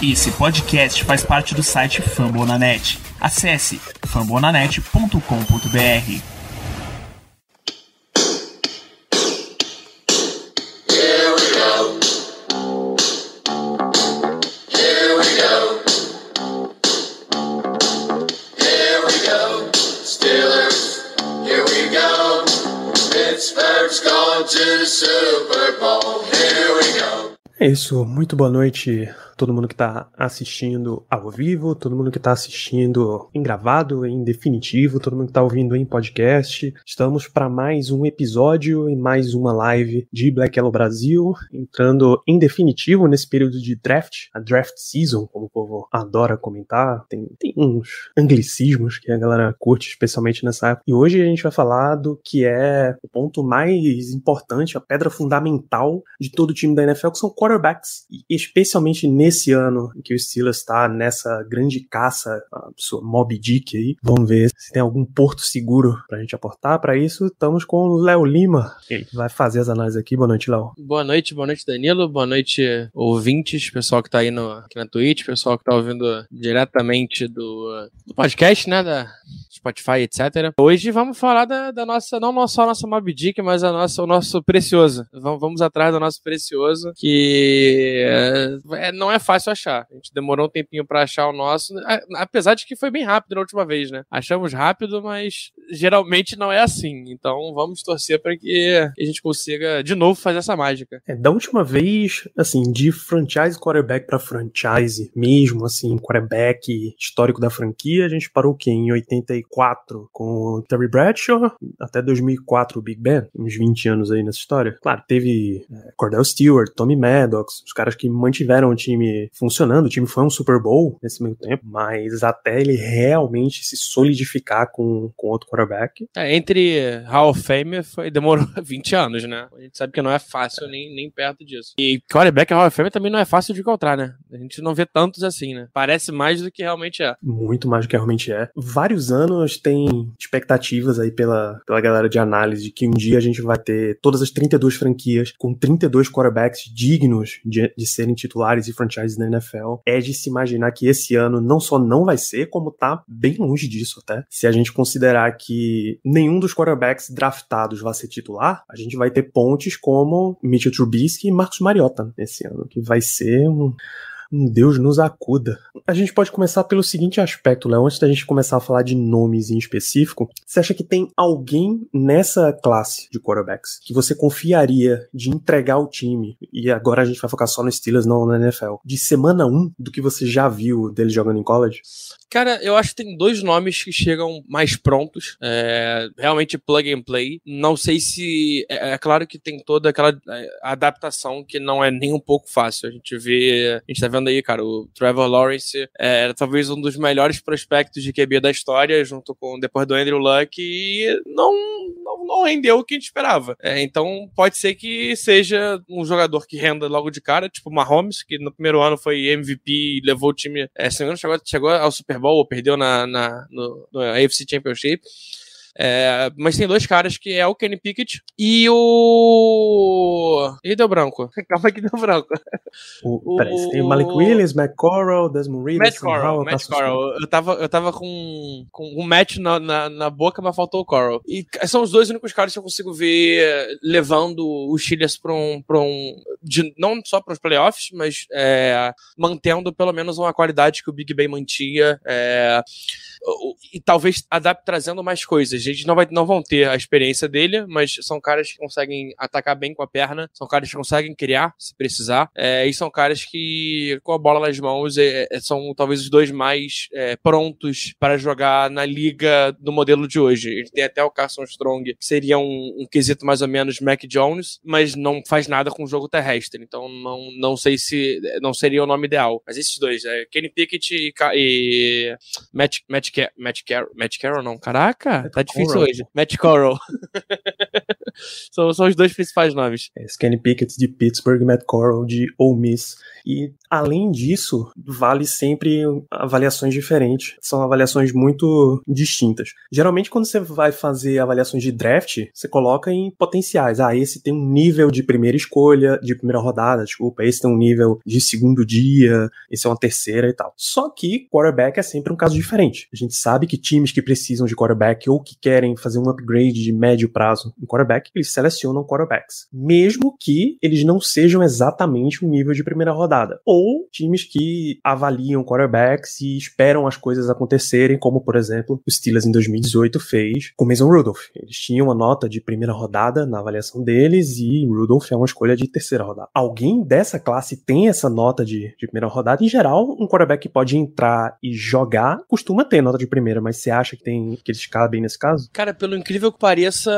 Esse podcast faz parte do site Fambonanet. Acesse fambonanet.com.br. Here we go. Here we go. Here we go. Steelers, here we go. Pittsburgh's going to the Super Bowl. Here we go. É isso, muito boa noite todo mundo que está assistindo ao vivo, todo mundo que está assistindo em gravado, em definitivo, todo mundo que está ouvindo em podcast. Estamos para mais um episódio e mais uma live de Black Yellow Brasil, entrando em definitivo nesse período de draft, a draft season, como o povo adora comentar. Tem, tem uns anglicismos que a galera curte, especialmente nessa época. E hoje a gente vai falar do que é o ponto mais importante, a pedra fundamental de todo o time da NFL, que são quarterbacks, e especialmente nesse nesse ano que o Steelers está nessa grande caça, a sua Mob Dick aí, vamos ver se tem algum porto seguro pra gente aportar. Para isso, estamos com o Léo Lima. Ele vai fazer as análises aqui. Boa noite, Léo. Boa noite, boa noite, Danilo. Boa noite, ouvintes, pessoal que tá aí no, aqui na Twitch, pessoal que tá ouvindo diretamente do, do podcast, né? Da, Spotify, etc. Hoje vamos falar da, da nossa, não só a nossa Mob Dick, mas a nossa, o nosso precioso. Vamos, vamos atrás do nosso precioso, que é, não é fácil achar. A gente demorou um tempinho para achar o nosso, apesar de que foi bem rápido na última vez, né? Achamos rápido, mas geralmente não é assim. Então vamos torcer para que a gente consiga de novo fazer essa mágica. É, da última vez, assim, de franchise quarterback para franchise mesmo, assim, quarterback histórico da franquia, a gente parou o quê? Em 84 com o Terry Bradshaw, até 2004 o Big Ben, uns 20 anos aí nessa história. Claro, teve é, Cordell Stewart, Tommy Maddox, os caras que mantiveram o time funcionando, o time foi um Super Bowl nesse meio tempo, mas até ele realmente se solidificar com, com outro quarterback. É, entre Hall of Fame foi, demorou 20 anos, né? A gente sabe que não é fácil nem, nem perto disso. E quarterback Hall of Fame também não é fácil de encontrar, né? A gente não vê tantos assim, né? Parece mais do que realmente é. Muito mais do que realmente é. Vários anos tem expectativas aí pela, pela galera de análise de que um dia a gente vai ter todas as 32 franquias com 32 quarterbacks dignos de, de serem titulares e franchises na NFL. É de se imaginar que esse ano não só não vai ser, como tá bem longe disso até. Se a gente considerar que nenhum dos quarterbacks draftados vai ser titular, a gente vai ter pontes como Mitchell Trubisky e Marcos Mariota nesse ano, que vai ser um Deus nos acuda. A gente pode começar pelo seguinte aspecto, Léo. Antes da gente começar a falar de nomes em específico, você acha que tem alguém nessa classe de quarterbacks que você confiaria de entregar o time, e agora a gente vai focar só no Steelers, não na NFL, de semana 1 do que você já viu dele jogando em college? Cara, eu acho que tem dois nomes que chegam mais prontos, é, realmente plug and play. Não sei se. É, é, claro que tem toda aquela é, adaptação que não é nem um pouco fácil. A gente vê. A gente tá vendo aí, cara, o Trevor Lawrence é, era talvez um dos melhores prospectos de QB da história, junto com depois do Andrew Luck, e não, não, não rendeu o que a gente esperava. É, então pode ser que seja um jogador que renda logo de cara, tipo Mahomes, que no primeiro ano foi MVP e levou o time. É, se não chegou, chegou ao Super Super Bowl, ou perdeu na, na, no, no AFC Championship. É, mas tem dois caras que é o Kenny Pickett e o. E deu branco. Calma que deu branco. O, o, peraí, tem o Malik Williams, Matt Corral, Desmond Reed, Matt Corral. Matt Corral. Eu tava, eu tava com, com um match na, na, na, boca, mas faltou o Corral. E são os dois únicos caras que eu consigo ver levando os Chiles pra um. Pra um de, não só para os playoffs, mas é, mantendo pelo menos uma qualidade que o Big Ben mantinha. É, e talvez adapte trazendo mais coisas. Gente não, vai, não vão ter a experiência dele, mas são caras que conseguem atacar bem com a perna, são caras que conseguem criar, se precisar, é, e são caras que, com a bola nas mãos, é, é, são talvez os dois mais é, prontos para jogar na liga do modelo de hoje. Ele tem até o Carson Strong, que seria um, um quesito mais ou menos Mac Jones, mas não faz nada com o jogo terrestre, então não, não sei se não seria o nome ideal. Mas esses dois, é, Kenny Pickett e, e Matt, Matt Matt, Car Matt Carroll, não. Caraca, tá difícil. Corral. hoje. Matt Corral. são, são os dois principais nomes. É, Kenny Pickett de Pittsburgh, Matt Corral de Ole Miss. E além disso, vale sempre avaliações diferentes. São avaliações muito distintas. Geralmente, quando você vai fazer avaliações de draft, você coloca em potenciais. Ah, esse tem um nível de primeira escolha, de primeira rodada, desculpa. Esse tem um nível de segundo dia, esse é uma terceira e tal. Só que quarterback é sempre um caso diferente. Gente sabe que times que precisam de quarterback ou que querem fazer um upgrade de médio prazo em quarterback, eles selecionam quarterbacks. Mesmo que eles não sejam exatamente um nível de primeira rodada. Ou times que avaliam quarterbacks e esperam as coisas acontecerem, como por exemplo o Steelers em 2018 fez com Mason Rudolph. Eles tinham uma nota de primeira rodada na avaliação deles e Rudolph é uma escolha de terceira rodada. Alguém dessa classe tem essa nota de, de primeira rodada? Em geral, um quarterback que pode entrar e jogar costuma ter nota de primeira, mas você acha que tem que eles cabem nesse caso? Cara, pelo incrível que pareça,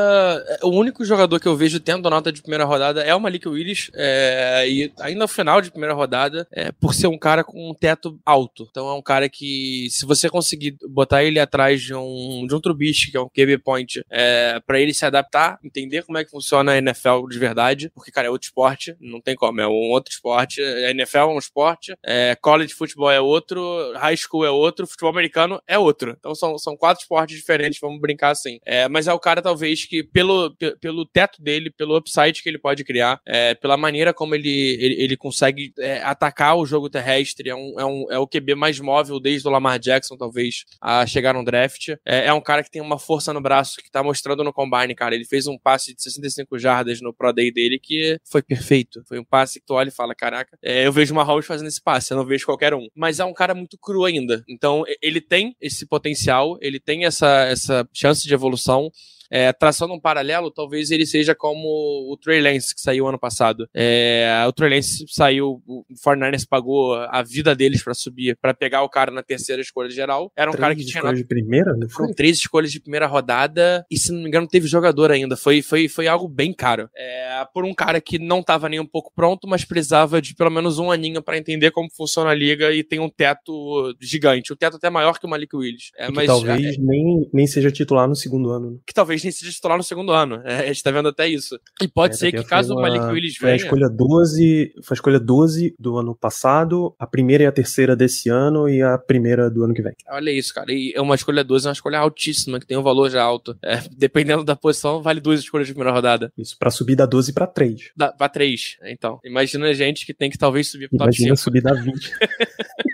o único jogador que eu vejo tendo nota de primeira rodada é o Malik Willis. É, e ainda no final de primeira rodada, é, por ser um cara com um teto alto. Então é um cara que, se você conseguir botar ele atrás de um, de um Trubisky, que é um QB point, é, para ele se adaptar, entender como é que funciona a NFL de verdade, porque, cara, é outro esporte, não tem como, é um outro esporte. A NFL é um esporte, é, college futebol é outro, high school é outro, futebol americano é outro. Então são, são quatro esportes diferentes, vamos brincar assim. É, mas é o cara, talvez, que pelo, pe- pelo teto dele, pelo upside que ele pode criar, é, pela maneira como ele, ele, ele consegue é, atacar o jogo terrestre, é, um, é, um, é o QB mais móvel desde o Lamar Jackson, talvez, a chegar no draft. É, é um cara que tem uma força no braço que tá mostrando no combine, cara. Ele fez um passe de 65 jardas no Pro Day dele que foi perfeito. Foi um passe que tu olha e fala: caraca, é, eu vejo uma Mahomes fazendo esse passe, eu não vejo qualquer um. Mas é um cara muito cru ainda. Então, ele tem esse potencial, ele tem essa, essa chance de evolução. É, traçando um paralelo, talvez ele seja como o Trey Lance que saiu ano passado. É, o Trey Lance saiu, o 49ers pagou a vida deles pra subir, pra pegar o cara na terceira escolha geral. Era um cara que Três tinha escolhas de primeira? Não foi? foram três escolhas de primeira rodada e, se não me engano, teve jogador ainda. Foi, foi, foi algo bem caro. É, por um cara que não tava nem um pouco pronto, mas precisava de pelo menos um aninho pra entender como funciona a liga e tem um teto gigante. O teto até maior que o Malik Willis. É, que mas talvez é, nem, nem seja titular no segundo ano. Né? que talvez nem seja titular no segundo ano. É, a gente tá vendo até isso. E pode É, ser que caso foi o Malik uma- Willis Foi a venha. escolha 12, foi a escolha 12 do ano passado, a primeira e a terceira desse ano e a primeira do ano que vem. Olha isso, cara. E é uma escolha 12, é uma escolha altíssima, que tem um valor já alto. É, dependendo da posição, vale duas escolhas de primeira rodada. Isso pra subir da 12 pra 3. Dá, pra três. Então, imagina a gente que tem que talvez subir pro top Imagina 5. subir da 20.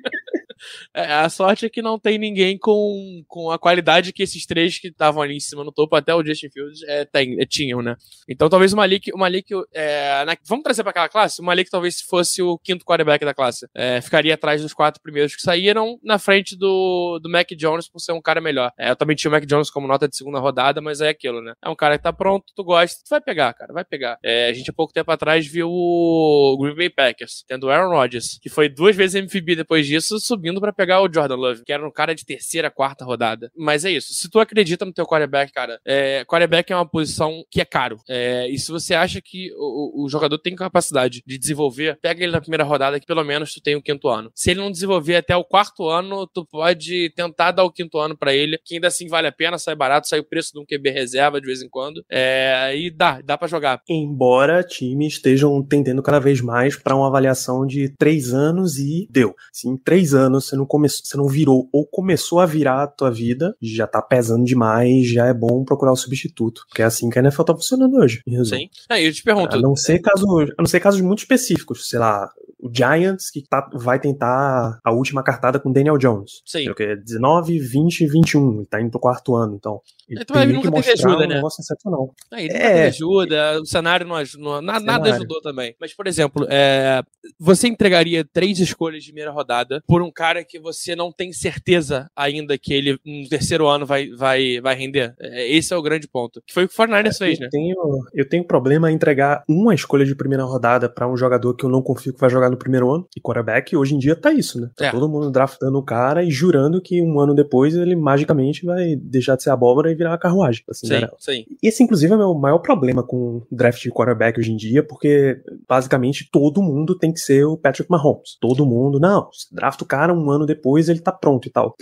É, a sorte é que não tem ninguém com, com a qualidade que esses três que estavam ali em cima no topo, até o Justin Fields, é, tem, é, tinham, né? Então talvez o Malik, o Malik é, na- vamos trazer pra aquela classe? O Malik talvez fosse o quinto quarterback da classe. É, ficaria atrás dos quatro primeiros que saíram, na frente do, do Mac Jones por ser um cara melhor. Eu também tinha o Mac Jones como nota de segunda rodada, mas é aquilo, né? É um cara que tá pronto, tu gosta, tu vai pegar, cara, vai pegar. A gente há pouco tempo atrás viu o Green Bay Packers, tendo o Aaron Rodgers, que foi duas vezes MVP depois disso, subindo pra pegar o Jordan Love, que era um cara de terceira, quarta rodada. Mas é isso. Se tu acredita no teu quarterback, cara, é, quarterback é uma posição que é caro. É, e se você acha que o, o- jogador tem capacidade de desenvolver, pega ele na primeira rodada que pelo menos tu tem o quinto ano. Se ele não desenvolver até o quarto ano, tu pode tentar dar o quinto ano pra ele, que ainda assim vale a pena, sai barato, sai o preço de um QB reserva de vez em quando. É, e dá, dá pra jogar. Embora times estejam tendendo cada vez mais pra uma avaliação de três anos e deu. Se em três anos você não começou, você não virou ou começou a virar a tua vida, já tá pesando demais, já é bom procurar o substituto. Porque é assim que a NFL tá funcionando hoje. Sim. Aí eu te pergunto, A não ser casos, a não ser casos muito específicos, sei lá, o Giants que tá- vai tentar a última cartada com Daniel Jones. Sim. É o que? 19, 20 e 21. Ele tá indo pro quarto ano, então. Ele Então, ele nunca teve ajuda, um né? negócio excepcional. Aí, ele É. teve ajuda, o cenário não ajudou, nada, Cenário. ajudou também. Mas, por exemplo, é, você entregaria três escolhas de primeira rodada por um cara que você não tem certeza ainda que ele no terceiro ano vai, vai, vai render? É, esse é o grande ponto. Que foi o que o 49ers fez, né? Eu tenho, eu tenho problema em entregar uma escolha de primeira rodada pra um jogador que eu não confio que vai jogar jogar no primeiro ano. E quarterback, hoje em dia, tá isso, né? Tá É. todo mundo draftando o cara e jurando que um ano depois ele magicamente vai deixar de ser abóbora e virar uma carruagem. Assim, Sim, sim. E esse, inclusive, é o meu maior problema com draft de quarterback hoje em dia, porque basicamente todo mundo tem que ser o Patrick Mahomes. Todo mundo, não, você drafta o cara um ano depois, ele tá pronto e tal.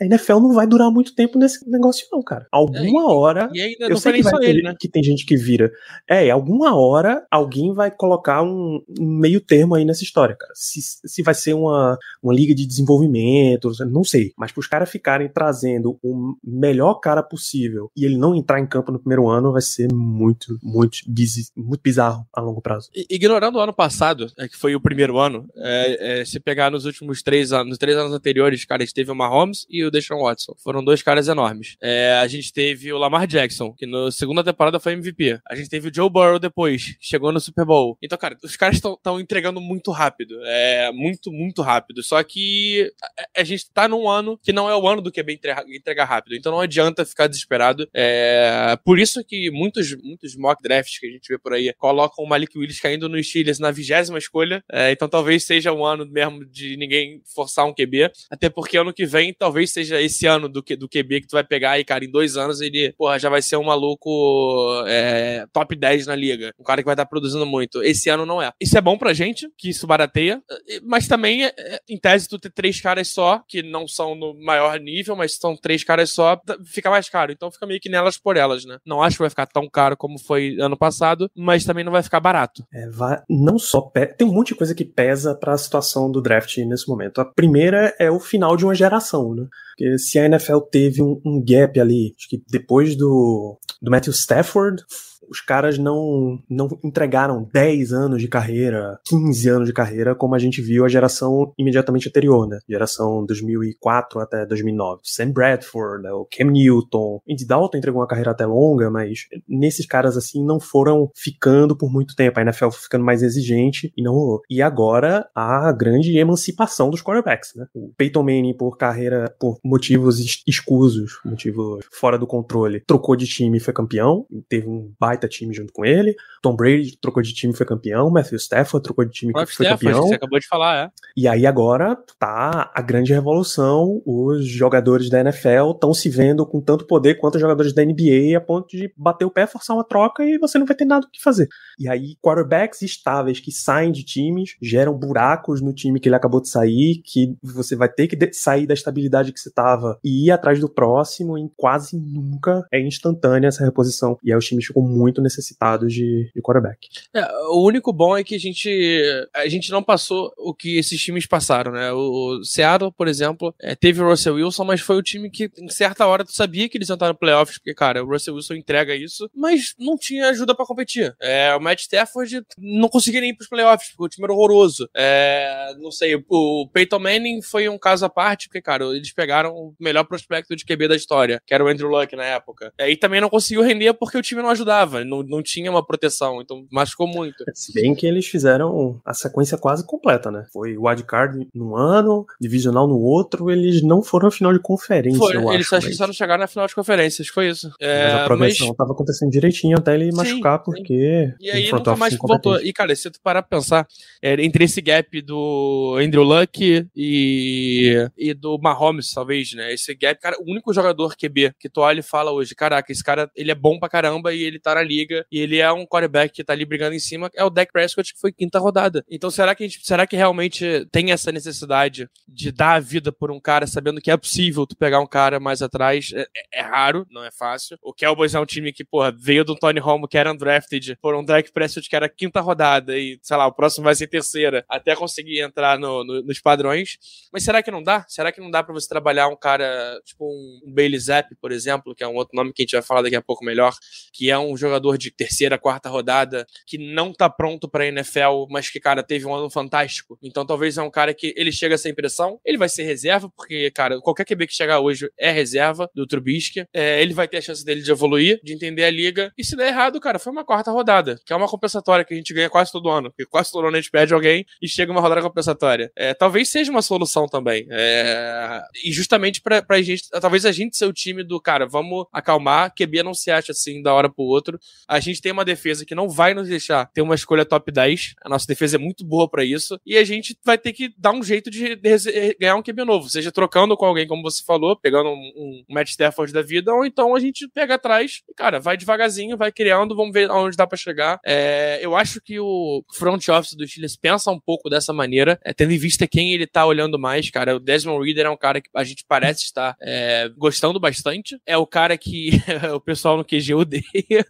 A NFL não vai durar muito tempo nesse negócio, não, cara. Alguma hora. E ainda Eu não sei que, vai ter ele, né? que tem gente que vira. É, alguma hora alguém vai colocar um, um meio termo aí nessa história, cara. Se, se vai ser uma, uma liga de desenvolvimento, não sei. Mas pros caras ficarem trazendo o melhor cara possível e ele não entrar em campo no primeiro ano vai ser muito, muito, bizi- muito bizarro a longo prazo. Ignorando o ano passado, é, que foi o primeiro ano, é, é, se pegar nos últimos três anos, nos três anos anteriores, cara, a gente teve o Mahomes e o Deshaun Watson. Foram dois caras enormes. É, a gente teve o Lamar Jackson, que na segunda temporada foi MVP. A gente teve o Joe Burrow depois, chegou no Super Bowl. Então, cara, os caras estão entregando muito rápido. É, muito, muito rápido. Só que a, gente tá num ano que não é o ano do QB entregar, entregar rápido. Então não adianta ficar desesperado. É, por isso que muitos, muitos mock drafts que a gente vê por aí colocam o Malik Willis caindo nos Steelers na vigésima escolha. É, então talvez seja um ano mesmo de ninguém forçar um QB. Até porque ano que vem talvez seja esse ano do, do QB que tu vai pegar e, cara, em dois anos ele, porra, já vai ser um maluco é, top 10 na liga. Um cara que vai estar produzindo muito. Esse ano não é. Isso é bom pra gente, que isso barateia, mas também, é- é, em tese, tu ter três caras só, que não são no maior nível, mas são três caras só, tá- fica mais caro. Então fica meio que nelas por elas, né? Não acho que vai ficar tão caro como foi ano passado, mas também não vai ficar barato. É, vai- não só pe- tem um monte de coisa que pesa pra situação do draft nesse momento. A primeira é o final de uma geração, né? Porque se a NFL teve um, um gap ali, acho que depois do, do Matthew Stafford, os caras não, não entregaram 10 anos de carreira, 15 anos de carreira, como a gente viu a geração imediatamente anterior, né? Geração 2004 até 2009. Sam Bradford, né? o Cam Newton. Andy Dalton entregou uma carreira até longa, mas nesses caras assim não foram ficando por muito tempo. A NFL foi ficando mais exigente e não rolou. E agora a grande emancipação dos quarterbacks, né? O Peyton Manning por carreira, por motivos es- escusos, motivos fora do controle, trocou de time e foi campeão. Teve um baita time junto com ele. Tom Brady trocou de time e foi campeão. Matthew Stafford trocou de time e foi Stafford, campeão. que você acabou de falar, é. E aí agora tá a grande revolução. Os jogadores da NFL estão se vendo com tanto poder quanto os jogadores da NBA a ponto de bater o pé, forçar uma troca e você não vai ter nada o que fazer. E aí quarterbacks estáveis que saem de times geram buracos no time que ele acabou de sair, que você vai ter que sair da estabilidade que você tava e ir atrás do próximo e quase nunca é instantânea essa reposição. E aí os times ficam muito necessitados de, de quarterback. É, o único bom é que a gente a gente não passou o que esses times passaram, né? O Seattle, por exemplo, é, teve o Russell Wilson, mas foi o time que em certa hora tu sabia que eles iam estar no playoffs, porque cara, o Russell Wilson entrega isso, mas não tinha ajuda pra competir. É, o Matt Stafford não conseguia nem ir pros playoffs, porque o time era horroroso. É, não sei, o Peyton Manning foi um caso à parte, porque cara, eles pegaram o melhor prospecto de QB da história, que era o Andrew Luck na época. É, e também não conseguiu render porque o time não ajudava, não, não tinha uma proteção, então machucou muito. Se bem que eles fizeram a sequência quase completa, né? Foi wildcard num ano, divisional no outro, eles não foram à final de conferência, Foi, eu eles acho. mas- só não chegaram na final de conferência, acho que foi isso. É, mas a mas, progressão tava acontecendo direitinho até ele Sim, machucar, sim. porque. e aí nunca mais voltou. E, cara, se tu parar pra pensar, é, entre esse gap do Andrew Luck e, e do Mahomes, talvez, né? Esse gap, cara, o único jogador QB que tu olha e fala hoje, caraca, esse cara, ele é bom pra caramba e ele tá na liga e ele é um quarterback que tá ali brigando em cima, é o Dak Prescott, que foi quinta rodada. Então, será que gente, será que realmente tem essa necessidade de dar a vida por um cara, sabendo que é possível tu pegar um cara mais atrás? É, é- é raro, não é fácil. O Cowboys é um time que, porra, veio do Tony Romo, que era undrafted, por um Dak Prescott que era quinta rodada e, sei lá, o próximo vai ser terceira, até conseguir entrar no- no- nos padrões. Mas será que não dá? Será que não dá pra você trabalhar um cara, tipo um, um Bailey Zapp, por exemplo, que é um outro nome que a gente vai falar daqui a pouco melhor, que é um jogador de terceira, quarta rodada, que não tá pronto pra NFL, mas que, cara, teve um ano fantástico. Então talvez é um cara que ele chega sem pressão, ele vai ser reserva, porque, cara, qualquer QB que chegar hoje é reserva do Trubisky, é, ele vai ter a chance dele de evoluir, de entender a liga, e se der errado, cara, foi uma quarta rodada, que é uma compensatória que a gente ganha quase todo ano, porque quase todo ano a gente perde alguém e chega uma rodada compensatória. É, talvez seja uma solução também. É, e justamente pra, pra gente, talvez a gente ser o time do, cara, vamos acalmar, QB não se acha assim da hora pro outro, A gente tem uma defesa que não vai nos deixar ter uma escolha top 10. A nossa defesa é muito boa para isso. E a gente vai ter que dar um jeito de, de ganhar um QB novo. Seja trocando com alguém, como você falou, pegando um, um Matt Stafford da vida, ou então a gente pega atrás e, cara, vai devagarzinho, vai criando, vamos ver aonde dá para chegar. É, eu acho que o front office do Steelers pensa um pouco dessa maneira, é, tendo em vista quem ele tá olhando mais, cara. O Desmond Reader é um cara que a gente parece estar é, gostando bastante. É o cara que o pessoal no QG odeia.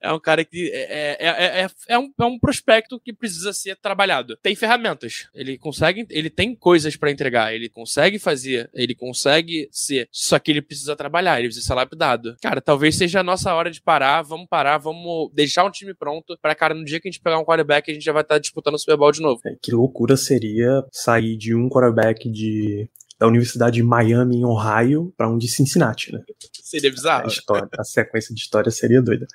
É um cara que é, é, é, é, um, é um prospecto que precisa ser trabalhado. Tem ferramentas. Ele consegue, ele tem coisas para entregar, ele consegue fazer, ele consegue ser. Só que ele precisa trabalhar, ele precisa ser lapidado. Cara, talvez seja a nossa hora de parar, vamos parar, vamos deixar um time pronto para cara no dia que a gente pegar um quarterback a gente já vai estar tá disputando o Super Bowl de novo. É, que loucura seria sair de um quarterback de da Universidade de Miami, em Ohio, para um de Cincinnati, né? Seria bizarro. A, história, a sequência de história seria doida.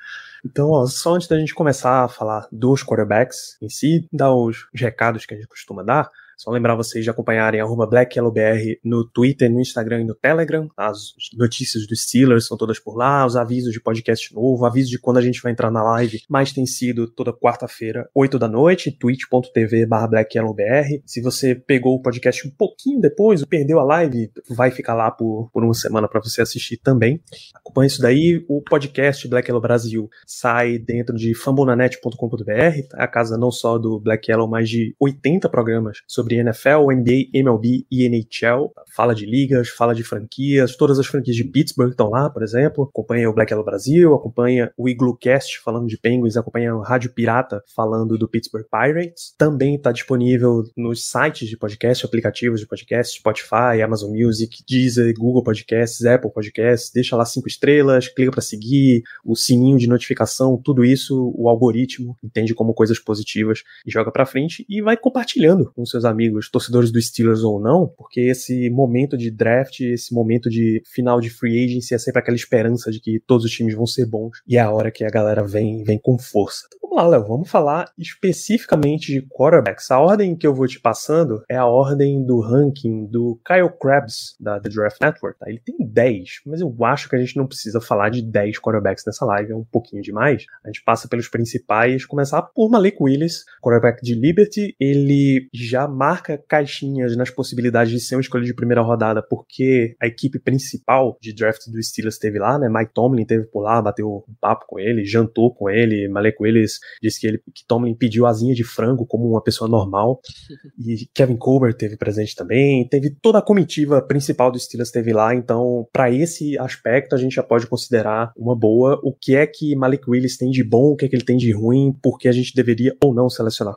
Então, ó, só antes da gente começar a falar dos quarterbacks em si, dar os recados que a gente costuma dar, só lembrar vocês de acompanharem BlackYellowBR no Twitter, no Instagram e no Telegram. As notícias dos Steelers são todas por lá, os avisos de podcast novo, aviso de quando a gente vai entrar na live, mas tem sido toda quarta-feira, 8 da noite, twitch.tv BlackYellowBR. Se você pegou o podcast um pouquinho depois, perdeu a live, vai ficar lá por, por uma semana para você assistir também. Acompanhe isso daí. O podcast Black Yellow Brasil sai dentro de fambonanet.com.br, tá? a casa não só do Black Yellow, mas de 80 programas sobre sobre NFL, NBA, MLB e NHL. Fala de ligas, fala de franquias, todas as franquias de Pittsburgh estão lá, por exemplo. Acompanha o Black Yellow Brasil, acompanha o Iglocast falando de Penguins, acompanha o Rádio Pirata falando do Pittsburgh Pirates. Também está disponível nos sites de podcast, aplicativos de podcast, Spotify, Amazon Music, Deezer, Google Podcasts, Apple Podcasts. Deixa lá cinco estrelas, clica para seguir, o sininho de notificação, tudo isso o algoritmo entende como coisas positivas e joga para frente e vai compartilhando com seus amigos amigos, torcedores do Steelers ou não, porque esse momento de draft, esse momento de final de free agency é sempre aquela esperança de que todos os times vão ser bons e é a hora que a galera vem, vem com força. Então, vamos lá, Léo, vamos falar especificamente de quarterbacks. A ordem que eu vou te passando é a ordem do ranking do Kyle Krabs, da The Draft Network. Tá? Ele tem 10, mas eu acho que a gente não precisa falar de 10 quarterbacks nessa live, é um pouquinho demais. A gente passa pelos principais, começar por Malik Willis, quarterback de Liberty. Ele já marca caixinhas nas possibilidades de ser uma escolha de primeira rodada, porque a equipe principal de draft do Steelers esteve lá, né? Mike Tomlin teve por lá, bateu um papo com ele, jantou com ele. Malek Willis disse que ele que Tomlin pediu asinha de frango como uma pessoa normal. e Kevin Colbert teve presente também. Teve toda a comitiva principal do Steelers teve lá, então para esse aspecto a gente já pode considerar uma boa. O que é que Malik Willis tem de bom, o que é que ele tem de ruim, porque a gente deveria ou não selecionar.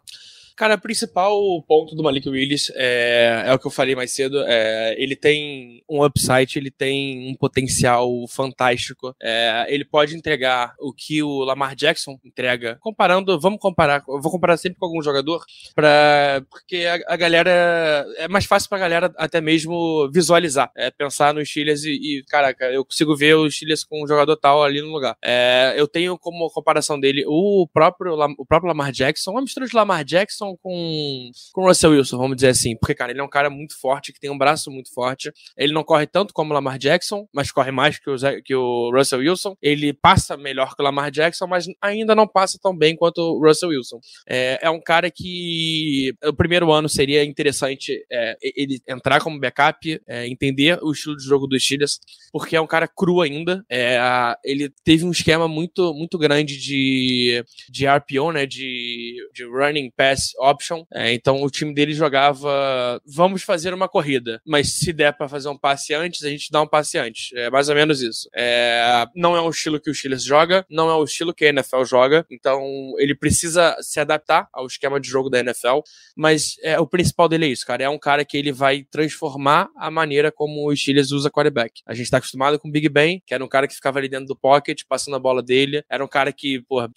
Cara, o principal ponto do Malik Willis é, é o que eu falei mais cedo. É, ele tem um upside, ele tem um potencial fantástico. É, ele pode entregar o que o Lamar Jackson entrega. Comparando, vamos comparar, eu vou comparar sempre com algum jogador, pra, porque a, a galera. É mais fácil pra galera até mesmo visualizar. É, pensar nos Steelers e, e, caraca, eu consigo ver os Steelers com um jogador tal ali no lugar. É, eu tenho como comparação dele o próprio, o próprio Lamar Jackson, uma mistura de Lamar Jackson com, com o Russell Wilson, vamos dizer assim. Porque, cara, ele é um cara muito forte, que tem um braço muito forte. Ele não corre tanto como o Lamar Jackson, mas corre mais que o, que o Russell Wilson. Ele passa melhor que o Lamar Jackson, mas ainda não passa tão bem quanto o Russell Wilson. É, é um cara que o primeiro ano seria interessante é, ele entrar como backup, é, entender o estilo de jogo dos Steelers, porque é um cara cru ainda. É, ele teve um esquema muito, muito grande de, de RPO, né, de, de running pass option. É, então o time dele jogava, vamos fazer uma corrida, mas se der para fazer um passe antes, a gente dá um passe antes. É mais ou menos isso. É, não é o estilo que o Steelers joga, não é o estilo que a NFL joga, então ele precisa se adaptar ao esquema de jogo da NFL, mas é, o principal dele é isso, cara. É um cara que ele vai transformar a maneira como o Steelers usa quarterback. A gente tá acostumado com o Big Ben, que era um cara que ficava ali dentro do pocket, passando a bola dele. Era um cara que, porra,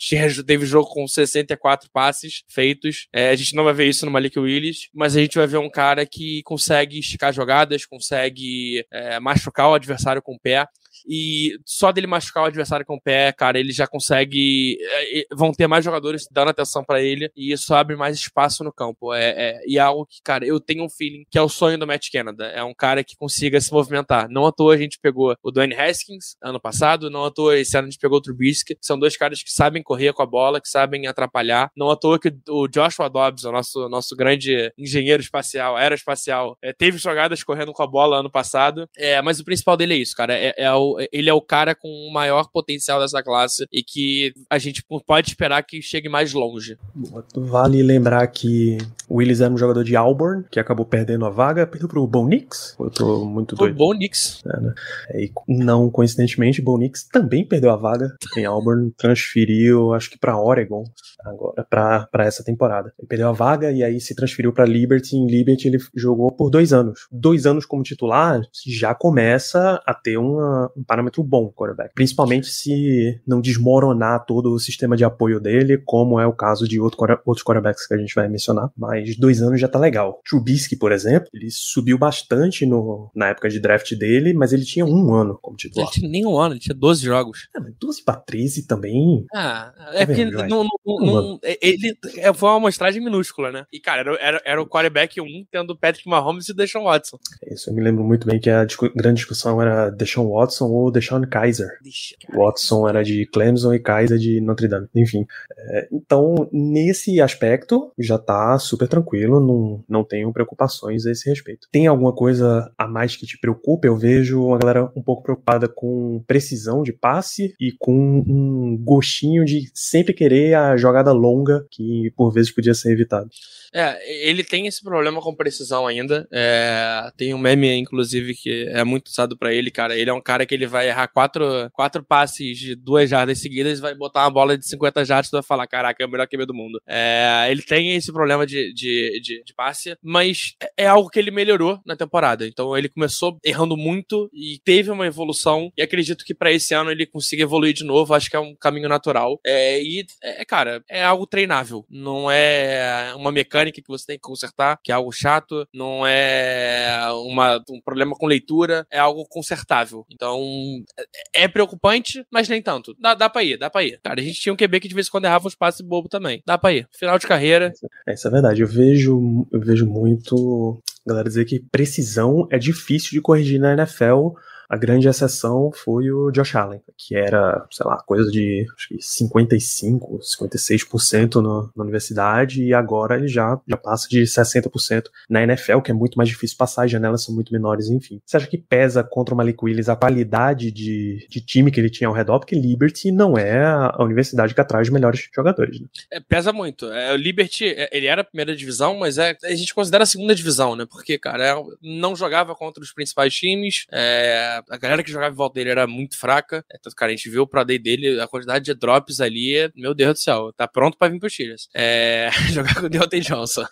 teve jogo com 64 passes feitos. É, a gente não vai ver isso no Malik Willis, mas a gente vai ver um cara que consegue esticar jogadas, consegue é, machucar o adversário com o pé. E só dele machucar o adversário com o pé, cara, ele já consegue. é, vão ter mais jogadores dando atenção pra ele e isso abre mais espaço no campo. É, é, e é algo que, cara, eu tenho um feeling que é o sonho do Matt Canada. É um cara que consiga se movimentar. Não à toa a gente pegou o Dwayne Haskins ano passado, não à toa esse ano a gente pegou o Trubisky. São dois caras que sabem correr com a bola, que sabem atrapalhar. Não à toa que o Joshua Dobbs, o nosso, nosso grande engenheiro espacial, aeroespacial, é, teve jogadas correndo com a bola ano passado. É, mas o principal dele é isso, cara. É, é o, ele é o cara com o maior potencial dessa classe e que a gente pode esperar que chegue mais longe. Vale lembrar que o Willis era um jogador de Auburn, que acabou perdendo a vaga, perdeu pro Bo Nix. Eu tô muito doido. bom Knicks. É, né? É, e não coincidentemente, Bo Nix também perdeu a vaga em Auburn, transferiu, acho que pra Oregon agora para para essa temporada. Ele perdeu a vaga e aí se transferiu pra Liberty. Em Liberty ele jogou por dois anos. Dois anos como titular já começa a ter uma- um parâmetro bom quarterback, principalmente se não desmoronar todo o sistema de apoio dele, como é o caso de outro, outros quarterbacks que a gente vai mencionar. Mas dois anos já tá legal. Trubisky, por exemplo, ele subiu bastante no, na época de draft dele, mas ele tinha um ano como Ele titular. tinha nem um ano, ele tinha 12 jogos. É, mas 12 pra 13 também. Ah, é É porque verdade. não, não- não- ele é, foi uma amostragem minúscula, né? E, cara, era, era, era o quarterback 1 tendo Patrick Mahomes e Deshaun Watson. É Isso eu me lembro muito bem que a discu- grande discussão era Deshaun Watson ou Deshaun Kaiser. Watson era de Clemson e Kaiser de Notre Dame. Enfim. É, então, nesse aspecto, já tá super tranquilo, não, não tenho preocupações a esse respeito. Tem alguma coisa a mais que te preocupa? Eu vejo a galera um pouco preocupada com precisão de passe e com um gostinho de sempre querer a jogada longa, que por vezes podia ser evitado. É, ele tem esse problema com precisão ainda. É, tem um meme, inclusive, que é muito usado pra ele, cara. Ele é um cara que ele vai errar quatro, quatro passes de duas jardas seguidas vai botar uma bola de 50 jardas e vai falar: caraca, é o melhor QB do mundo. É, ele tem esse problema de, de, de, de passe, mas é- é algo que ele melhorou na temporada. Então ele começou errando muito e teve uma evolução. E acredito que pra esse ano ele consiga evoluir de novo. Acho que é um caminho natural. É, e, é, cara, é algo treinável. Não é uma mecânica que você tem que consertar, que é algo chato. Não é uma, um problema com leitura. É algo consertável. Então, é, é preocupante, mas nem tanto. Dá, dá pra ir, dá pra ir. Cara, a gente tinha um QB que de vez em quando errava uns passes bobo também. Dá pra ir. Final de carreira. É, isso é verdade. Eu vejo, eu vejo muito galera dizer que precisão é difícil de corrigir na NFL. A grande exceção foi o Josh Allen, que era, sei lá, coisa de acho que 55, 56% no, na universidade, e agora ele já, já passa de 60% na NFL, que é muito mais difícil passar, as janelas são muito menores, enfim. Você acha que pesa contra o Malik Willis a qualidade de, de time que ele tinha ao redor? Porque Liberty não é a universidade que atrai os melhores jogadores, né? É, pesa muito. É, o Liberty, é, ele era a primeira divisão, mas é, a gente considera a segunda divisão, né? Porque, cara, é, não jogava contra os principais times. é, a galera que jogava em volta dele era muito fraca. É, tanto, cara, a gente viu o Pro Day dele, a quantidade de drops ali, meu Deus do céu, tá pronto pra vir pro Steelers. É, jogar com o Deontay Johnson.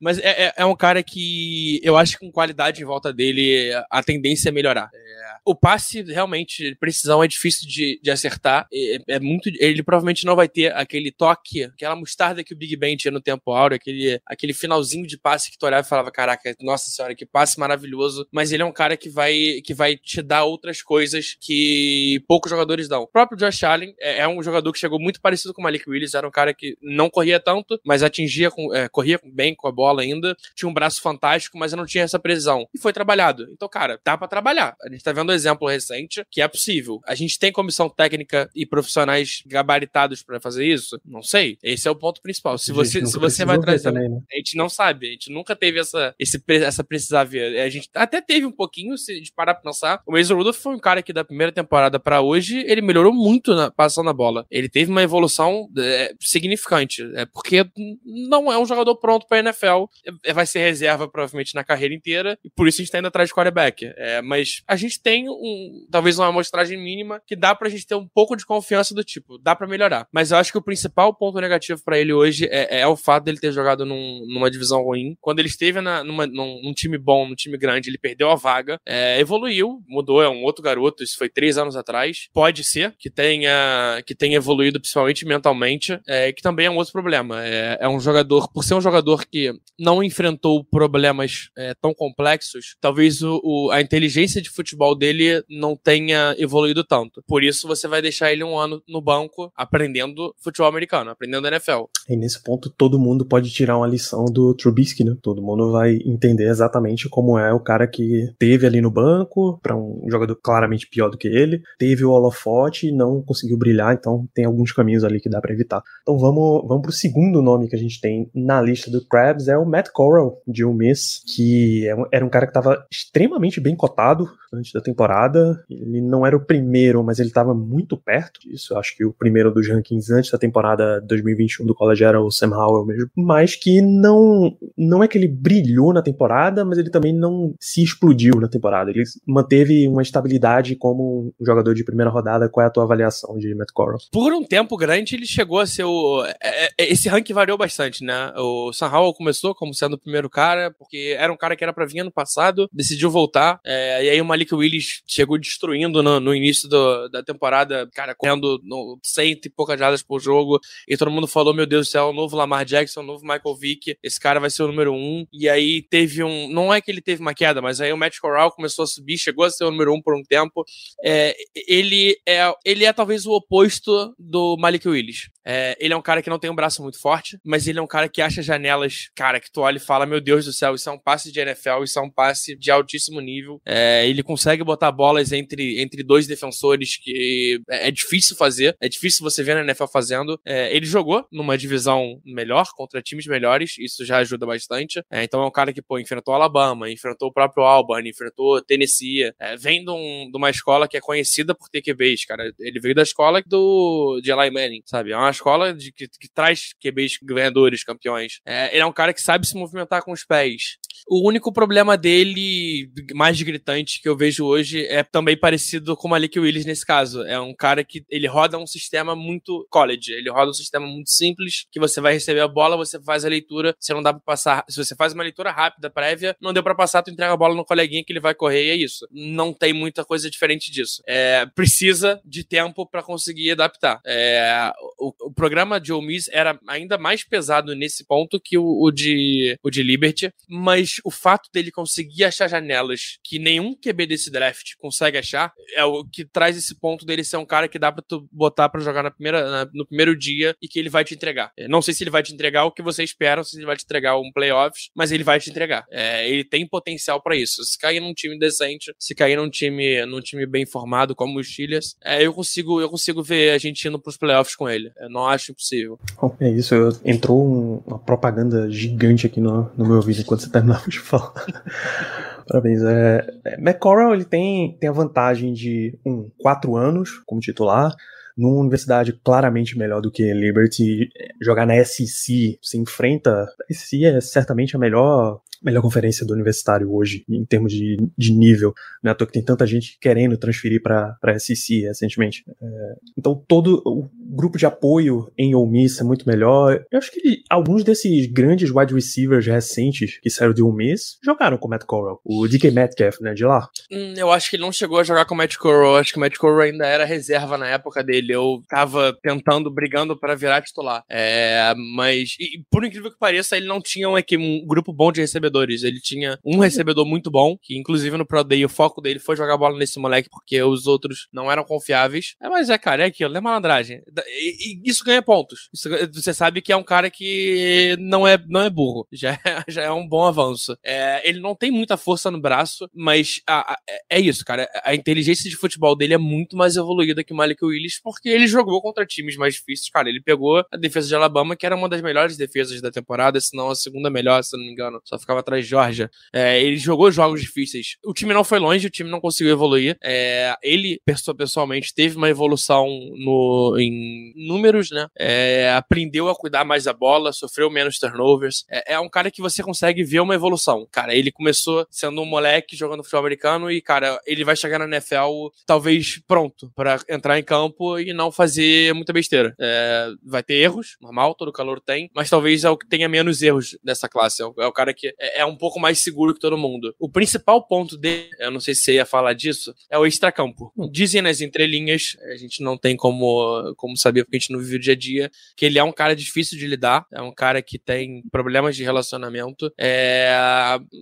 Mas é, é- é um cara que eu acho que com qualidade em volta dele, a tendência é melhorar. É, o passe, realmente, precisão é difícil de, de acertar. É muito. Ele provavelmente não vai ter aquele toque, aquela mostarda que o Big Ben tinha no tempo áureo, aquele, aquele finalzinho de passe que tu olhava e falava: Caraca, nossa senhora, que passe maravilhoso. Mas ele é um cara que vai, que vai te dar outras coisas que poucos jogadores dão. O próprio Josh Allen é, é um jogador que chegou muito parecido com o Malik Willis, era um cara que não corria tanto, mas atingia com, é, corria bem com a bola ainda, tinha um braço fantástico, mas não tinha essa precisão. E foi trabalhado. Então, cara, dá pra trabalhar. A gente tá vendo um exemplo recente que é possível. A gente tem comissão técnica e profissionais gabaritados pra fazer isso? Não sei. Esse é o ponto principal. Se você, se você vai trazer também, né? a gente não sabe, a gente nunca teve essa, esse, essa precisar ver. A gente até teve um pouquinho, se a gente parar pra pensar. O Mason Rudolph foi um cara que da primeira temporada pra hoje, ele melhorou muito na, passando a bola. Ele teve uma evolução é, significante. É porque não é um jogador pronto pra NFL. É, vai ser reserva provavelmente na carreira inteira. E por isso a gente tá indo atrás de quarterback. É, mas a gente tem um, talvez uma amostragem mínima que dá pra gente ter um pouco de confiança do tipo, dá pra melhorar. Mas eu acho que o principal ponto negativo pra ele hoje é, é o fato dele ter jogado num- numa divisão ruim. Quando ele esteve na- numa- num, num time bom, num time grande, ele perdeu a vaga, é, evoluiu, mudou, é um outro garoto, isso foi três anos atrás. Pode ser que tenha, que tenha evoluído, principalmente mentalmente, é, que também é um outro problema. É, é um jogador, por ser um jogador que não enfrentou problemas é, tão complexos, talvez o, o- a inteligência de futebol dele não tenha evoluído tanto. Por isso você vai deixar ele um ano no banco aprendendo futebol americano, aprendendo NFL. E nesse ponto todo mundo pode tirar uma lição do Trubisky, né? Todo mundo vai entender exatamente como é o cara que teve ali no banco para um jogador claramente pior do que ele, teve o holofote e não conseguiu brilhar, então tem alguns caminhos ali que dá para evitar. Então vamos, vamos pro segundo nome que a gente tem na lista do Krabs, é o Matt Corral, de Ole Miss, que é era um cara que estava extremamente bem cotado antes da temporada. Ele não era o primeiro, mas ele estava muito perto disso. Acho que o primeiro dos rankings antes da temporada 2021 do college era o Sam Howell mesmo. Mas que não, não é que ele brilhou na temporada, mas ele também não se explodiu na temporada. Ele manteve uma estabilidade como um jogador de primeira rodada. Qual é a tua avaliação de Matt Corral? Por um tempo grande, ele chegou a ser o. É, é, esse ranking variou bastante, né? O Sam Howell começou como sendo o primeiro cara, porque era um cara que era para vir ano passado, decidiu voltar. É, e aí o Malik Willis chegou destruindo no, no início do, da temporada, cara, correndo no cento e poucas jardas por jogo. E todo mundo falou: Meu Deus do céu, o novo Lamar Jackson, o novo Michael Vick, esse cara vai ser o número um. E aí teve um. Não é que ele teve uma queda, mas aí o Matt Corral começou a subir, chegou a ser o número um por um tempo. É, ele, é, ele é talvez o oposto do Malik Willis. É, ele é um cara que não tem um braço muito forte, mas ele é um cara que acha janelas, cara, que tu olha e fala: Meu Deus do céu, isso é um passe de NFL, isso é um passe de altíssimo nível. É, ele consegue botar bolas entre, entre dois defensores que é, é difícil fazer, é difícil você ver na NFL fazendo. É, ele jogou numa divisão melhor, contra times melhores, isso já ajuda bastante. É, então é um cara que, pô, enfrentou Alabama, enfrentou o próprio Auburn, enfrentou Tennessee, é, vem de, um, de, uma escola que é conhecida por ter QBs, cara. Ele veio da escola do, de Eli Manning, sabe? É uma escola de, que, que traz QBs ganhadores, campeões. É, ele é um cara que sabe se movimentar com os pés. O único problema dele, mais gritante, que eu vejo hoje, é também parecido com o Malik Willis nesse caso. É um cara que ele roda um sistema muito college. Ele roda um sistema muito simples, que você vai receber a bola, você faz a leitura, você não dá pra passar. Se você faz uma leitura rápida, prévia, não deu para passar, tu entrega a bola no coleguinha que ele vai correr e é isso. Não tem muita coisa diferente disso. É, precisa de tempo para conseguir adaptar. É, o, o, programa de Ole Miss era ainda mais pesado nesse ponto que o, o, de, o de Liberty, mas o fato dele conseguir achar janelas que nenhum QB desse draft consegue achar é o que traz esse ponto dele ser um cara que dá pra tu botar para jogar na primeira, na, no primeiro dia e que ele vai te entregar. É, não sei se ele vai te entregar o que você espera, se ele vai te entregar um playoffs, mas ele vai te entregar. É, ele tem potencial para isso. Se cair num time decente, se cair num time, num time bem formado como os Steelers, é, eu consigo, eu consigo ver a gente indo pros playoffs com ele. Eu não acho impossível. É isso, entrou um, uma propaganda gigante aqui no, no meu vídeo enquanto você terminava de falar. Parabéns. É, é, McCorrell ele tem, tem a vantagem de, um, quatro anos como titular, numa universidade claramente melhor do que Liberty. Jogar na SEC se enfrenta. A SEC é certamente a melhor melhor conferência do universitário hoje, em termos de, de nível. Não é à toa que tem tanta gente querendo transferir para a SEC recentemente. É, então, todo o grupo de apoio em Ole Miss é muito melhor. Eu acho que ele, alguns desses grandes wide receivers recentes que saíram de Ole Miss jogaram com o Matt Corral. O DK Metcalf, né, de lá. Hum, eu acho que ele não chegou a jogar com o Matt Corral. Acho que o Matt Corral ainda era reserva na época dele. Eu tava tentando, brigando para virar titular. É, mas, e, por incrível que pareça, ele não tinha um, um grupo bom de recebedores. Ele tinha um recebedor muito bom, que inclusive no Pro Day o foco dele foi jogar bola nesse moleque, porque os outros não eram confiáveis. É, mas é, cara, é aquilo, é malandragem. E, e isso ganha pontos. Isso, você sabe que é um cara que não é, não é burro. Já é, já é um bom avanço. É, ele não tem muita força no braço, mas a, a, é isso, cara. A inteligência de futebol dele é muito mais evoluída que o Malik Willis, porque ele jogou contra times mais difíceis. Cara, ele pegou a defesa de Alabama, que era uma das melhores defesas da temporada, se não a segunda melhor, se não me engano. Só ficava atrás de Georgia. É, ele jogou jogos difíceis. O time não foi longe, o time não conseguiu evoluir. É, ele, pessoalmente, teve uma evolução no, em números, né? É, aprendeu a cuidar mais da bola, sofreu menos turnovers. É, é, um cara que você consegue ver uma evolução. Cara, ele começou sendo um moleque jogando futebol americano e, cara, ele vai chegar na NFL talvez pronto para entrar em campo e não fazer muita besteira. É, vai ter erros, normal, todo calor tem, mas talvez é o que tenha menos erros dessa classe. É o, é o cara que é, é um pouco mais seguro que todo mundo. O principal ponto dele, eu não sei se você ia falar disso, é o extracampo. Hum. Dizem nas entrelinhas, a gente não tem como, como sabia porque a gente não vive o dia a dia, que ele é um cara difícil de lidar, é um cara que tem problemas de relacionamento, é...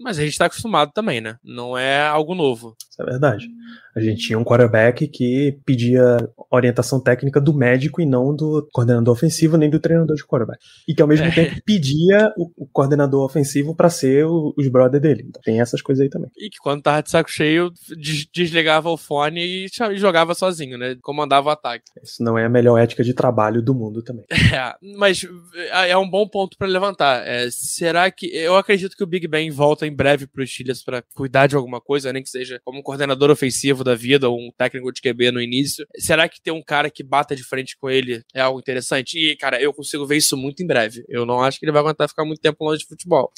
mas a gente tá acostumado também, né? Não é algo novo. Isso é verdade. A gente tinha um quarterback que pedia orientação técnica do médico e não do coordenador ofensivo nem do treinador de quarterback. E que ao mesmo É. tempo pedia o, o coordenador ofensivo pra ser o- os brother dele. Então, tem essas coisas aí também. E que quando tava de saco cheio, des- desligava o fone e e jogava sozinho, né? Comandava o ataque. Isso não é a melhor ética de trabalho do mundo também. É, mas é é um bom ponto pra levantar. É, será que. Eu acredito que o Big Ben volta em breve pros Steelers pra cuidar de alguma coisa, nem que seja como um coordenador ofensivo da vida ou um técnico de QB no início. Será que ter um cara que bata de frente com ele é algo interessante? E, cara, eu consigo ver isso muito em breve. Eu não acho que ele vai aguentar ficar muito tempo longe de futebol.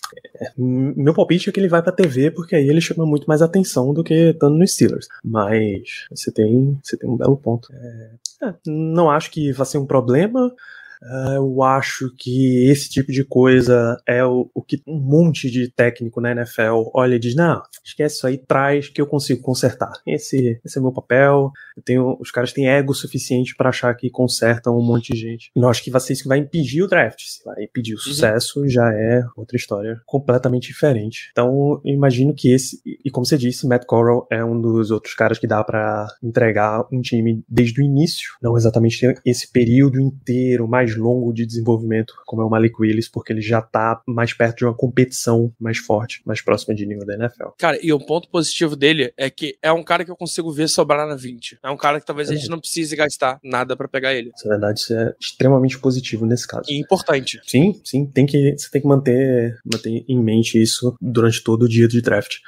M- Meu palpite é que ele vai pra TV porque aí ele chama muito mais atenção do que estando no Steelers. Mas você tem, você tem um belo ponto. É, é, não acho que vai ser um problema. É, eu acho que esse tipo de coisa é o, o que um monte de técnico na NFL olha e diz: não, esquece isso aí, traz que eu consigo consertar. Esse, esse é meu papel. Tenho, os caras têm ego suficiente pra achar que consertam um monte de gente. Não acho que vai ser isso que vai impedir o draft. Se vai impedir o sucesso, já é outra história completamente diferente. Então, eu imagino que esse, e e como você disse, Matt Corral é um dos outros caras que dá pra entregar um time desde o início, não exatamente esse período inteiro mais longo de desenvolvimento, como é o Malik Willis, porque ele já tá mais perto de uma competição mais forte, mais próxima de nível da NFL. Cara, e o ponto positivo dele é que é um cara que eu consigo ver sobrar na 20. É um cara que talvez a gente não precise gastar nada pra pegar ele. Essa verdade, isso é extremamente positivo nesse caso. E importante. Sim, sim, tem que, você tem que manter, manter em mente isso durante todo o dia de draft.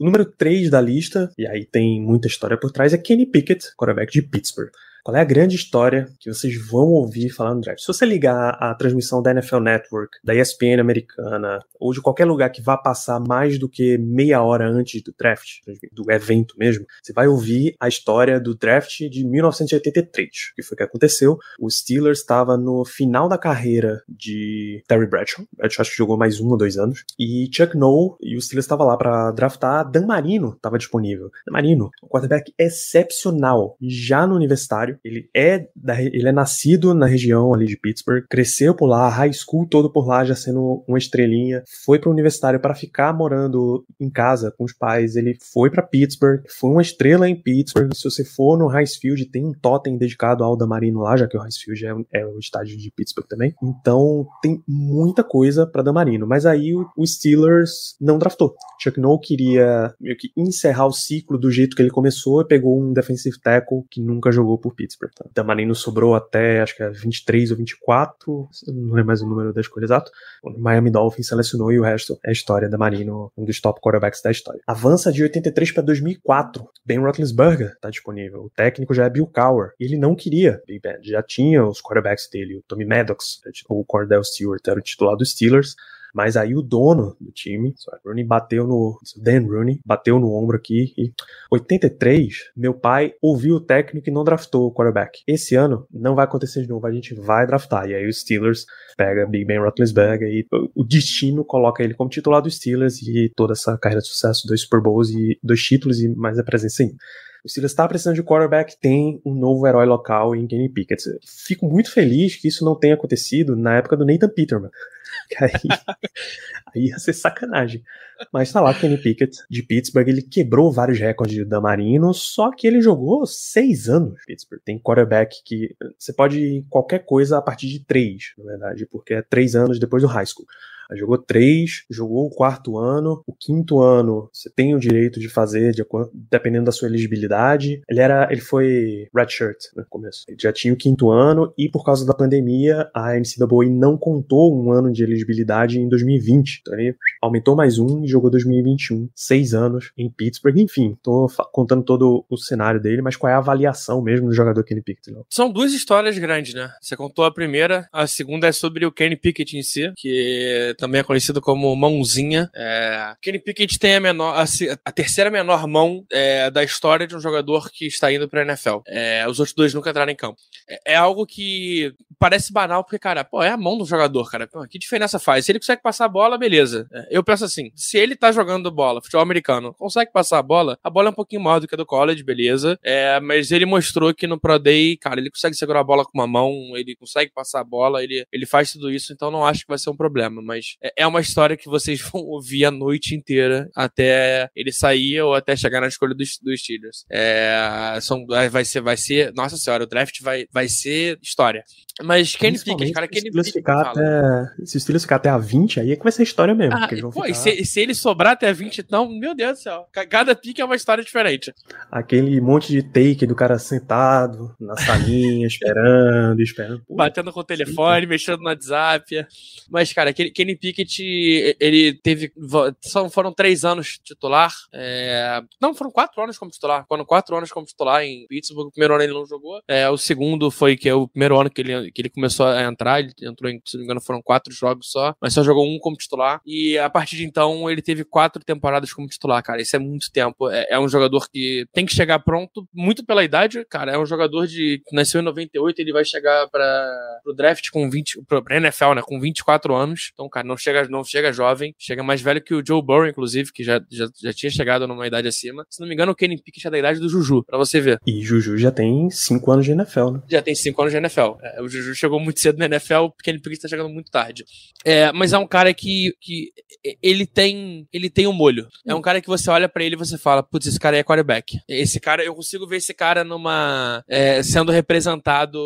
O número 3 da lista, e aí tem muita história por trás, é Kenny Pickett, quarterback de Pittsburgh. Qual é a grande história que vocês vão ouvir falar no draft? Se você ligar a transmissão da NFL Network, da ESPN americana, ou de qualquer lugar que vá passar mais do que meia hora antes do draft, do evento mesmo, você vai ouvir a história do draft de 1983, que foi o que aconteceu. O Steelers estava no final da carreira de Terry Bradshaw, Bradshaw acho que jogou mais um ou dois anos, e Chuck Noll e o Steelers estava lá para draftar, Dan Marino estava disponível. Dan Marino, um quarterback excepcional, já no universitário, ele é, da, ele é nascido na região ali de Pittsburgh, cresceu por lá, high school todo por lá, já sendo uma estrelinha, foi para o universitário para ficar morando em casa com os pais, ele foi para Pittsburgh, foi uma estrela em Pittsburgh, se você for no Heinz Field, tem um totem dedicado ao Damarino lá, já que o Heinz Field é, é o estádio de Pittsburgh também, então tem muita coisa para Damarino, mas aí o, o Steelers não draftou. Chuck Noll queria meio que encerrar o ciclo do jeito que ele começou e pegou um defensive tackle que nunca jogou por Pittsburgh. Então, Damarino sobrou até, acho que é 23 ou 24, não lembro mais o número da escolha exato. O Miami Dolphins selecionou e o resto é história da Marino, um dos top quarterbacks da história. Avança de 83 para 2004. Ben Roethlisberger tá disponível. O técnico já é Bill Cowher. E ele não queria Big Ben. Já tinha os quarterbacks dele, o Tommy Maddox, o Cordell Stewart era o titular dos Steelers. Mas aí o dono do time, Rooney, bateu no. Dan Rooney, bateu no ombro aqui e. 83, meu pai ouviu o técnico e não draftou o quarterback. Esse ano não vai acontecer de novo, a gente vai draftar. E aí o Steelers pega Big Ben Roethlisberger e o destino coloca ele como titular dos Steelers e toda essa carreira de sucesso, dois Super Bowls e dois títulos e mais a presença ainda. O Steelers está precisando de quarterback, tem um novo herói local em Kenny Pickett. Fico muito feliz que isso não tenha acontecido na época do Nathan Peterman. Que aí, aí ia ser sacanagem. Mas tá lá, Kenny Pickett, de Pittsburgh, ele quebrou vários recordes de Damarino, só que ele jogou seis anos Pittsburgh. Tem quarterback que você pode ir qualquer coisa a partir de três, na verdade, porque é três anos depois do high school. Aí jogou três, jogou o quarto ano, o quinto ano você tem o direito de fazer, de dependendo da sua elegibilidade. Ele era, ele foi redshirt no começo. Ele já tinha o quinto ano e por causa da pandemia a NCAA não contou um ano de elegibilidade em 2020. Então ele aumentou mais um e jogou 2021, seis anos em Pittsburgh. Enfim, tô contando todo o cenário dele, mas qual é a avaliação mesmo do jogador Kenny Pickett? Não? São duas histórias grandes, né? Você contou a primeira, a segunda é sobre o Kenny Pickett em si, que também é conhecido como mãozinha. É... Kenny Pickett tem a menor, a, a terceira menor mão é, da história de um jogador que está indo para a NFL. É, os outros dois nunca entraram em campo. É, é algo que parece banal, porque, cara, pô, é a mão do jogador, cara. Pô, que diferença faz? Se ele consegue passar a bola, beleza. É, eu penso assim, se ele tá jogando bola, futebol americano, consegue passar a bola, a bola é um pouquinho maior do que a do college, beleza. É, mas ele mostrou que no Pro Day, cara, ele consegue segurar a bola com uma mão, ele consegue passar a bola, ele, ele faz tudo isso, então não acho que vai ser um problema. Mas é, é uma história que vocês vão ouvir a noite inteira até ele sair ou até chegar na escolha dos, dos Steelers. É, são, vai ser, vai ser, nossa senhora, o draft vai, vai ser história. Mas Kenny Pickett, cara, Kenny Pickett. Até, se o Steelers ficar até a 20, aí é que vai ser história mesmo. Ah, pô, ficar... se, se, ele sobrar até a 20, então, meu Deus do céu. Cada pique é uma história diferente. Aquele monte de take do cara sentado na salinha, esperando, esperando. Pô, Batendo com o telefone, mexendo no WhatsApp. Mas, cara, Kenny Pickett, ele teve. São, foram três anos titular. É, não, foram quatro anos como titular. Foram quatro anos como titular em Pittsburgh. O primeiro ano ele não jogou. É, o segundo foi que é o primeiro ano que ele que ele começou a entrar, ele entrou em, se não me engano, foram quatro jogos só, mas só jogou um como titular. E a partir de então, ele teve quatro temporadas como titular, cara. Isso é muito tempo. É, é um jogador que tem que chegar pronto, muito pela idade, cara. É um jogador de que nasceu em 98, ele vai chegar para o draft com 20, pra NFL, né, com 24 anos. Então, cara, não chega, não chega jovem, chega mais velho que o Joe Burrow, inclusive, que já, já, já tinha chegado numa idade acima. Se não me engano, o Kenny Pickett é da idade do Juju, pra você ver. E Juju já tem 5 anos de NFL, né? Já tem 5 anos de NFL. É, o Juju chegou muito cedo na NFL, o Kenny Pickett tá chegando muito tarde. É, mas é um cara que, que ele tem ele tem um molho. É um cara que você olha para ele e você fala, putz, esse cara é quarterback. Esse cara, eu consigo ver esse cara numa é, sendo representado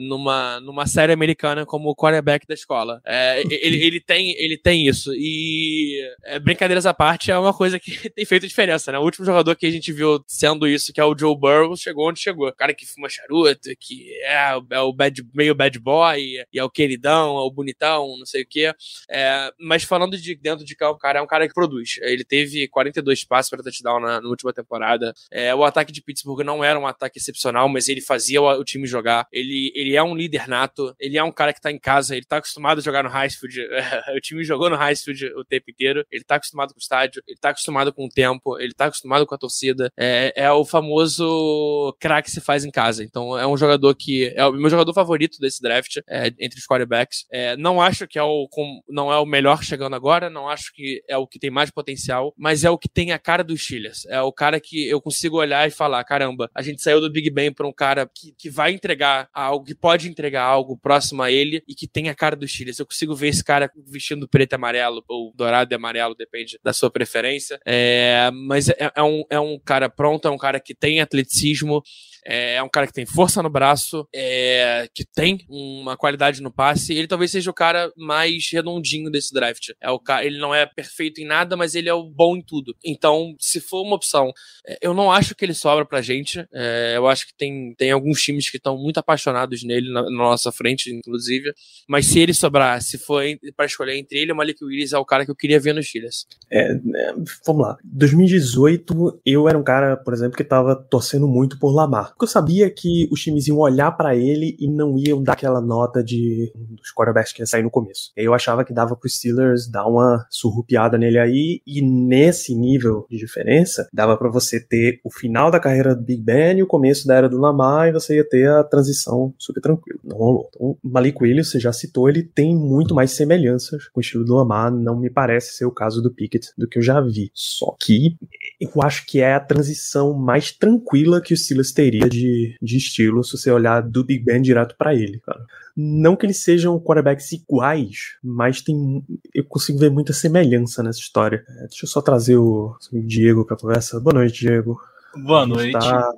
numa, numa série americana como quarterback da escola. É, ele, ele, tem, ele tem isso. E é, brincadeiras à parte, é uma coisa que tem feito diferença, né? O último jogador que a gente viu sendo isso, que é o Joe Burrow, chegou onde chegou. O cara que fuma charuto, que é, é o bad, meio bad boy, e é o queridão, é o bonitão, não sei o quê. É, mas falando de dentro de campo, cara, é um cara que produz. Ele teve 42 passos para touchdown na, na última temporada. É, o ataque de Pittsburgh não era um ataque excepcional, mas ele fazia o, o, time jogar. Ele, ele é um líder nato, ele é um cara que tá em casa, ele tá acostumado a jogar no Highfield. o time jogou no Highfield o tempo inteiro. Ele tá acostumado com o estádio, ele tá acostumado com o tempo, ele tá acostumado com a torcida. É, é o famoso craque que se faz em casa. Então é um jogador que é o meu jogador favorito desse draft é, entre os quarterbacks. É, não acho que é o não é o melhor chegando agora, não acho que é o que tem mais potencial, mas é o que tem a cara dos Steelers. É o cara que eu consigo olhar e falar, caramba, a gente saiu do Big Ben para um cara que, que vai entregar algo, que pode entregar algo próximo a ele e que tem a cara dos Steelers. Eu consigo ver esse cara vestindo preto e amarelo ou dourado e amarelo, depende da sua preferência. É, mas é, é, um, é um cara pronto, é um cara que tem atleticismo, é, é um cara que tem força no braço, é, que tem uma qualidade no passe. Ele talvez seja o cara mais redondinho desse draft. É o cara, ele não é perfeito em nada, mas ele é o bom em tudo. Então, se for uma opção, é, eu não acho que ele sobra pra gente. É, eu acho que tem, tem alguns times que estão muito apaixonados nele na, na, nossa frente, inclusive. Mas se ele sobrar, se for para escolher entre ele e o Malik Willis, é o cara que eu queria ver nos Steelers. É, é, vamos lá. 2018, eu era um cara, por exemplo, que tava torcendo muito por Lamar. Porque eu sabia que os times iam olhar para ele e não iam dar aquela nota de dos quarterbacks que ia sair no começo. Eu achava que dava pro Steelers dar uma surrupiada nele aí e nesse nível de diferença dava para você ter o final da carreira do Big Ben e o começo da era do Lamar e você ia ter a transição super tranquilo. Não rolou. Então, Malik Williams, você já citou, ele tem muito mais semelhanças com o estilo do Lamar, não me parece ser o caso do Pickett do que eu já vi. Só que eu acho que é a transição mais tranquila que o Steelers de, de estilo se você olhar do Big Ben direto para ele, cara. Não que eles sejam quarterbacks iguais, mas tem eu consigo ver muita semelhança nessa história. É, deixa eu só trazer o Diego para conversa. Boa noite, Diego. Boa noite. Tá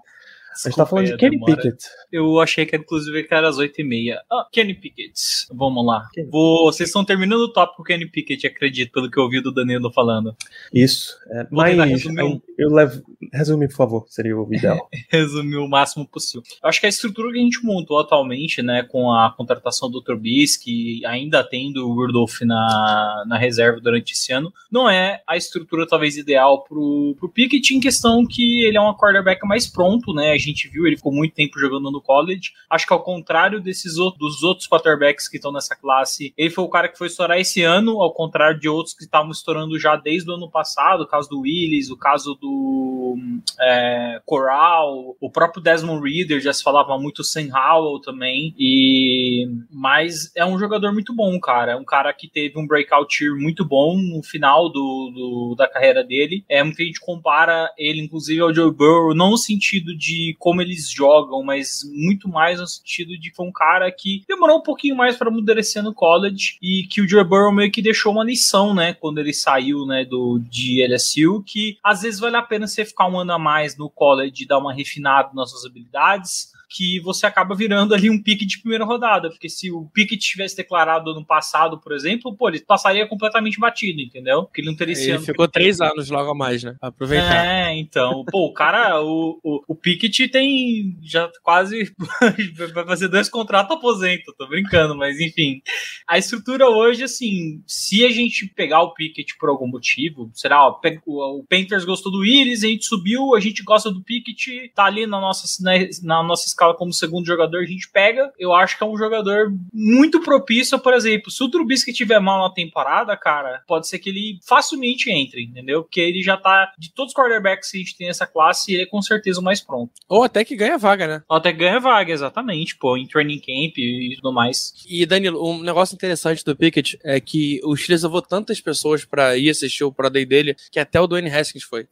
a gente tá falando de Kenny demora. Pickett. Eu achei que inclusive que era às 8h30. Ah, Kenny Pickett. Vamos lá. Vou... Vocês estão terminando o tópico Kenny Pickett, acredito, pelo que eu ouvi do Danilo falando. Isso. É, mas resumir... eu, levo. Resume, por favor, seria o ideal. resumir o máximo possível. Eu acho que a estrutura que a gente montou atualmente, né, com a contratação do Trubisky, ainda tendo o Rudolph na, na reserva durante esse ano, não é a estrutura talvez ideal pro, pro Pickett em questão que ele é um quarterback mais pronto, né? Gente viu, ele ficou muito tempo jogando no college. Acho que ao contrário desses dos outros quarterbacks que estão nessa classe, ele foi o cara que foi estourar esse ano, ao contrário de outros que estavam estourando já desde o ano passado, o caso do Willis, o caso do é, Coral, o próprio Desmond Reader já se falava muito sem Howell também. E mas é um jogador muito bom, cara. É um cara que teve um breakout year muito bom no final do, do da carreira dele. É muita gente compara ele, inclusive, ao Joe Burrow, não no sentido de como eles jogam, mas muito mais no sentido de que foi um cara que demorou um pouquinho mais para amadurecer no college e que o Joe Burrow meio que deixou uma lição, né, quando ele saiu, né, do de LSU, que às vezes vale a pena você ficar um ano a mais no college dar uma refinada nas suas habilidades que você acaba virando ali um pique de primeira rodada, porque se o pique tivesse declarado ano passado, por exemplo, pô, ele passaria completamente batido, entendeu? Porque ele não teria Ele ficou três anos logo a mais, né? Aproveitar. É, então, pô, o cara, o, o, o Pickett tem já quase vai fazer dois contratos aposento, tô brincando, mas enfim. A estrutura hoje, assim, se a gente pegar o Pickett por algum motivo, será, ó, o, Panthers gostou do Willis, a gente subiu, a gente gosta do Pickett, tá ali na nossa, na, na nossa escala como segundo jogador, a gente pega. Eu acho que é um jogador muito propício, por exemplo, se o Trubisky tiver mal na temporada, cara, pode ser que ele facilmente entre, entendeu? Porque ele já tá, de todos os quarterbacks que a gente tem nessa classe, ele é com certeza o mais pronto. Ou até que ganha vaga, né? Até ganha vaga, exatamente, pô, em training camp e tudo mais. E, Danilo, um negócio interessante do Pickett é que o Steelers levou tantas pessoas pra ir assistir o Pro Day dele que até o Dwayne Haskins foi.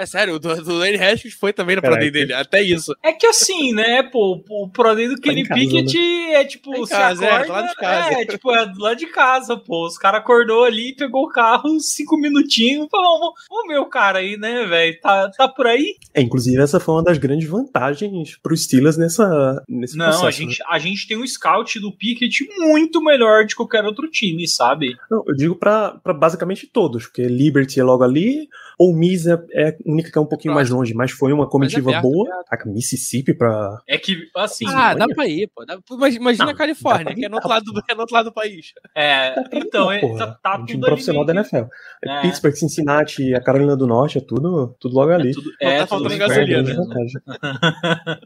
É sério, o do, do Dwayne Haskins foi também no Pro Day dele, até isso. É que assim, né, pô, o poder do Kenny em casa, Pickett é tipo, Tá se casa, é, acorda, do lado de casa. é, tipo, é do lado de casa, pô. Os caras acordou ali, pegou o carro, cinco minutinhos, falou, vamos, vamos ver o cara aí, né, velho, tá, tá por aí? É, inclusive, essa foi uma das grandes vantagens pro Steelers nessa, nesse Não, processo. a né? gente, a gente tem um scout do Pickett muito melhor de qualquer outro time, sabe? Não, eu digo pra, pra basicamente todos, porque Liberty é logo ali, ou Miss é, é única que é um pouquinho mais longe, mas foi uma comitiva perto, boa. Caraca, Mississippi pra. É que, assim, ah, dá pra ir, pô. Dá- Imagina, Não, a Califórnia, que é no, outro lado do, é no outro lado do país. é, então, é, tá, tá um time tudo profissional ali da NFL. É. Pittsburgh, Cincinnati, a Carolina do Norte, é tudo, tudo logo ali. tudo, Não é, tá tudo faltando gasolina.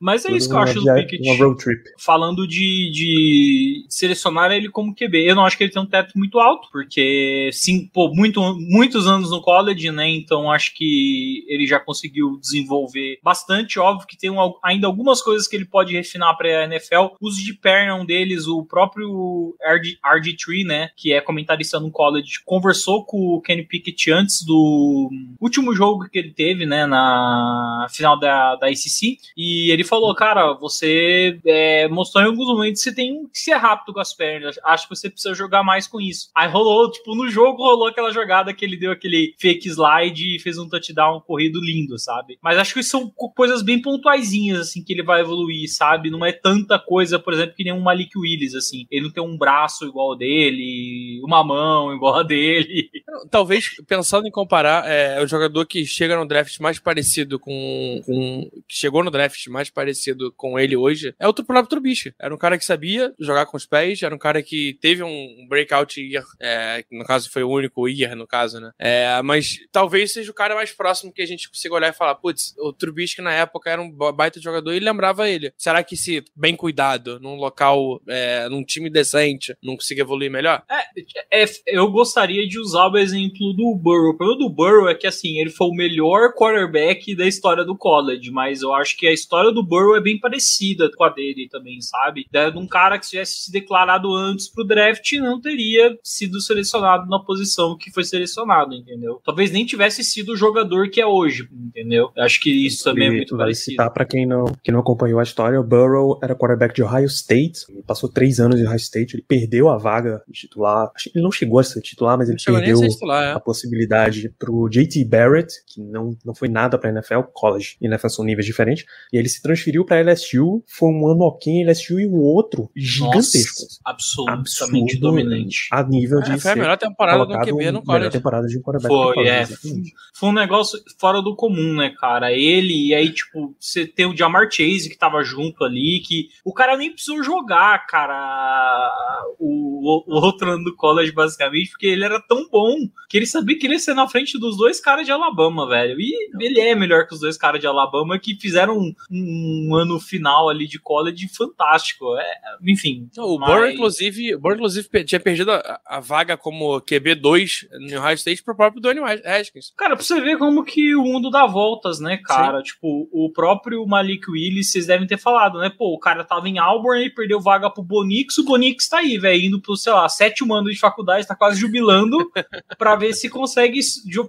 Mas é Tudo isso que eu acho do via- Pickett. Uma road trip. falando de, de selecionar ele como QB. Eu não acho que ele tem um teto muito alto, porque sim, pô, muito, muitos anos no college, né? Então acho que ele já conseguiu desenvolver bastante. Óbvio que tem um- ainda algumas coisas que ele pode refinar para a NFL. O uso de perna é um deles, o próprio RG, RG3, né? Que é comentarista no college, conversou com o Kenny Pickett antes do último jogo que ele teve, né? Na final da, da ACC. E ele falou, cara, você é, mostrou em alguns momentos que você tem que ser rápido com as pernas. Acho que você precisa jogar mais com isso. Aí rolou, tipo, no jogo rolou aquela jogada que ele deu aquele fake slide e fez um touchdown corrido lindo, sabe? Mas acho que são co- coisas bem pontuaisinhas, assim, que ele vai evoluir, sabe? Não é tanta coisa, por exemplo, que nem um Malik Willis, assim. Ele não tem um braço igual dele, uma mão igual a dele. Talvez, pensando em comparar, é, o jogador que chega no draft mais parecido com, com. que chegou no draft mais parecido com ele hoje é o próprio Trubisky. Era um cara que sabia jogar com os pés, era um cara que teve um breakout year, é, no caso foi o único year, no caso, né? É, mas talvez seja o cara mais próximo que a gente consiga olhar e falar, putz, o Trubisky na época era um baita jogador e lembrava ele. Será que se bem cuidado, num local, é, num time decente, não consiga evoluir melhor? É, eu gostaria de usar o exemplo do Burrow. O problema do Burrow é que, assim, ele foi o melhor quarterback da história do college, mas eu acho que a história do Burrow é bem parecida com a dele também, sabe? É de um cara que tivesse se declarado antes pro draft não teria sido selecionado na posição que foi selecionado, entendeu? Talvez nem tivesse sido o jogador que é hoje, entendeu? Eu acho que isso também é muito Vale parecido. citar pra quem não, quem não acompanhou a história, o Burrow era quarterback de Ohio State, ele passou três anos em Ohio State, ele perdeu a vaga de titular, acho que ele não chegou a ser titular, mas ele a perdeu titular, a é. possibilidade pro JT Barrett, que não, não foi nada pra NFL, college e NFL são níveis diferentes, e ele se transferiu pra LSU, foi um ano ok em LSU e o outro gigantesco. Nossa, absolutamente Absurdo dominante. a nível de É, foi a melhor temporada do QB no melhor college. temporada de um quarterback Foi, college, é. exatamente. Foi um negócio fora do comum, né, cara? Ele, e aí, tipo, você tem o Jamar Chase que tava junto ali, que o cara nem precisou jogar, cara, o, o outro ano do college, basicamente, porque ele era tão bom que ele sabia que ele ia ser na frente dos dois caras de Alabama, velho. E ele é melhor que os dois caras de Alabama que fizeram um, um um ano final ali de college fantástico. É, enfim. O mas- Burrow, inclusive, o Burrow, inclusive, tinha perdido a, a vaga como QB2 no Ohio State pro próprio Donnie Haskins. Cara, pra você ver como que o mundo dá voltas, né, cara? Tipo, o próprio Malik Willis, vocês devem ter falado, né? Pô, o cara tava em Auburn e perdeu vaga pro Bonix, o Bonix tá aí, velho, indo pro, sei lá, sétimo ano de faculdade, tá quase jubilando pra ver se consegue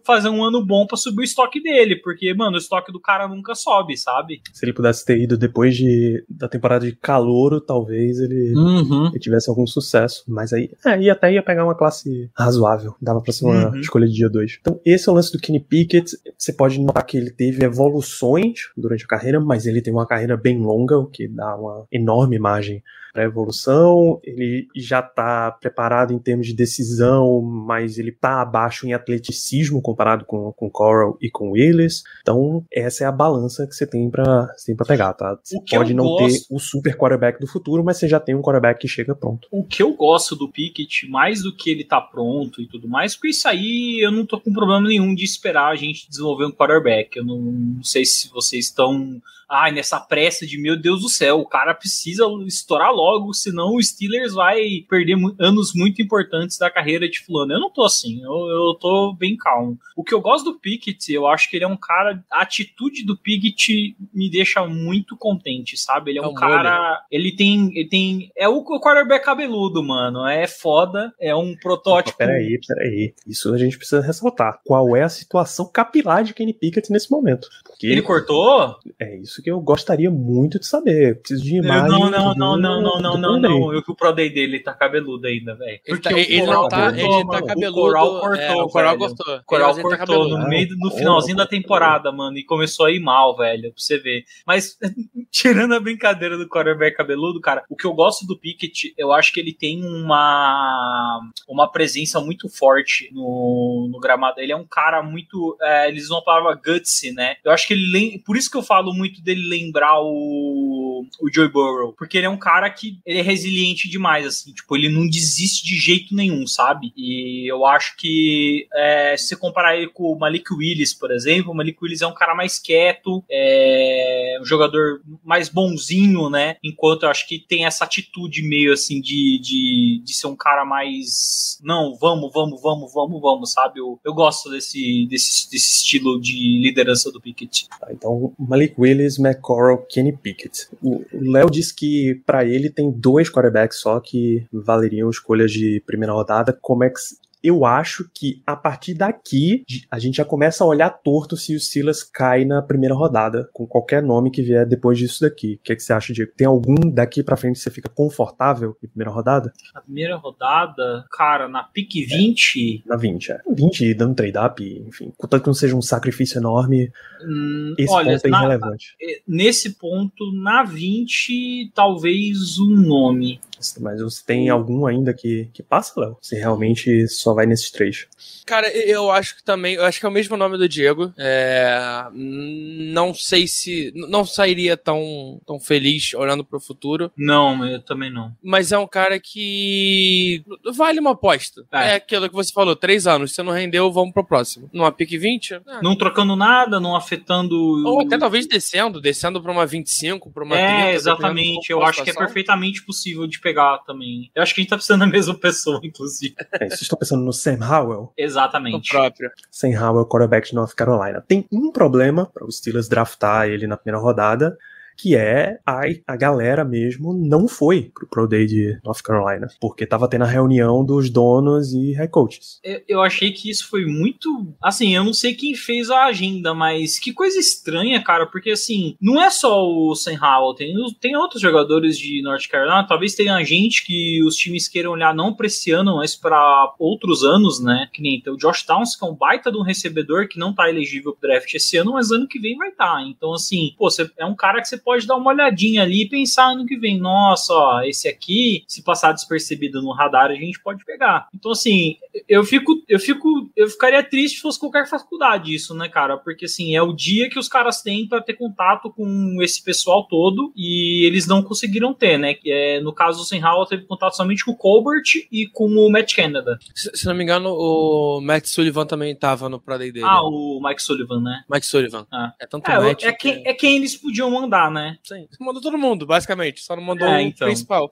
fazer um ano bom pra subir o estoque dele, porque, mano, o estoque do cara nunca sobe, sabe? Se ele pudesse ter ido depois de, da temporada de calouro, talvez ele, Uhum. ele tivesse algum sucesso. Mas aí, é, ia até ia pegar uma classe razoável. Dava pra ser uma Uhum. escolha de dia 2. Então, esse é o lance do Kenny Pickett. Você pode notar que ele teve evoluções durante a carreira, mas ele tem uma carreira bem longa, o que dá uma enorme margem para evolução. Ele já tá preparado em termos de decisão, mas ele tá abaixo em atleticismo comparado com, com Coral e com Willis. Então, essa é a balança que você tem pra pegar, tá? Você pode não gosto- ter o super quarterback do futuro, mas você já tem um quarterback que chega pronto. O que eu gosto do Pickett, mais do que ele tá pronto e tudo mais, porque isso aí eu não tô com problema nenhum de esperar a gente desenvolver um quarterback. Eu não, não sei se vocês estão. Ai, nessa pressa de meu Deus do céu, o cara precisa estourar logo, senão o Steelers vai perder anos muito importantes da carreira de fulano. Eu não tô assim, eu, eu tô bem calmo. O que eu gosto do Pickett, eu acho que ele é um cara. A atitude do Pickett me deixa muito contente, sabe? Ele é, É um um cara. Ele tem. Ele tem. É o quarterback cabeludo, mano. É foda. É um protótipo. Peraí, peraí. Isso a gente precisa ressaltar. Qual é a situação capilar de Kenny Pickett nesse momento? Porque Ele cortou? é isso que eu gostaria muito de saber. Preciso de Eu- imagem. não, não, do- não, não, não, não, não, Play. não. Eu vi o Pro Day dele tá cabeludo ainda, velho. Ele, Porque tá, ele não tá, cortou, ele mano. tá cabeludo. O Coral cortou, é, o Coral velho. cortou. O Coral Ele tá cortou cabeludo. no meio no finalzinho da temporada, mano, e começou a ir mal, velho, pra você ver. Mas tirando a brincadeira do quarterback cabeludo, cara, o que eu gosto do Pickett, eu acho que ele tem uma uma presença muito forte no, no gramado. Ele é um cara muito, é, eles usam a palavra gutsy, né? Eu acho que ele por isso que eu falo muito dele lembrar o o Joey Burrow, porque ele é um cara que ele é resiliente demais, assim, tipo, ele não desiste de jeito nenhum, sabe? E eu acho que é, se você comparar ele com o Malik Willis, por exemplo, o Malik Willis é um cara mais quieto, é um jogador mais bonzinho, né? Enquanto eu acho que tem essa atitude meio assim de, de, de ser um cara mais. Não, vamos, vamos, vamos, vamos, vamos, sabe? Eu, eu gosto desse, desse, desse estilo de liderança do Pickett. Tá, então, Malik Willis, McCorral, Kenny Pickett. O Léo disse que pra ele tem dois quarterbacks só que valeriam escolhas de primeira rodada. Como é que. Eu acho que a partir daqui a gente já começa a olhar torto se o Silas cai na primeira rodada, com qualquer nome que vier depois disso daqui. O que, é que você acha, Diego? Tem algum daqui pra frente que você fica confortável em primeira rodada? Na primeira rodada, cara, na pique 20, Na 20, é. 20 dando trade-up, enfim. Contanto que não seja um sacrifício enorme, hum, esse olha, ponto é na- irrelevante. nesse ponto, na 20, talvez um nome. Mas você tem algum ainda que, que passa, Léo? Você realmente só vai nesses três? Cara, eu acho que também, eu acho que é o mesmo nome do Diego. É, não sei se não sairia tão, tão feliz olhando pro futuro, Não, eu também não. mas é um cara que vale uma aposta. É. É, aquilo que você falou, três anos, se não rendeu, vamos pro próximo. Numa pick 20, é. Não trocando nada, não afetando. ou até talvez descendo, descendo pra uma 25, pra uma 30. É, dependendo exatamente. de Eu acho que é perfeitamente possível de pegar também. Eu acho que a gente tá precisando da mesma pessoa, inclusive. É, vocês estão pensando no Sam Howell? O Exatamente. próprio. Sam Howell, quarterback de North Carolina. Tem um problema para os Steelers draftar ele na primeira rodada, que é a, a galera mesmo não foi pro Pro Day de North Carolina, porque tava tendo a reunião dos donos e head coaches. Eu- Eu achei que isso foi muito. Assim, eu não sei quem fez a agenda, mas que coisa estranha, cara, porque assim, não é só o Sam Howell, tem, tem outros jogadores de North Carolina, talvez tenha gente que os times queiram olhar não pra esse ano, mas pra outros anos, né? Que nem tem o Josh Towns, que é um baita de um recebedor que não tá elegível pro draft esse ano, mas ano que vem vai estar. Então, assim, pô, você é um cara que você pode dar uma olhadinha ali e pensar ano que vem, nossa, ó, esse aqui, se passar despercebido no radar, a gente pode pegar. Então, assim, eu fico, eu fico, eu ficaria triste se fosse qualquer faculdade isso, né, cara? Porque assim, é o dia que os caras têm pra ter contato com esse pessoal todo e eles não conseguiram ter, né? Que é, no caso do Howell teve contato somente com o Colbert e com o Matt Canada. Se, se não me engano, o Matt Sullivan também tava no Pro Day dele. Ah, o Mike Sullivan, né? Mike Sullivan. Ah. É tanto É, Matt. é, quem, é quem eles podiam mandar, né? Sim. Mandou todo mundo, basicamente. Só não mandou É, o então. principal.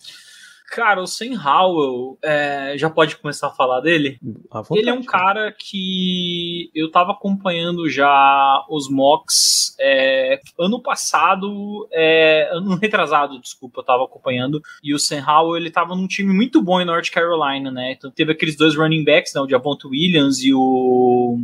Cara, o Sam Howell, é, já pode começar a falar dele? À vontade. Ele é um cara que eu tava acompanhando já os mocks é, ano passado, é, ano retrasado, desculpa, eu tava acompanhando. E o Sam Howell, ele tava num time muito bom em North Carolina, né? Então teve aqueles dois running backs, né? O Javonte Williams e o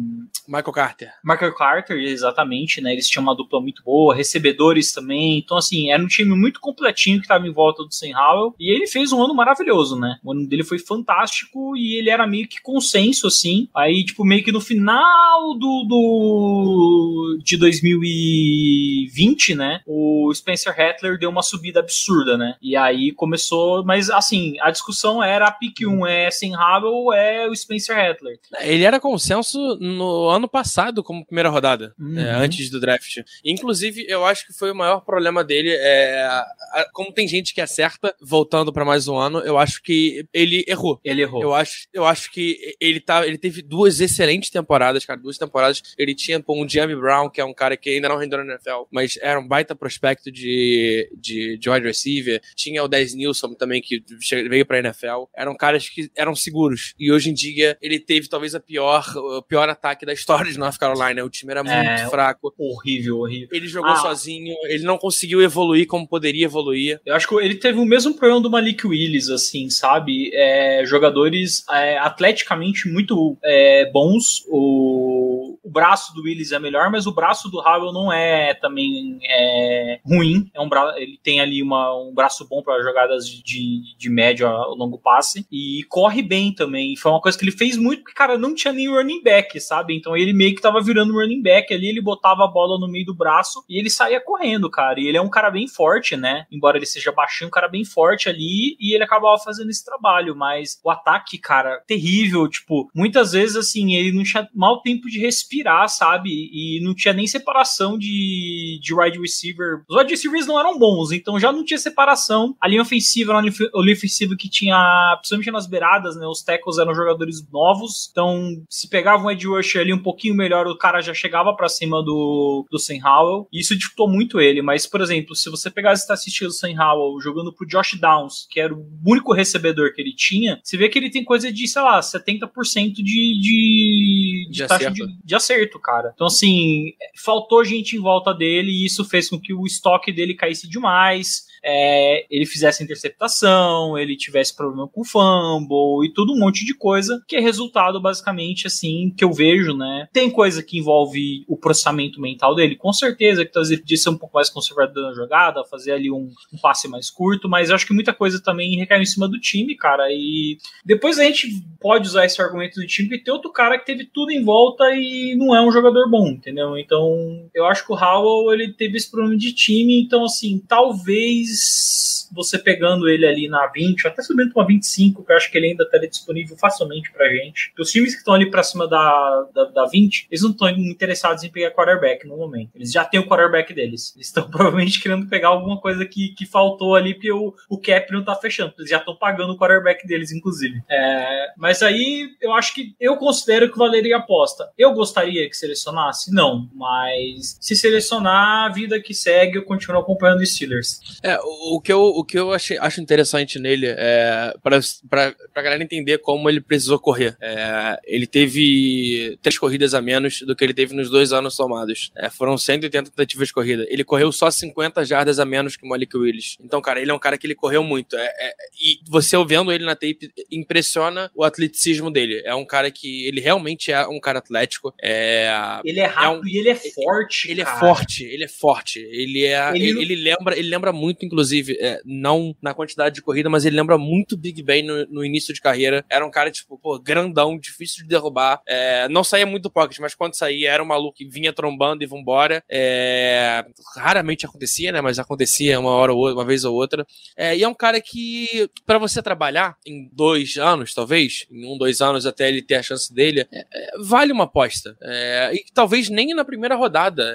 Michael Carter. Michael Carter, exatamente, né? Eles tinham uma dupla muito boa, recebedores também. Então, assim, era um time muito completinho que estava em volta do Sam Howell. E ele fez um ano maravilhoso, né? O ano dele foi fantástico e ele era meio que consenso, assim. Aí, tipo, meio que no final do, do de 2020, né? O Spencer Rattler deu uma subida absurda, né? E aí começou, mas assim, a discussão era a pick 1 é Sam Howell ou é o Spencer Rattler. Ele era consenso no ano passado como primeira rodada, Uhum. é, antes do draft. Inclusive, eu acho que foi o maior problema dele. É, a- como tem gente que acerta, voltando pra mais um ano, eu acho que ele errou. Ele errou. Eu acho, eu acho que ele, tá, ele teve duas excelentes temporadas, cara. Duas temporadas. Ele tinha pô, um Jamie Brown, que é um cara que ainda não rendeu na NFL, mas era um baita prospecto de, de, de wide receiver. Tinha o Dez Nilsson também, que veio pra NFL. Eram caras que eram seguros. E hoje em dia, ele teve talvez a pior, o pior ataque da história de North Carolina. O time era muito É, fraco. Horrível, horrível. Ele jogou Ah. sozinho, ele não conseguiu evoluir como poderia evoluir. Eu acho que ele teve o mesmo problema do Malik Willis, assim, sabe? É, jogadores é, atleticamente muito é, bons. O, o braço do Willis é melhor, mas o braço do Howell não é também é, ruim. É um bra ele tem ali uma, um braço bom para jogadas de, de, de médio a longo passe. E corre bem também. Foi uma coisa que ele fez muito, porque, cara, não tinha nem running back, sabe? Então ele meio que tava virando running back ali, ele botava a bola no meio do braço e ele saía correndo, cara. E ele é um cara bem forte, né? Embora ele seja baixinho, um cara bem forte ali e ele acabava fazendo esse trabalho. Mas o ataque, cara, terrível. Tipo, muitas vezes, assim, ele não tinha mal tempo de respirar, sabe? E não tinha nem separação de, de wide receiver. Os wide receivers não eram bons, então já não tinha separação. A linha ofensiva era uma linha ofensiva que tinha, principalmente nas beiradas, né? Os tackles eram jogadores novos. Então, se pegava um edge rusher ali um pouquinho melhor, o cara já chegava pra cima do, do Sam Howell. E isso dificultou muito ele. Mas, por exemplo, se você pegar as estatísticas do Sam Howell jogando pro Josh Downs, que era o único recebedor que ele tinha, você vê que ele tem coisa de, sei lá, 70% de, de, De taxa acerto. de, de acerto, cara. Então, assim, faltou gente em volta dele e isso fez com que o estoque dele caísse demais. É, ele fizesse interceptação, ele tivesse problema com fumble e tudo um monte de coisa, que é resultado basicamente assim que eu vejo, né? Tem coisa que envolve o processamento mental dele, com certeza, que talvez ele podia ser um pouco mais conservador na jogada, fazer ali um, um passe mais curto, mas acho que muita coisa também recaiu em cima do time, cara. E depois a gente pode usar esse argumento do time que tem outro cara que teve tudo em volta e não é um jogador bom, entendeu? Então eu acho que o Howell ele teve esse problema de time, então assim, talvez is você pegando ele ali na 20, até subindo uma 25, que eu acho que ele ainda estaria disponível facilmente pra gente. Os times que estão ali pra cima da, da, da 20, eles não estão interessados em pegar quarterback no momento. Eles já têm o quarterback deles. Eles estão provavelmente querendo pegar alguma coisa que, que faltou ali, porque o, o cap não tá fechando. Eles já estão pagando o quarterback deles, inclusive. É, mas aí eu acho que eu considero que valeria a aposta. Eu gostaria que selecionasse? Não. Mas se selecionar, a vida que segue, eu continuo acompanhando os Steelers. É, o, o que eu, o que eu achei, acho interessante nele é pra, pra, pra galera entender como ele precisou correr. É, ele teve três corridas a menos do que ele teve nos dois anos somados. É, foram 180 tentativas de corrida. Ele correu só 50 jardas a menos que o Malik Willis. Então, cara, ele é um cara que ele correu muito. É, é, e você vendo ele na tape, impressiona o atleticismo dele. É um cara que ele realmente é um cara atlético. É, Ele é rápido um- e ele é forte. ele é cara. forte, ele é forte. Ele é. Ele Ele, ele lembra, ele lembra muito, inclusive, é, não na quantidade de corrida, mas ele lembra muito Big Ben no, no início de carreira. Era um cara, tipo, pô, grandão, difícil de derrubar. É, não saía muito do pocket, mas quando saía, era um maluco que vinha trombando e vambora. É, raramente acontecia, né? Mas acontecia uma hora ou outra, uma vez ou outra. É, e é um cara que, pra você trabalhar em dois anos, talvez, em um, dois anos até ele ter a chance dele, é, é, vale uma aposta. É, e talvez nem na primeira rodada.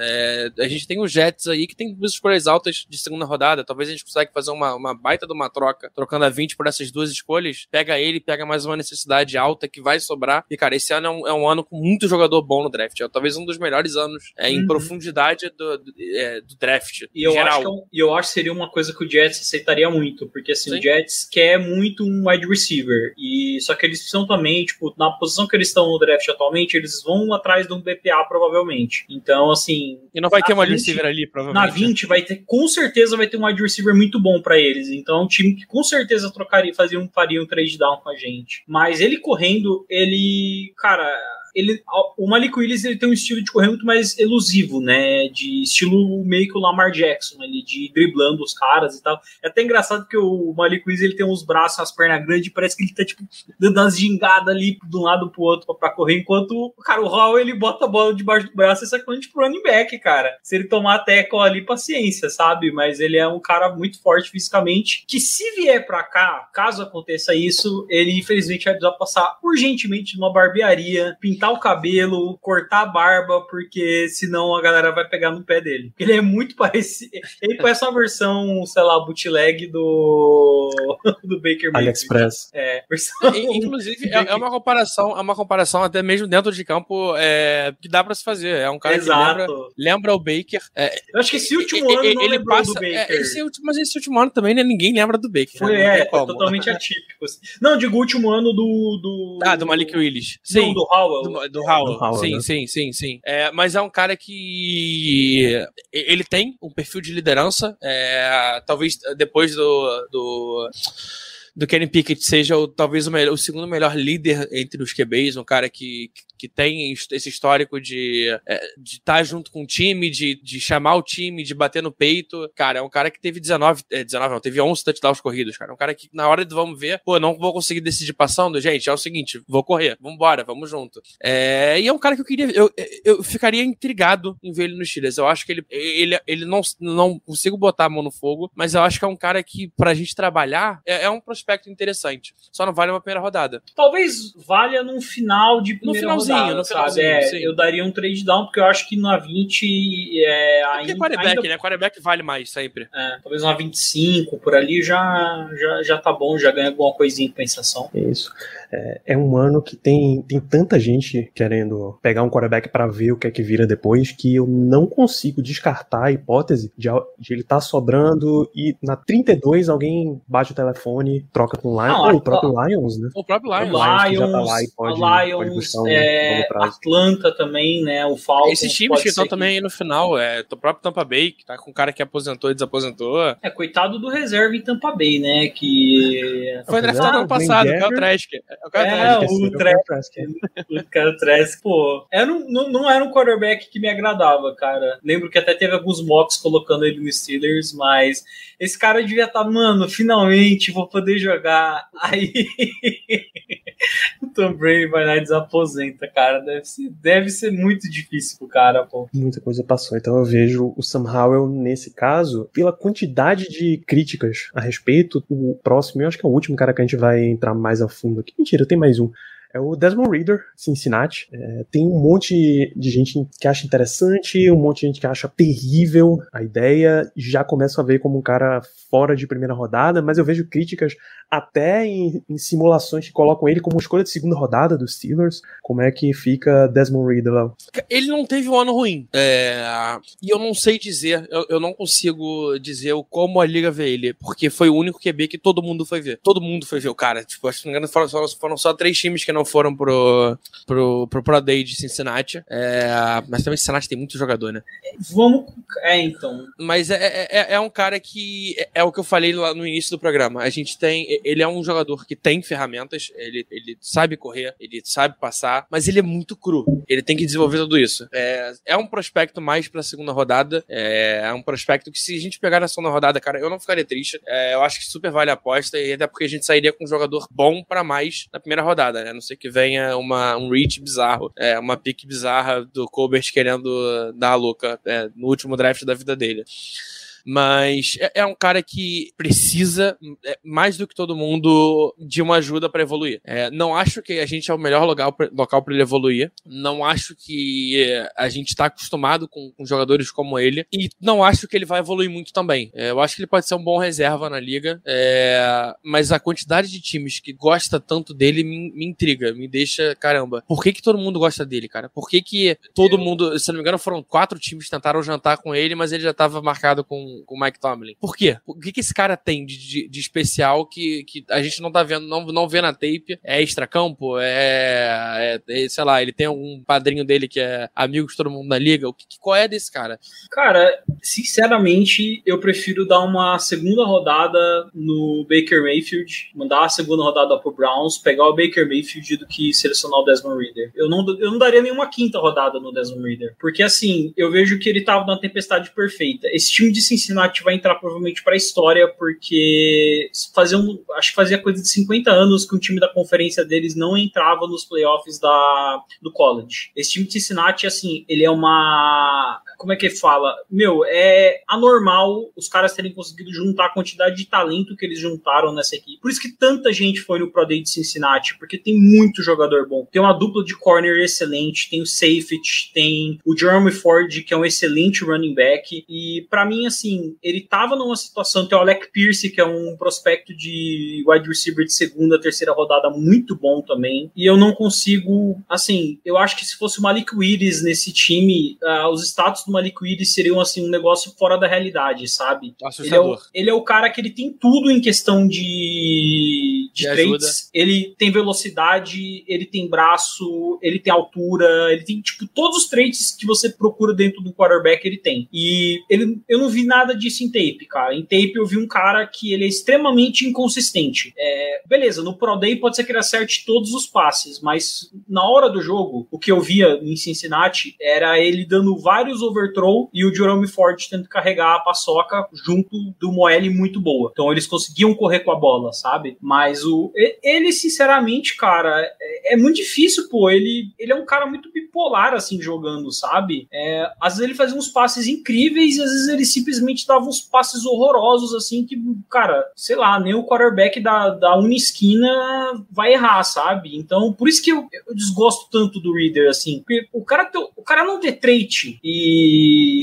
A gente tem os Jets aí que tem duas escolhas altas de segunda rodada. Talvez a gente consiga fazer uma, uma baita de uma troca, trocando a 20 por essas duas escolhas, pega ele, pega mais uma necessidade alta que vai sobrar. E, cara, esse ano é um, é um ano com muito jogador bom no draft. É talvez um dos melhores anos é, em Uhum. profundidade do, do, é, do draft. E eu, geral. acho que, é um- eu acho que seria uma coisa que o Jets aceitaria muito, porque assim, Sim. o Jets quer muito um wide receiver. E só que eles precisam também, tipo, na posição que eles estão no draft atualmente, eles vão atrás de um BPA provavelmente. Então, assim, E não vai ter uma 20 receiver ali, provavelmente. na 20 vai ter, com certeza vai ter um wide receiver muito bom pra eles. Então é um time que com certeza trocaria, fazia um, faria um trade down com a gente. Mas ele correndo, ele, cara, ele, o Malik Willis ele tem um estilo de correr muito mais elusivo, né? De estilo meio que o Lamar Jackson, ali, de driblando os caras e tal. É até engraçado que o Malik Willis ele tem uns braços, as pernas grandes, parece que ele tá tipo dando umas gingadas ali de um lado pro outro pra correr, enquanto cara, o Hall ele bota a bola debaixo do braço e sacando tipo running back, cara. Se ele tomar tackle ali, paciência, sabe? Mas ele é um cara muito forte fisicamente, que se vier pra cá, caso aconteça isso, ele infelizmente vai precisar passar urgentemente numa barbearia, o cabelo, cortar a barba, porque senão a galera vai pegar no pé dele. Ele é muito parecido. Ele parece uma versão, sei lá, bootleg do, do Baker Mayfield. AliExpress. É, versão. Inclusive, é, é uma comparação, é uma comparação até mesmo dentro de campo é, que dá pra se fazer. É um cara que lembra, Exato. lembra o Baker. É, Eu acho que esse último ano e- não lembrou do Baker. é, esse último- mas esse último ano também né, ninguém lembra do Baker. Foi, né? Não é, totalmente atípico. assim. Não, digo o último ano do. do Ah, do Malik Willis. Não, Sim. do Howell. Do, do Howell. Do Howell, sim, né? sim, sim, sim. É, mas é um cara que ele tem um perfil de liderança. é, talvez depois do, do do Kenny Pickett seja o, talvez o, melhor- o segundo melhor líder entre os QBs, um cara que, que tem his- esse histórico de é, de estar junto com o time, de, de chamar o time, de bater no peito. Cara, é um cara que teve 19, é, 19 não, teve 11 touchdowns corridos, cara. É um cara que na hora de vamos ver, pô, não vou conseguir decidir passando, gente, é o seguinte, vou correr, vambora, vamos junto. É, e é um cara que eu queria, eu, eu ficaria intrigado em ver ele nos Steelers. Eu acho que ele, ele, ele não, não consigo botar a mão no fogo, mas eu acho que é um cara que, pra gente trabalhar, é, é um prospecto interessante. Só não vale uma primeira rodada. Talvez valha num final de primeira finalzinho, rodada, no sabe? finalzinho, É, sim. eu daria um trade down, porque eu acho que na 20 é, Porque ainda, é quarterback, ainda- né? Quarterback vale mais sempre. é, talvez uma 25 por ali já, já, já tá bom, já ganha alguma coisinha em compensação. É isso. É, é um ano que tem, tem tanta gente querendo pegar um quarterback pra ver o que é que vira depois que eu não consigo descartar a hipótese de, de ele tá sobrando e na 32 alguém bate o telefone, troca com o Lions, Não, ou o próprio Lions, né? O próprio Lions. Lions que já tá Lions, lá e pode- pode Lions, buscar um é, prazo. Atlanta também, né? O Falcons. Esses times que estão ser também aí no final, é o próprio Tampa Bay, que tá com um cara que aposentou e desaposentou. É, coitado do reserva em Tampa Bay, né? Que. Foi draftado ano passado, o. Kyle Trask. É o Kyle É, Trask. o é Trask. Trask. O cara Trask, pô. Era um, não, não era um quarterback que me agradava, cara. Lembro que até teve alguns mocks colocando ele no Steelers, mas esse cara devia estar, mano, finalmente vou poder jogar. Aí o Tom Brady vai lá e desaposenta, cara. Deve ser, deve ser muito difícil pro cara, pô. Muita coisa passou. Então eu vejo o Sam Howell nesse caso, pela quantidade de críticas a respeito, o próximo, eu acho que é o último cara que a gente vai entrar mais a fundo aqui. Mentira, tem mais um. É o Desmond Reader, Cincinnati. É, tem um monte de gente que acha interessante, um monte de gente que acha terrível a ideia. Já começo a ver como um cara fora de primeira rodada, mas eu vejo críticas até em, em simulações que colocam ele como escolha de segunda rodada dos Steelers. Como é que fica Desmond Reader lá? Ele não teve um ano ruim. É, E eu não sei dizer, eu, eu não consigo dizer o como a liga vê ele, porque foi o único QB que todo mundo foi ver. Todo mundo foi ver o cara. Tipo, acho que não me engano, foram, foram, foram só três times que não foram pro, pro, pro Pro Day de Cincinnati. É, Mas também Cincinnati tem muito jogador, né? Vamos. É, então. Mas é, é, é um cara que. É, é o que eu falei lá no início do programa. A gente tem. Ele é um jogador que tem ferramentas, ele, ele sabe correr, ele sabe passar, mas ele é muito cru. Ele tem que desenvolver tudo isso. É, é um prospecto mais pra segunda rodada. É, é um prospecto que, se a gente pegar na segunda rodada, cara, eu não ficaria triste. É, eu acho que super vale a aposta, e até porque a gente sairia com um jogador bom pra mais na primeira rodada, né? A não ser que venha uma, um reach bizarro, é, uma pique bizarra do Colbert querendo dar a louca é, no último draft da vida dele. Mas é, é um cara que precisa, é, mais do que todo mundo, de uma ajuda para evoluir. É, não acho que a gente é o melhor local pra, local para ele evoluir. Não acho que é, a gente está acostumado com, com, jogadores como ele. E não acho que ele vai evoluir muito também. Eu acho que ele pode ser um bom reserva na liga. Mas a quantidade de times que gosta tanto dele me, me intriga, me deixa, caramba. Por que, que todo mundo gosta dele, cara? Por que, que todo mundo, se não me engano, foram quatro times que tentaram jantar com ele, mas ele já estava marcado com, com o Mike Tomlin? Por quê? O que, que esse cara tem de, de, de, especial que, que a gente não tá vendo, não, não vê na tape? É extra-campo? É, é, é, sei lá, ele tem algum padrinho dele que é amigo de todo mundo na liga? O que, qual é desse cara? Cara, sinceramente, eu prefiro dar uma segunda rodada no Baker Mayfield, mandar a segunda rodada pro Browns, pegar o Baker Mayfield do que selecionar o Desmond Reader. Eu não, eu não daria nenhuma quinta rodada no Desmond Reader, porque assim, eu vejo que ele tava numa tempestade perfeita. Esse time de Cincinnati vai entrar provavelmente pra história, porque fazia um, acho que fazia coisa de 50 anos que um time da conferência deles não entrava nos playoffs da, do college. Esse time de Cincinnati, assim, ele é uma. Como é que fala? Meu, é anormal os caras terem conseguido juntar a quantidade de talento que eles juntaram nessa equipe. Por isso que tanta gente foi no Pro Day de Cincinnati, porque tem muito jogador bom. Tem uma dupla de corner excelente, tem o Safety, tem o Jeremy Ford, que é um excelente running back. E para mim, assim, ele tava numa situação. Tem o Alec Pierce, que é um prospecto de wide receiver de segunda, terceira rodada muito bom também. E eu não consigo, assim, eu acho que se fosse o Malik Willis nesse time, uh, os status do Malik Willis seriam, assim, um negócio fora da realidade, sabe? Ele é, o, ele é o cara que ele tem tudo em questão de, de traits. Ele tem velocidade, ele tem braço, ele tem altura, ele tem, tipo, todos os traits que você procura dentro do quarterback, ele tem. E ele, eu não vi nada disso em tape, cara. Em tape eu vi um cara que ele é extremamente inconsistente. É, beleza, no Pro Day pode ser que ele acerte todos os passes, mas na hora do jogo, o que eu via em Cincinnati era ele dando vários overthrow e o Jerome Ford tendo que carregar a paçoca junto do Moelle muito boa. Então eles conseguiam correr com a bola, sabe? Mas o ele, sinceramente, cara, é, é muito difícil, pô. Ele, ele é um cara muito bipolar, assim, jogando, sabe? É, às vezes ele fazia uns passes incríveis e às vezes ele simplesmente dava uns passes horrorosos, assim, que, cara, sei lá, nem o quarterback da, da esquina vai errar, sabe? Então, por isso que eu, eu desgosto tanto do Reader, assim. Porque o cara, o cara não ter trait e,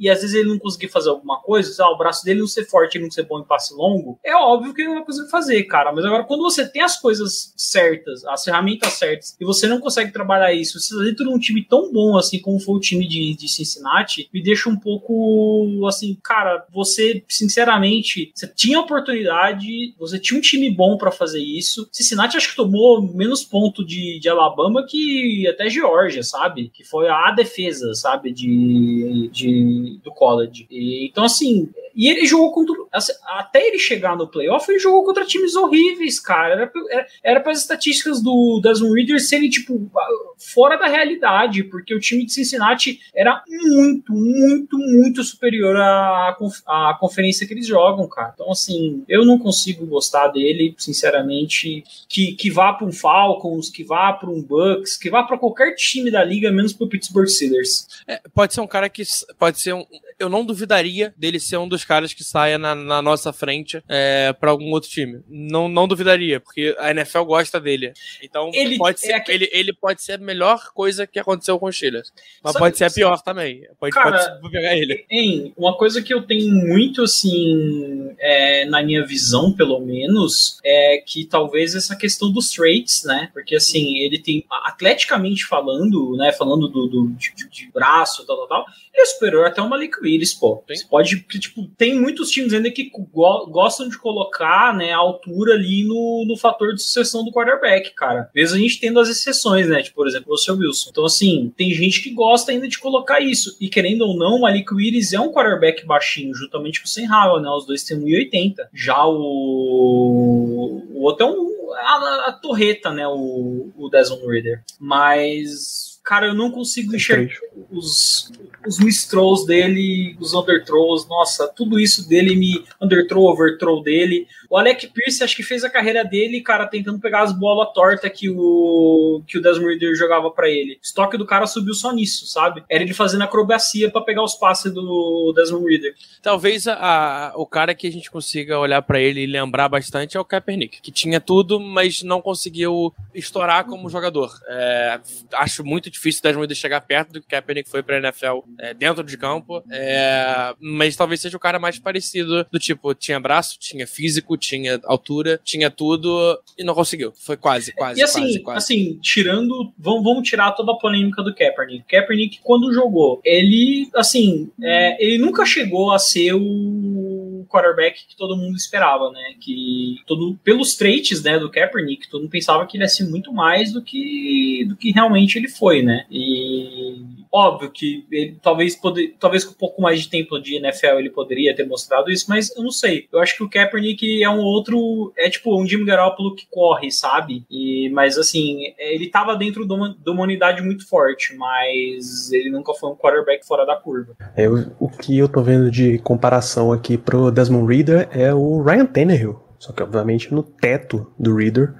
e às vezes ele não conseguir fazer alguma coisa, ah, o braço dele não ser forte e não ser bom em passe longo, é óbvio que ele não vai conseguir fazer, cara. Mas agora, quando você tem as coisas certas, as ferramentas certas, e você não consegue trabalhar isso, você está dentro de um time tão bom assim como foi o time de, de Cincinnati, me deixa um pouco assim, cara, você, sinceramente, você tinha oportunidade, você tinha um time bom para fazer isso. Cincinnati acho que tomou menos ponto de, de Alabama que até Georgia, sabe? Que foi a defesa, sabe? De, de do college. E, então, assim, e ele jogou contra. Assim, até ele chegar no playoff, ele jogou contra times horríveis, cara. Era, era, era para as estatísticas do Desmond Reader serem, tipo, fora da realidade, porque o time de Cincinnati era muito, muito, muito superior à, à conferência que eles jogam, cara. Então, assim, eu não consigo gostar dele, sinceramente. Que, que vá para um Falcons, que vá para um Bucks, que vá para qualquer time da liga, menos para o Pittsburgh Steelers. É, pode ser um cara que. Pode ser um. Eu não duvidaria dele ser um dos caras que saia na, na nossa frente é, para algum outro time. Não, não duvidaria, porque a NFL gosta dele. Então ele, pode ser, é que... ele, ele pode ser a melhor coisa que aconteceu com o Steelers. Mas Sabe, pode ser a pior também. Pode, cara, pode pegar ele. Em, uma coisa que eu tenho muito assim é, na minha visão, pelo menos, é que talvez essa questão dos traits, né? Porque assim, ele tem, atleticamente falando, né? Falando do, do de, de, braço, tal, tal, tal, ele é superior até o Malik Willis, pô. Você pode, tipo, tem muitos times ainda que go gostam de colocar né, a altura ali no, no fator de sucessão do quarterback, cara. Mesmo a gente tendo as exceções, né? Tipo, por exemplo, o seu Wilson. Então, assim, tem gente que gosta ainda de colocar isso. E querendo ou não, o Malik Willis é um quarterback baixinho, juntamente com o Sam Howell, né? Os dois têm 1,80. Já o, o outro é um, a, a torreta, né? O, o Desmond Reader. Mas cara, eu não consigo Tem enxergar os, os mistrolls dele, os underthrows, nossa, tudo isso dele me underthrow, overthrow dele. O Alec Pierce acho que fez a carreira dele, cara, tentando pegar as bolas tortas que o que o Desmond Reader jogava pra ele. O estoque do cara subiu só nisso, sabe? Era ele fazendo acrobacia pra pegar os passes do Desmond Reader. Talvez a, a- o cara que a gente consiga olhar pra ele e lembrar bastante é o Kaepernick, que tinha tudo, mas não conseguiu estourar como jogador. É, acho muito difícil o Desmond Reader chegar perto do que o Kaepernick foi pra NFL é, dentro de campo, é, mas talvez seja o cara mais parecido do tipo, tinha braço, tinha físico, tinha altura, tinha tudo e não conseguiu. Foi quase, quase, e assim, quase, quase. assim, tirando. Vamos, vamos tirar toda a polêmica do Kaepernick. Kaepernick, quando jogou, ele, assim, é, ele nunca chegou a ser o quarterback que todo mundo esperava, né? Que todo, pelos traits, né, do Kaepernick, todo mundo pensava que ele ia ser muito mais do que do que realmente ele foi, né? E óbvio que ele talvez poder, talvez com um pouco mais de tempo de NFL ele poderia ter mostrado isso, mas eu não sei. Eu acho que o Kaepernick é um outro, é tipo um Jimmy Garoppolo que corre, sabe? E mas assim, ele tava dentro de uma, de uma unidade muito forte, mas ele nunca foi um quarterback fora da curva. É, o, o que eu tô vendo de comparação aqui pro Desmond Reader é o Ryan Tannehill. Só que, obviamente, no teto do Reader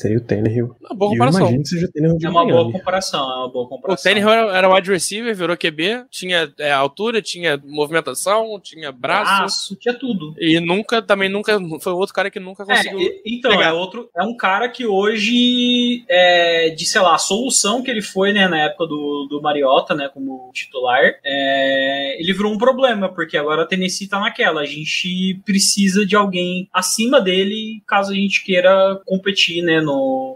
seria o Tannehill. Uma boa E eu comparação. imagino que seja o Tannehill de É uma boa comparação, é uma boa O comparação. Tannehill era, era wide receiver, virou QB, tinha é, altura, tinha movimentação, tinha braço. braço, tinha tudo. E nunca, também nunca, foi outro cara que nunca É, conseguiu. e- então, pegar. é outro. É um cara que hoje, é, de, sei lá, a solução que ele foi, né, na época do, do Mariota, né, como titular, é, ele virou um problema, porque agora a Tennessee tá naquela. A gente precisa de alguém acima dele, caso a gente queira competir, né, no,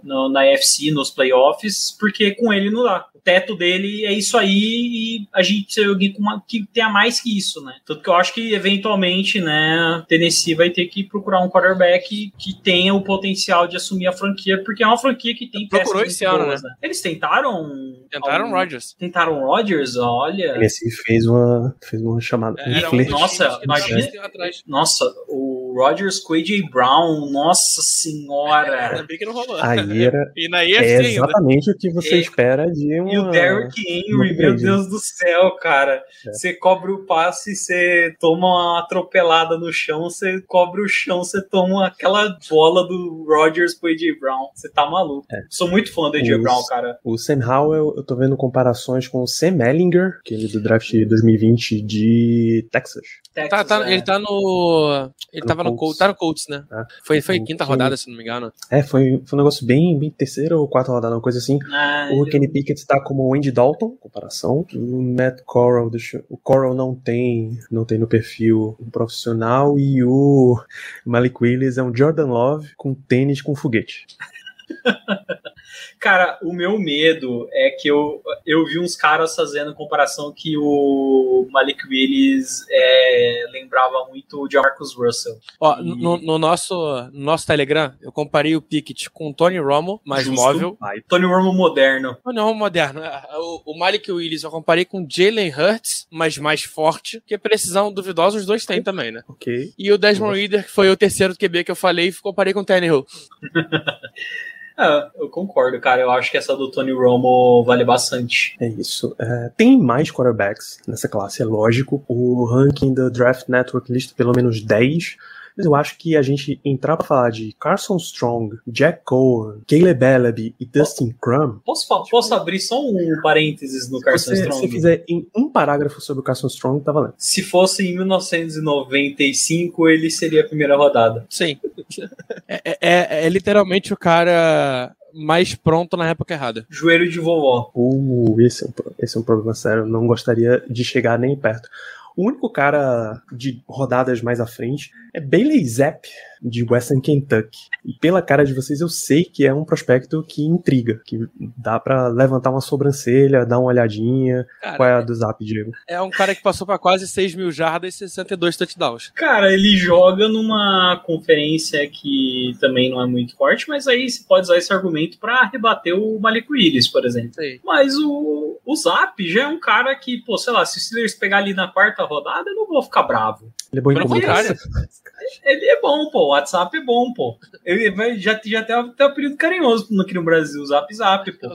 no- na FC, nos playoffs, porque com ele não dá. O teto dele é isso aí e a gente precisa de alguém com uma- que tenha mais que isso, né? Tanto que eu acho que, eventualmente, né, Tennessee vai ter que procurar um quarterback que tenha o potencial de assumir a franquia, porque é uma franquia que tem Procurou esse ano, boas, né? Eles tentaram... Tentaram algum- Rodgers. Tentaram Rodgers, olha... Tennessee fez uma, fez uma chamada. um Era um Nossa, imagina-. Nossa, o Rodgers com o AJ Brown, nossa senhora... Ainda bem que não rolou. Aí era, E na é EFC ainda. exatamente o que você É. espera de E o. Derrick Henry, meu. Deus do céu, cara. É. Você cobre o passe, você toma uma atropelada no chão, você cobre o chão, você toma aquela bola do Rodgers pro AJ Brown. Você tá maluco. É. Sou muito fã do AJ Os- Brown, cara. O Sam Howell, eu tô vendo comparações com o Sam Ellinger, aquele do draft 2020 de Texas. Tá, Texas, tá- é. ele tá no. Ele No tava no Colts. Colts. Tá no Colts, né? Tá. Foi, foi Um quinta rodada, se não me engano. É, foi, foi um negócio bem, bem terceira ou quarta rodada, uma coisa assim. Ah, O Kenny Pickett tá como o Andy Dalton, comparação. O Matt Corral, deixa, o Corral não tem, não tem no perfil um profissional e o Malik Willis é um Jordan Love com tênis com foguete. Cara, o meu medo é que eu, eu vi uns caras fazendo comparação que o Malik Willis é, lembrava muito o Marcus Russell. Ó, E- no, no nosso, no nosso Telegram, eu comparei o Pickett com o Tony Romo, mais Justo. móvel. Tony Romo moderno. Tony Romo moderno. É, O, o Malik Willis eu comparei com Jalen Hurts, mas mais forte, que precisão duvidosa os dois têm também, né? Ok. E o Desmond Reader, que foi o terceiro QB que eu falei, comparei com o Tannehill. É, eu concordo, cara. Eu acho que essa do Tony Romo vale bastante. É isso. É, tem mais quarterbacks nessa classe, é lógico. O ranking do Draft Network lista pelo menos 10. Mas eu acho que a gente entrar pra falar de Carson Strong, Jack Cohen, Caleb Ellaby e Dustin Crum, Posso, posso abrir só um parênteses no Carson se você, Strong? se fizer em um parágrafo sobre o Carson Strong, tá valendo. Se fosse em 1995, ele seria a primeira rodada. Sim. é, é- é- é literalmente o cara mais pronto na época errada. Joelho de vovó. Uh, esse é, um, esse é um problema sério. Eu não gostaria de chegar nem perto. O único cara de rodadas mais à frente é Bailey Zapp, de Western Kentucky. E pela cara de vocês, eu sei que é um prospecto que intriga, que dá pra levantar uma sobrancelha, dar uma olhadinha. Cara, Qual é a do Zap, Diego? é um cara que passou pra quase 6 mil jardas e 62 touchdowns. Cara, ele joga numa conferência que também não é muito forte, mas aí você pode usar esse argumento pra rebater o Malik Willis, por exemplo. Sei. Mas o, o Zap já é um cara que, pô, sei lá, se o Steelers pegar ali na quarta rodada, eu não vou ficar bravo. Ele é bom em comunicação. Ele é bom, pô. O WhatsApp é bom, pô. Ele vai- já, já tem até um período carinhoso aqui no Brasil, o Zap Zap, pô.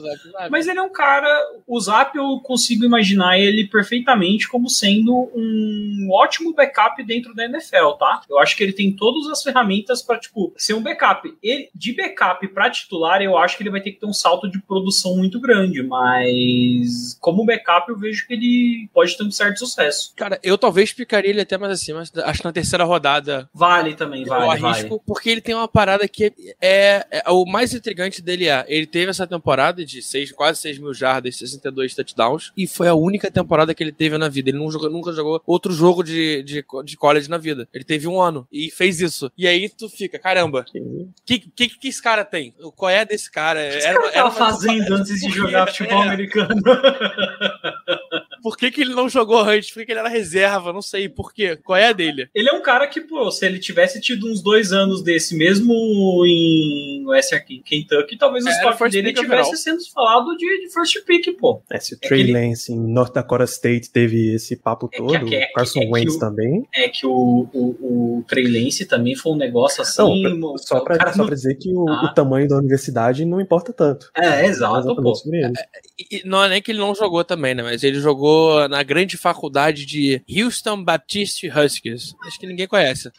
Mas ele é um cara. O Zap eu consigo imaginar ele perfeitamente como sendo um ótimo backup dentro da NFL, tá? Eu acho que ele tem todas as ferramentas pra, tipo, ser um backup. Ele, de backup pra titular, eu acho que ele vai ter que ter um salto de produção muito grande, mas como backup eu vejo que ele pode ter um certo sucesso. Cara, eu talvez picaria ele até mais acima. Acho que na terceira rodada Vale também, eu vale, arrisco, vale. porque ele tem uma parada que é, é- O mais intrigante dele é: ele teve essa temporada de seis, quase 6 mil jardas, 62 touchdowns, e foi a única temporada que ele teve na vida. Ele não jogou- nunca jogou outro jogo de, de, de college na vida. Ele teve um ano e fez isso. E aí tu fica, caramba, o que, que, que esse cara tem? Qual é desse cara? O que esse cara tava fazendo antes de jogar futebol É. americano? Por que, que ele não jogou antes? Por que, que ele era reserva? Não sei. Por quê? Qual é a dele? Ele é um cara que, pô, se ele tivesse tido uns dois anos desse mesmo em Western Kentucky, talvez o estoque first dele tivesse overall. sendo falado de, de first pick, pô. É, se o É Trey que ele- Lance em North Dakota State teve esse papo que- todo, é que- é o Carson o- Wentz também. É que o, o, o Trey Lance também foi um negócio assim. Não, mo- Só o pra, cara só pra dizer que o, Ah. o tamanho da universidade não importa tanto. É, É exato, pô. não é nem que ele não jogou também, né? Mas ele jogou na grande faculdade de Houston Baptist Huskies. Acho que ninguém conhece.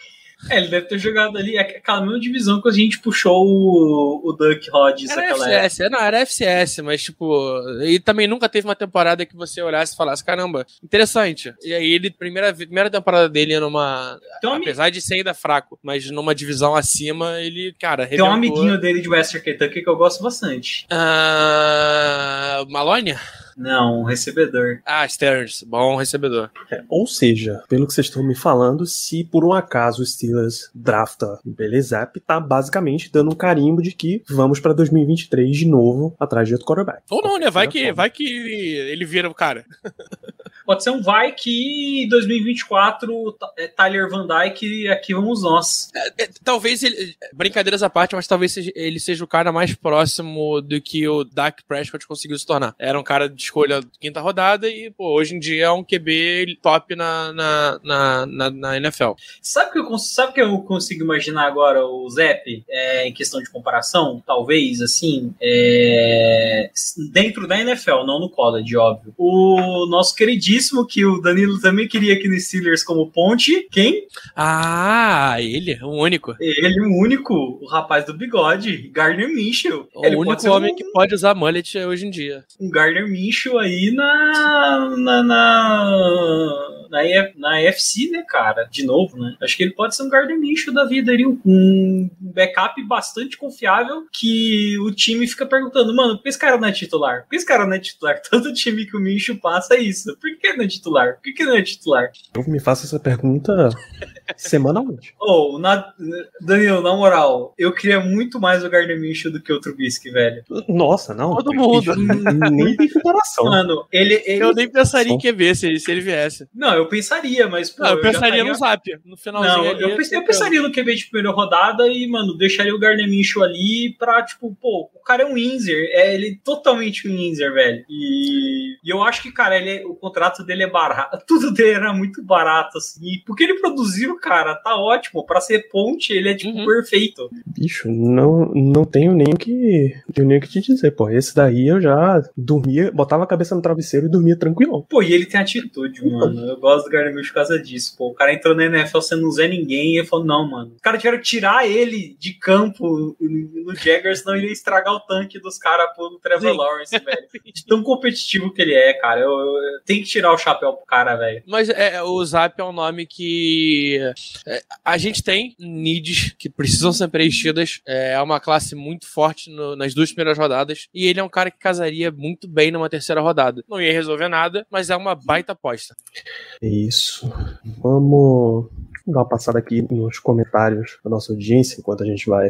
É, ele deve ter jogado ali aquela mesma divisão que a gente puxou o, o Duck Hodges Era época. FCS, é, não, era FCS, mas tipo. E também nunca teve uma temporada que você olhasse e falasse, caramba, interessante. E aí ele, primeira, primeira temporada dele numa. Um, Apesar de ser ainda fraco, mas numa divisão acima, ele, cara, tem um amiguinho dele de Western Kentucky que eu gosto bastante. Ah, Maloney? Não, um recebedor. Ah, Stearns, bom recebedor. É, ou seja, pelo que vocês estão me falando, se por um acaso o Steelers drafta o Belezap, tá basicamente dando um carimbo de que vamos pra 2023 de novo atrás de outro quarterback. Ou não, né? Vai que, vai que ele vira o cara. Pode ser um vai que em 2024 Ta- é Tyler Van Dyke aqui vamos nós. É, talvez ele. Brincadeiras à parte, mas talvez seja- ele seja o cara mais próximo do que o Dak Prescott conseguiu se tornar. Era um cara de escolha quinta rodada e, pô, hoje em dia é um QB top na, na, na, na, na NFL. Sabe o que eu sabe que eu consigo imaginar agora o Zep é, em questão de comparação? Talvez assim, é, dentro da NFL, não no college, óbvio. O nosso queridíssimo que o Danilo também queria aqui no Steelers como ponte, quem? Ah, ele, o único. Ele, o único, o rapaz do bigode, Gardner Minshew. O Ele único homem um- que pode usar mullet hoje em dia. um Gardner Minshew aí na na, na, na, E- na FC, né, cara? De novo, né? Acho que ele pode ser um Gardner Minshew da vida ali, um backup bastante confiável que o time fica perguntando, mano, por que esse cara não é titular? Por que esse cara não é titular? Todo time que o Minshew passa é isso. Por que ele não é titular? Por que ele não é titular? Eu me faço essa pergunta semanalmente. Ou, na, Danilo, na moral, eu queria muito mais o Gardner Minshew do que o Trubisky, velho. Nossa, não. Todo mundo. Nem tem comparação. Mano, ele... ele Eu nem pensaria em. QB se ele, se ele viesse. Não, eu pensaria, mas... Pô, Não, eu já pensaria estaria- no Zap. No finalzinho Não, ali. eu, pens- eu pensaria no QB de primeira rodada e, mano, deixaria o Gardner Minshew ali pra, tipo, pô, o cara é um Windsor, é ele é totalmente um Windsor, velho. E, e eu acho que, cara, ele, é- o contrato dele é barato, tudo dele era muito barato, assim. E porque ele produziu, cara, tá ótimo. Pra ser ponte, ele é, tipo, Uhum. perfeito. Bicho, não, não tenho nem o que, tenho nem o que te dizer, pô. Esse daí eu já dormia, botava a cabeça no travesseiro e dormia tranquilão. Pô, e ele tem atitude, mano. Eu gosto do Gardner Minshew por causa disso, pô. O cara entrou na NFL sendo um Zé Ninguém e ele falou, não, mano. Os caras tiveram que tirar ele de campo no Jaggers, senão ele ia estragar o tanque dos caras pro Trevor Sim. Lawrence, velho. De tão competitivo que ele é, cara. Eu, eu- tem que tirar o chapéu pro cara, velho. Mas é, o Zap é um nome que é, a gente tem needs que precisam ser preenchidas. É uma classe muito forte no- nas duas primeiras rodadas. E ele é um cara que casaria muito bem numa terceira rodada. Não ia resolver nada, mas é uma baita aposta. É Isso. Vamos dar uma passada aqui nos comentários da nossa audiência, enquanto a gente vai.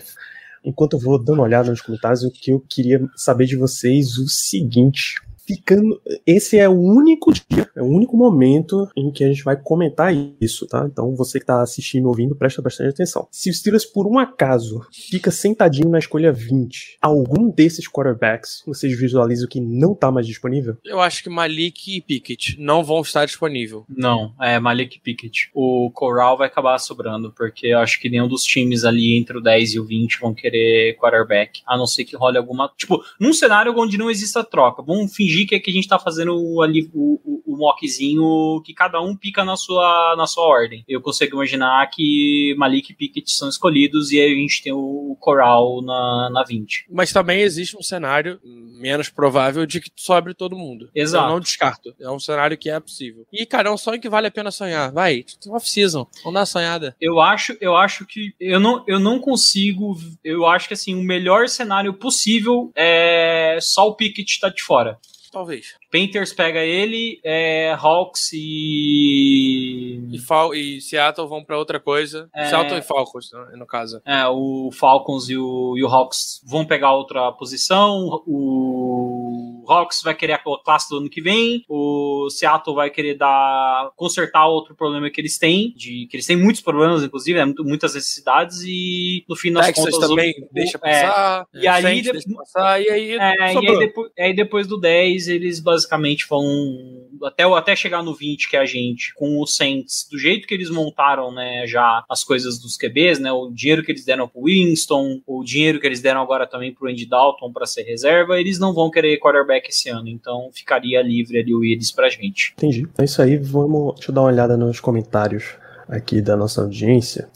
Enquanto eu vou dando uma olhada nos comentários, o que eu queria saber de vocês o seguinte. Ficando. Esse é o único dia, é o único momento em que a gente vai comentar isso, tá? Então você que tá assistindo ouvindo, presta bastante atenção. Se o Steelers, por um acaso, fica sentadinho na escolha 20, algum desses quarterbacks vocês visualizam que não tá mais disponível? Eu acho que Malik e Pickett não vão estar disponíveis. Não, é Malik Pickett. O Corral vai acabar sobrando, porque eu acho que nenhum dos times ali entre o 10 e o 20 vão querer quarterback, a não ser que role alguma. Tipo, num cenário onde não exista troca, vamos fingir que, é que a gente tá fazendo ali o, o, o mockzinho que cada um pica na sua, na sua ordem. Eu consigo imaginar que Malik e Pickett são escolhidos e aí a gente tem o Corral na, na 20. Mas também existe um cenário menos provável de que sobre todo mundo. Exato. Eu não descarto. É um cenário que é possível. E, cara, é um sonho que vale a pena sonhar. Vai, off-season. Vamos dar uma sonhada. Eu acho, eu acho que eu não, eu não consigo. Eu acho que assim, o melhor cenário possível é só o Pickett tá de fora. Talvez. Panthers pega ele, é, Hawks e. E, Fal e Seattle vão pra outra coisa. É. Seattle e Falcons, né, no caso. É, o Falcons e o, e o Hawks vão pegar outra posição. O Hawks vai querer a classe do ano que vem. O Seattle vai querer dar consertar outro problema que eles têm, de que eles têm muitos problemas, inclusive, é, muito- muitas necessidades e no fim das Texas contas também o- deixa é, passar. E aí Saints deixa passar. E aí, É, e aí depois, aí depois do 10, eles basicamente vão. Até, até chegar no 20, que é a gente, com os Saints, do jeito que eles montaram, né, já as coisas dos QBs, né? O dinheiro que eles deram pro Winston, o dinheiro que eles deram agora também pro Andy Dalton para ser reserva, eles não vão querer quarterback esse ano. Então ficaria livre ali o Willis pra gente. Entendi. É isso aí, vamos. Deixa eu dar uma olhada nos comentários aqui da nossa audiência.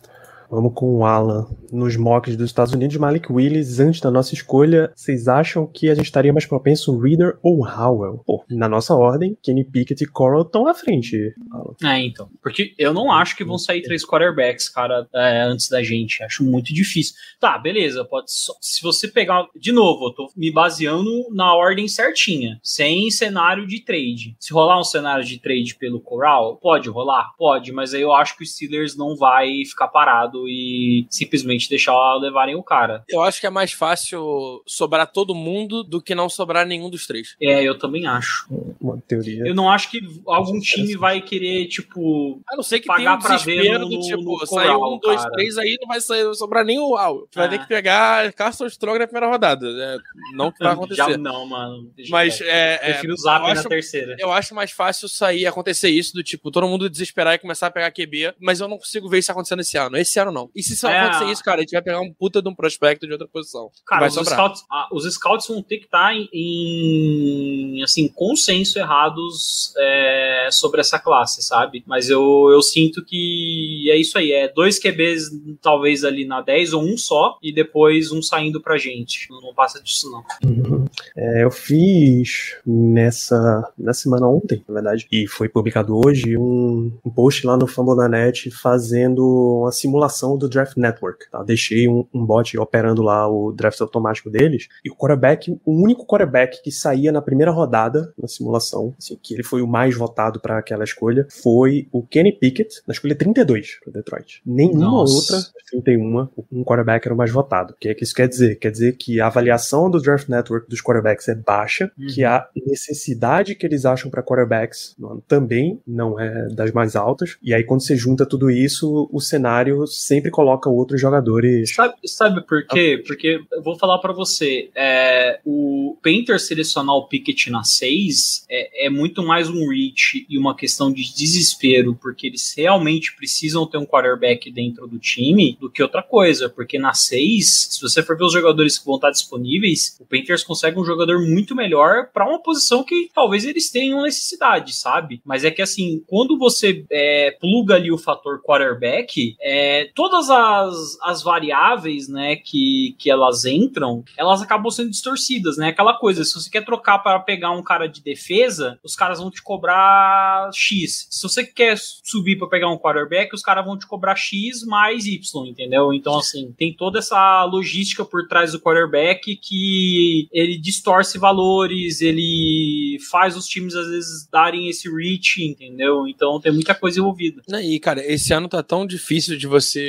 Vamos com o Alan. Nos mocks dos Estados Unidos, Malik Willis, antes da nossa escolha, vocês acham que a gente estaria mais propenso Reader ou Howell? Pô, na nossa ordem, Kenny Pickett e Coral estão à frente, Alan. É, então. Porque eu não acho que vão sair três quarterbacks, cara, é, antes da gente. Acho muito difícil. Tá, beleza. Pode só- se você pegar. De novo, eu tô me baseando na ordem certinha, sem cenário de trade. Se rolar um cenário de trade pelo Coral, pode rolar? Pode, mas aí eu acho que o Steelers não vai ficar parado e simplesmente deixar levarem o cara. Eu acho que é mais fácil sobrar todo mundo do que não sobrar nenhum dos três. É, eu também acho. Uma teoria. Eu não acho que algum time vai querer, tipo, A não ser que Pagar tenha um pra ver desespero no- do tipo, no saiu um, dois, cara. três, aí não vai sair, sobrar nem o Uau. Tu vai É. ter que pegar Carson Strong na primeira rodada. É, não que vai acontecer. já não, mano. Deixa Mas é, é, Prefiro o Zap eu na acho- terceira. Eu acho mais fácil sair acontecer isso do tipo, todo mundo desesperar e começar a pegar QB, mas eu não consigo ver isso acontecendo esse ano. Esse ano não. E se só É. acontecer isso, cara, a gente vai pegar um puta de um prospecto de outra posição. Cara, os sobrar. scouts, ah, os scouts vão ter que estar em, em, assim, consenso errados é, sobre essa classe, sabe? Mas eu, eu sinto que é isso aí. É dois QBs, talvez ali na 10 ou um só, e depois um saindo pra gente. Não, passa disso, não. Uhum. É, eu fiz nessa, nessa semana ontem, na verdade, e foi publicado hoje, um, um post lá no Fambonanet fazendo uma simulação do Draft Network. Tá? Deixei um, um bot operando lá o draft automático deles, e o quarterback, o único quarterback que saía na primeira rodada na simulação, assim, que ele foi o mais votado para aquela escolha, foi o Kenny Pickett, na escolha 32 para Detroit. Nenhuma Nossa. outra das 31, um quarterback era o mais votado. O que é que isso quer dizer? Quer dizer que a avaliação do Draft Network dos quarterbacks é baixa, Uhum. que a necessidade que eles acham para quarterbacks também não é das mais altas. E aí, quando você junta tudo isso, o cenário sempre coloca outros jogadores. Sabe, sabe por quê? Porque eu vou falar pra você, é, o Painter selecionar o Pickett na 6 é, é muito mais um reach e uma questão de desespero, porque eles realmente precisam ter um quarterback dentro do time do que outra coisa, porque na 6, se você for ver os jogadores que vão estar disponíveis, o Panthers consegue um jogador muito melhor pra uma posição que talvez eles tenham necessidade, sabe? Mas é que assim, quando você é, pluga ali o fator quarterback, é, todas as, as variáveis, né, que, que elas entram, elas acabam sendo distorcidas, né? Aquela coisa, se você quer trocar para pegar um cara de defesa, os caras vão te cobrar X. Se você quer subir para pegar um quarterback, os caras vão te cobrar X mais Y, entendeu? Então, assim, tem toda essa logística por trás do quarterback que ele distorce valores, ele faz os times às vezes darem esse reach, entendeu? Então tem muita coisa envolvida. E, cara, esse ano tá tão difícil de você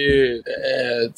é,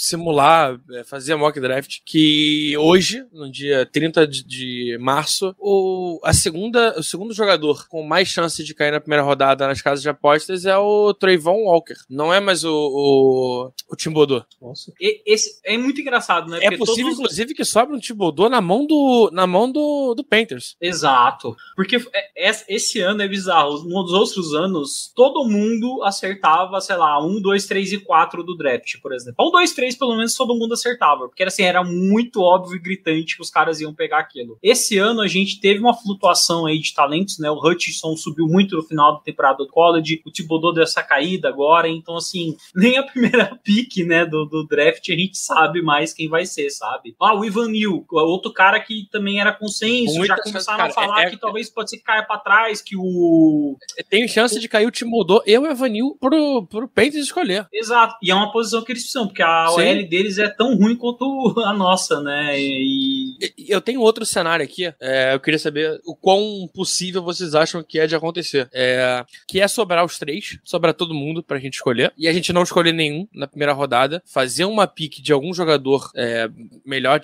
simular, é, fazer mock draft, que hoje, no dia 30 de, de março, o, a segunda, o segundo jogador com mais chance de cair na primeira rodada nas casas de apostas é o Trayvon Walker. Não é mais o, o, o Timbodô. Nossa. E- esse é muito engraçado, né? É Porque possível, todos os- inclusive, que sobre um Timbodô na mão do, na mão do, do Panthers. Exato. Porque é- é- esse ano é bizarro. Nos outros anos, todo mundo acertava, sei lá, 1, 2, 3 e 4 do draft, por exemplo. 1, 2, 3, pelo menos todo mundo acertava. Porque assim, era muito óbvio e gritante que os caras iam pegar aquilo. Esse ano a gente teve uma flutuação aí de talentos, né? O Hutchinson subiu muito no final da temporada do college, o Thibodeau deu essa caída agora, então assim, nem a primeira pick, né, do, do draft a gente sabe mais quem vai ser, sabe? Ah, o Ivan outro cara que também era consenso, Muita já chance, começaram cara, a falar é- é- que talvez pode ser que caia pra trás, que o. Tem chance de cair o Timbodô e o Evanil pro, pro Panthers escolher. Exato. E é uma posição que eles precisam, porque a. OL deles é tão ruim quanto a nossa, né? E. Eu tenho outro cenário aqui. é, eu queria saber o quão possível vocês acham que é de acontecer. É, que é sobrar os três, sobrar todo mundo pra gente escolher. E a gente não escolher nenhum na primeira rodada. Fazer uma pick de algum jogador é, melhor,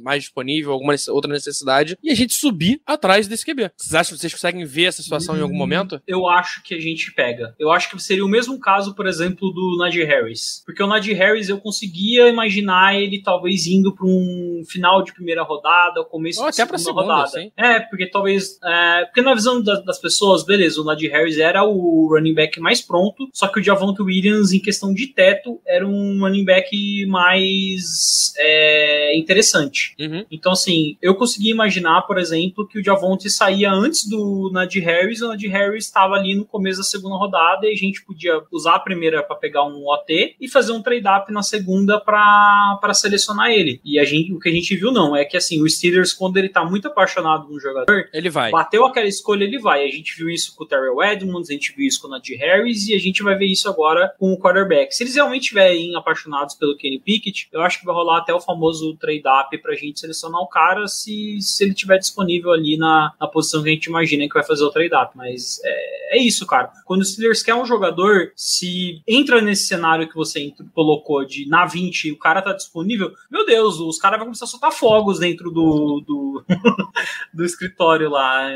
mais disponível, alguma outra necessidade. E a gente subir atrás desse QB. Vocês acham que vocês conseguem ver essa situação em algum momento? Eu acho que a gente pega. Eu acho que seria o mesmo caso, por exemplo, do Najee Harris. Porque o Najee Harris eu conseguia imaginar ele talvez indo para um final de primeira rodada, ou começo Ou de segunda, segunda, rodada. sim. É, porque talvez. é, porque na visão da- das pessoas, beleza, o Najee Harris era o running back mais pronto, só que o Javonte Williams, em questão de teto, era um running back mais é, interessante. Uhum. Então, assim, eu consegui imaginar, por exemplo, que o Javonte saía antes do Najee Harris, o Najee Harris estava ali no começo da segunda rodada e a gente podia usar a primeira para pegar um OT e fazer um trade-up na segunda para selecionar ele. E a gente, o que a gente viu não, é que assim, o Steelers, quando ele tá muito apaixonado no jogador, Ele vai. bateu aquela escolha, ele vai. A gente viu isso com o Terrell Edmonds, a gente viu isso com o Najee Harris e a gente vai ver isso agora com o quarterback. Se eles realmente estiverem apaixonados pelo Kenny Pickett, eu acho que vai rolar até o famoso trade-up pra gente selecionar o cara se, se ele estiver disponível ali na, na posição que a gente imagina que vai fazer o trade-up. Mas é, é isso, cara. Quando o Steelers quer um jogador, se entra nesse cenário que você colocou de na 20 e o cara tá disponível, meu Deus, os caras vão começar a soltar fogos dentro do, do, do escritório lá.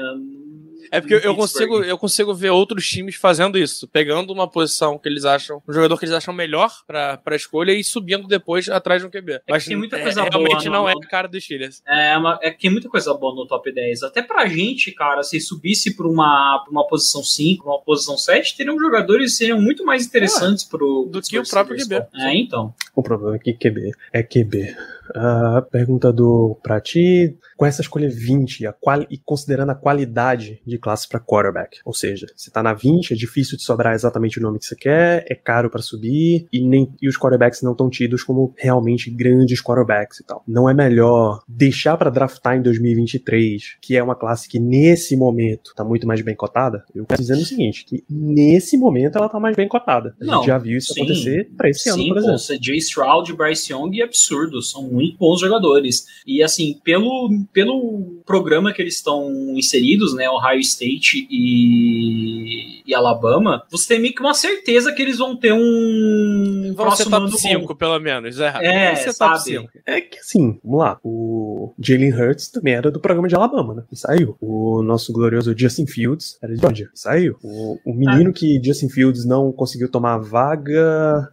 É porque eu, consigo, eu consigo ver outros times fazendo isso, pegando uma posição que eles acham, um jogador que eles acham melhor pra, pra escolha e subindo depois atrás de um QB. É que tem muita coisa é, realmente boa não no- é a cara dos Steelers. É, uma, é que tem muita coisa boa no top 10. Até pra gente, cara, se subisse pra uma, pra uma posição 5, uma posição 7, teriam jogadores que seriam muito mais interessantes pro. do que o próprio QB. É, então. O problema é que QB é QB. A pergunta do pra ti, com essa escolha 20 a quali- e considerando a qualidade de classe para quarterback, ou seja, você tá na 20, é difícil de sobrar exatamente o nome que você quer, é caro para subir e nem e os quarterbacks não estão tidos como realmente grandes quarterbacks e tal. Não é melhor deixar para draftar em 2023, que é uma classe que nesse momento tá muito mais bem cotada? Eu quero dizendo o seguinte, que nesse momento ela tá mais bem cotada. A Não, gente já viu isso sim. acontecer para esse ano, Sim, por pô, exemplo. CJ Stroud, Bryce Young, absurdo. São muito bons jogadores. E assim, pelo, pelo programa que eles estão inseridos, né? Ohio State e, e Alabama, você tem meio que uma certeza que eles vão ter um Vão ser próximo top ano bom. 5, pelo menos. É, É, ser top sabe? 5. É que assim, vamos lá. O Jalen Hurts também era do programa de Alabama, né? E saiu. O nosso glorioso Justin Fields era de Georgia. Saiu. O, o menino que Justin Fields não conseguiu tomar vaga.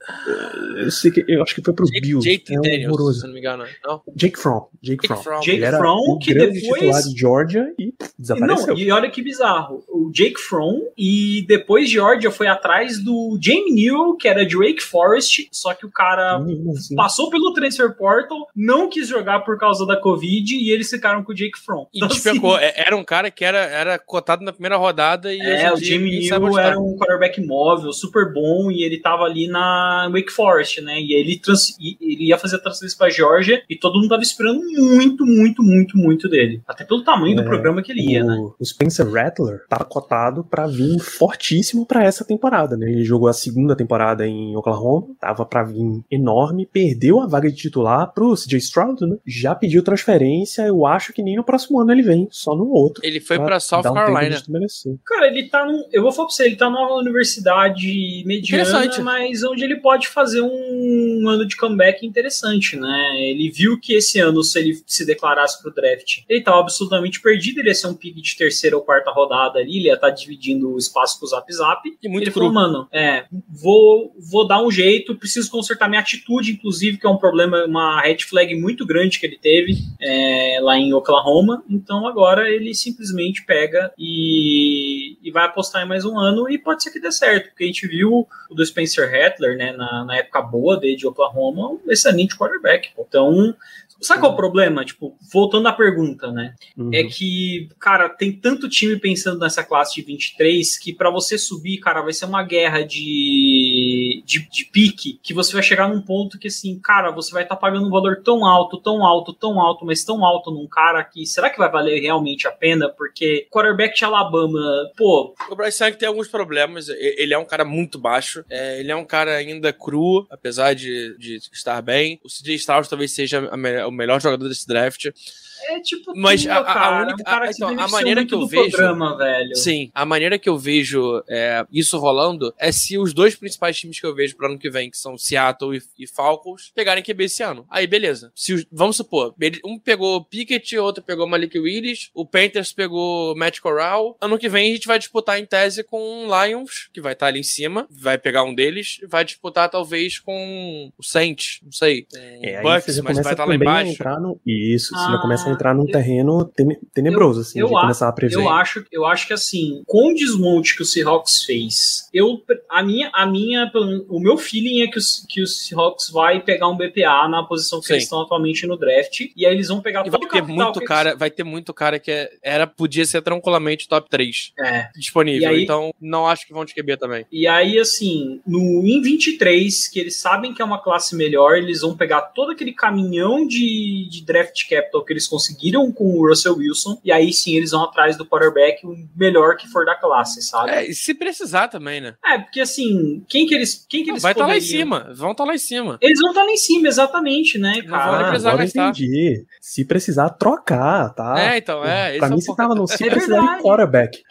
Eu sei que. Eu acho que foi pro Jake, Bills. Jake é um Daniels, se não me engano. Não? Jake Fromm. Jake, Jake Fromm. Jake Ele Fromm, que depois- titular de Georgia e desapareceu. Não, e olha que bizarro. O Jake Fromm e E depois Georgia foi atrás do Jamie Newell, que era de Wake Forest, só que o cara Assim. passou pelo transfer portal, não quis jogar por causa da Covid e eles ficaram com o Jake Fromm. E Então, despecou. assim, É- Era um cara que era, era cotado na primeira rodada e É, o Jamie Newell tá. era um quarterback móvel, super bom, e ele tava ali na Wake Forest, né? E ele, trans- e- ele ia fazer a transferência pra Georgia e todo mundo tava esperando muito, muito, muito, muito dele. Até pelo tamanho do É, programa que ele ia, né? O, o Spencer Rattler tava cotado pra vir fortíssimo pra essa temporada, né? Ele jogou a segunda temporada em Oklahoma, tava pra vir enorme, perdeu a vaga de titular pro CJ Stroud, né? Já pediu transferência, eu acho que nem no próximo ano ele vem, só no outro. Ele foi pra South um Carolina. Cara, ele tá num. Eu vou falar pra você, ele tá numa universidade mediana, Interessante. mas onde ele pode fazer um ano de comeback interessante, né? Ele viu que esse ano, se ele se declarasse pro draft, ele tava absolutamente perdido, ele ia ser um pick de terceira ou quarta rodada ali, ele ia estar dividindo o espaço com o Zap Zap. E muito ele cru. falou, mano, é, vou, vou dar um jeito, preciso consertar minha atitude, inclusive, que é um problema, uma red flag muito grande que ele teve é, lá em Oklahoma. Então agora ele simplesmente pega e, e vai apostar em mais um ano e pode ser que dê certo, porque a gente viu o do Spencer Rattler, né, na, na época boa dele de Oklahoma, um excelente quarterback. Então, sabe qual é o problema? Tipo, voltando à pergunta, né? Uhum. É que, cara, tem tanto time pensando nessa classe de 23 que pra você subir, cara, vai ser uma guerra de, de, de pique que você vai chegar num ponto que, assim, cara, você vai estar pagando um valor tão alto, tão alto, tão alto, mas tão alto num cara que será que vai valer realmente a pena? Porque quarterback de Alabama, pô, O Bryce Young tem alguns problemas. Ele é um cara muito baixo. É, ele é um cara ainda cru, apesar de, de estar bem. O CJ Stroud talvez seja a me- o melhor jogador desse draft. É tipo. Mas tua, a- a cara, única- um cara a- que se então, a maneira muito que eu vejo- programa, velho. Sim, a maneira que eu vejo é, isso rolando é se os dois principais times que eu vejo pro ano que vem, que são Seattle e, e Falcons, pegarem QB esse ano. Aí, beleza. Se os- vamos supor, um pegou Pickett, outro pegou Malik Willis, o Panthers pegou Matt Corral. Ano que vem a gente vai disputar em tese com o Lions, que vai estar ali em cima, vai pegar um deles, vai disputar talvez com o Saints, não sei. É, Bucks, mas começa vai estar lá também a embaixo. entrar no... Isso, você já Ah, começa a entrar num eu- terreno tene- tenebroso, assim, eu de começar a prever. Eu acho, eu acho que assim, com o desmonte que o Seahawks fez, eu a minha, a minha, o meu feeling é que, os, que o Seahawks vai pegar um BPA na posição que Sim. eles estão atualmente no draft, e aí eles vão pegar E todo vai ter muito que cara, vai ter muito cara que é- era, podia ser tranquilamente top 3 eles- É. disponível. Aí- então, não acho que vão te QB também. E aí, assim, no em 23, que eles sabem que é uma classe melhor, eles vão pegar todo aquele caminhão de, de draft capital que eles conseguiram com o Russell Wilson, e aí sim eles vão atrás do quarterback o melhor que for da classe, sabe? É, e se precisar também, né? É, porque assim, quem que eles, quem que Não, eles vai estar lá em cima. Vão estar lá em cima. Eles vão estar lá em cima, exatamente, né, Não cara? vão Ah, agora entendi. Se precisar, trocar, tá? é, então, é. pra esse mim, é você um tava no se É precisar de quarterback.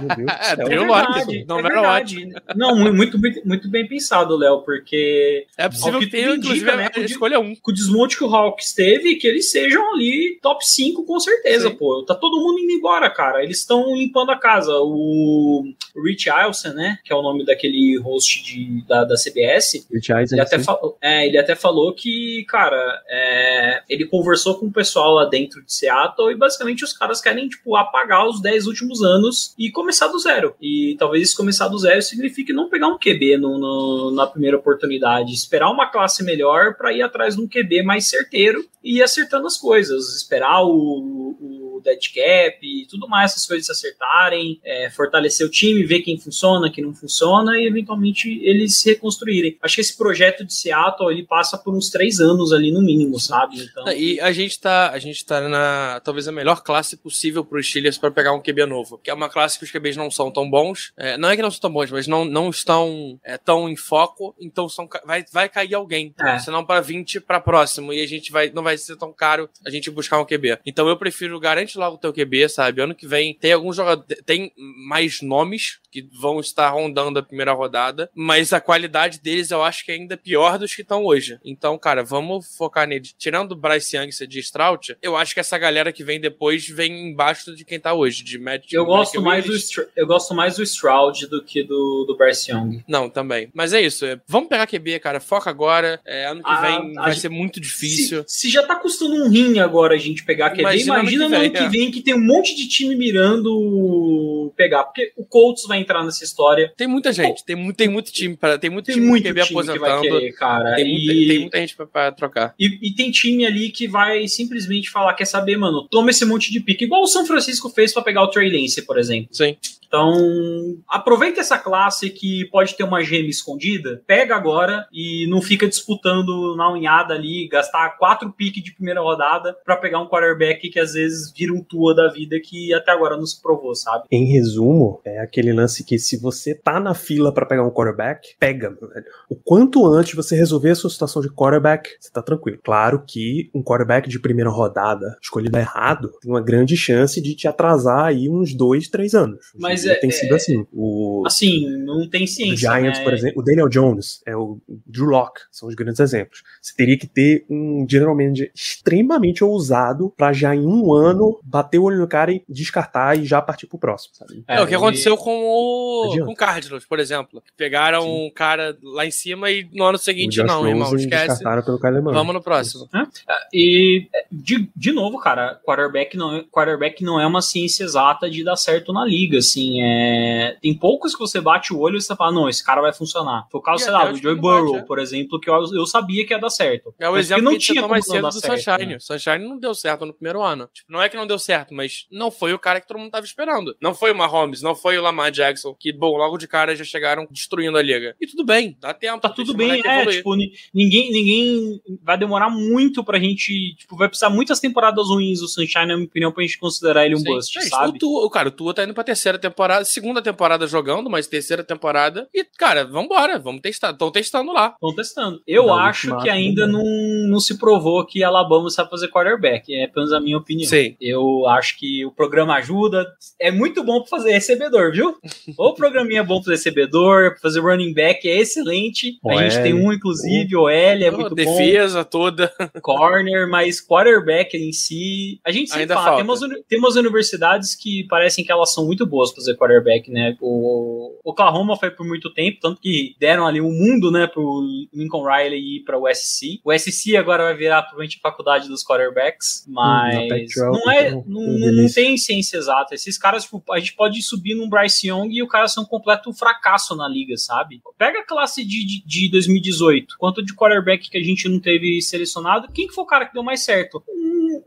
Meu Deus É, É verdade, não é verdade. Não, mu- muito, bem- muito bem pensado, Léo, porque É possível que tenha, inclusive, né, a escolha 1. com o desmonte que o Hawks teve, que eles sejam ali top 5 com certeza, Sim. pô. Tá todo mundo indo embora, cara. Eles estão limpando a casa. O Rich Eilson, né, que é o nome daquele host de, da, da CBS, Rich Eisen, Ele até, falou, é, ele até falou que, cara, é, ele conversou com o pessoal lá dentro de Seattle e basicamente os caras querem, tipo, apagar os 10 últimos anos e começar do zero. E talvez esse começar do zero signifique não pegar um QB no, no- na primeira oportunidade, esperar uma classe melhor para ir atrás de um QB mais certeiro e ir acertando as coisas, esperar o, o dead cap e tudo mais, essas coisas se acertarem, é, fortalecer o time, ver quem funciona, quem não funciona e eventualmente eles se reconstruírem. Acho que esse projeto de Seattle ele passa por uns três anos ali no mínimo, sabe? Então, E a gente tá, a gente tá na talvez a melhor classe possível para os Steelers para pegar um QB novo. Que é uma classe que os QBs não são tão bons. É, não é que não são tão bons, mas não, não estão é, tão em foco. Então são, vai, vai cair alguém. É. Senão para 20 para próximo. E a gente vai, não vai ser tão caro a gente buscar um QB. Então eu prefiro garante logo o teu QB, sabe? Ano que vem tem alguns jogadores. Tem mais nomes que vão estar rondando a primeira rodada, mas a qualidade deles eu acho que é ainda pior dos que estão hoje. Então, cara, vamos focar nele. Tirando o Bryce Young e de Strout, eu acho que essa galera que vem depois vem embaixo de quem tá hoje, de Matt eu gosto mais do eu gosto mais do Stroud do que do, do Bryce Young. Não, também. Mas é isso. é- Vamos pegar QB, cara. Foca agora. É, ano que Ah, vem a vai gente- ser muito difícil. Se, se já tá custando um rim agora a gente pegar QB, Imagina imagina, ano que no ano vem, que vem que tem um monte de time mirando pegar. Porque o Colts vai entrar nessa história. Tem muita gente, tem, muito, tem muito time para tem muito Tem time muito QB time que vai querer, cara. tem, muita, e... tem muita gente pra, pra trocar. E, e tem time ali que vai simplesmente falar: quer saber, mano, toma esse monte de pique. Igual o São Francisco fez pra pegar o Trey Lance, por exemplo. Sim. Então, aproveita essa classe que pode ter uma gema escondida, pega agora e não fica disputando na unhada ali, gastar quatro piques de primeira rodada pra pegar um quarterback que às vezes vira um tua da vida que até agora não se provou, sabe? Em resumo, é aquele lance que se você tá na fila pra pegar um quarterback, pega, meu velho. O quanto antes você resolver a sua situação de quarterback, você tá tranquilo. Claro que um quarterback de primeira rodada escolhido errado tem uma grande chance de te atrasar aí uns dois, três anos. Em Mas é- tem sido é- assim. O, Assim, não tem o ciência. Giants, né? por exemplo, o Daniel Jones, é o Drew Locke, são os grandes exemplos. Você teria que ter um general manager extremamente ousado pra já em um ano bater o olho no cara e descartar e já partir pro próximo, sabe? É, o que e- aconteceu com o, Adianta. com o Cardinals, por exemplo. Pegaram um cara lá em cima e no ano O seguinte, não, irmão, esquece. descartaram pelo Murray. Vamos no próximo. E, de, de novo, cara, quarterback não, é, quarterback não é uma ciência exata de dar certo na liga, assim, é... Tem poucos que você bate o olho e você fala, não, esse cara vai funcionar. Foi o caso, E sei lá, do Joe time bate, Burrow, é. por exemplo, que eu, eu sabia que ia dar certo. É o Mas que exemplo não que tinha mais cedo do certo, Sunshine. né? O Sunshine não deu certo no primeiro ano. Tipo, não é que não deu certo, mas não foi o cara que todo mundo tava esperando. Não foi o Mahomes, não foi o Lamar Jackson, que, bom, logo de cara já chegaram destruindo a liga. E tudo bem, dá tempo. Tá tudo bem, é, tipo, ni- ninguém, ninguém vai demorar muito pra gente, tipo, vai precisar muitas temporadas ruins do Sunshine, na minha opinião, pra gente considerar ele um Sim. bust, É sabe? O, Tua- o cara, o Tua tá indo pra terceira temporada, segunda temporada jogando, mas terceira temporada. E, cara, vambora, vamos testar. Estão testando lá. Estão testando. Eu Na acho que ainda não, não se provou que Alabama sabe fazer quarterback. É menos a minha opinião. Sim. Eu acho que o programa ajuda. É muito bom pra fazer recebedor, viu? o programinha é bom pra recebedor, pra fazer running back é excelente. A OL. gente tem um, inclusive, OL é Oh, muito defesa toda. bom. Corner, mas quarterback em si. A gente sempre Ainda fala, falta. tem umas, uni- tem umas universidades que parecem que elas são muito boas pra fazer quarterback, né? O Oklahoma foi por muito tempo, tanto que deram ali um mundo, né, pro Lincoln Riley ir pra USC. O USC agora vai virar provavelmente a faculdade dos quarterbacks, mas na Pac-12, não é, então, não, não tem ciência exata. Esses caras, tipo, a gente pode subir num Bryce Young e o cara ser um completo fracasso na liga, sabe? Pega a classe de, de, de 2018, quanto de quarterback que a gente não teve selecionado, quem que foi o cara que deu mais certo?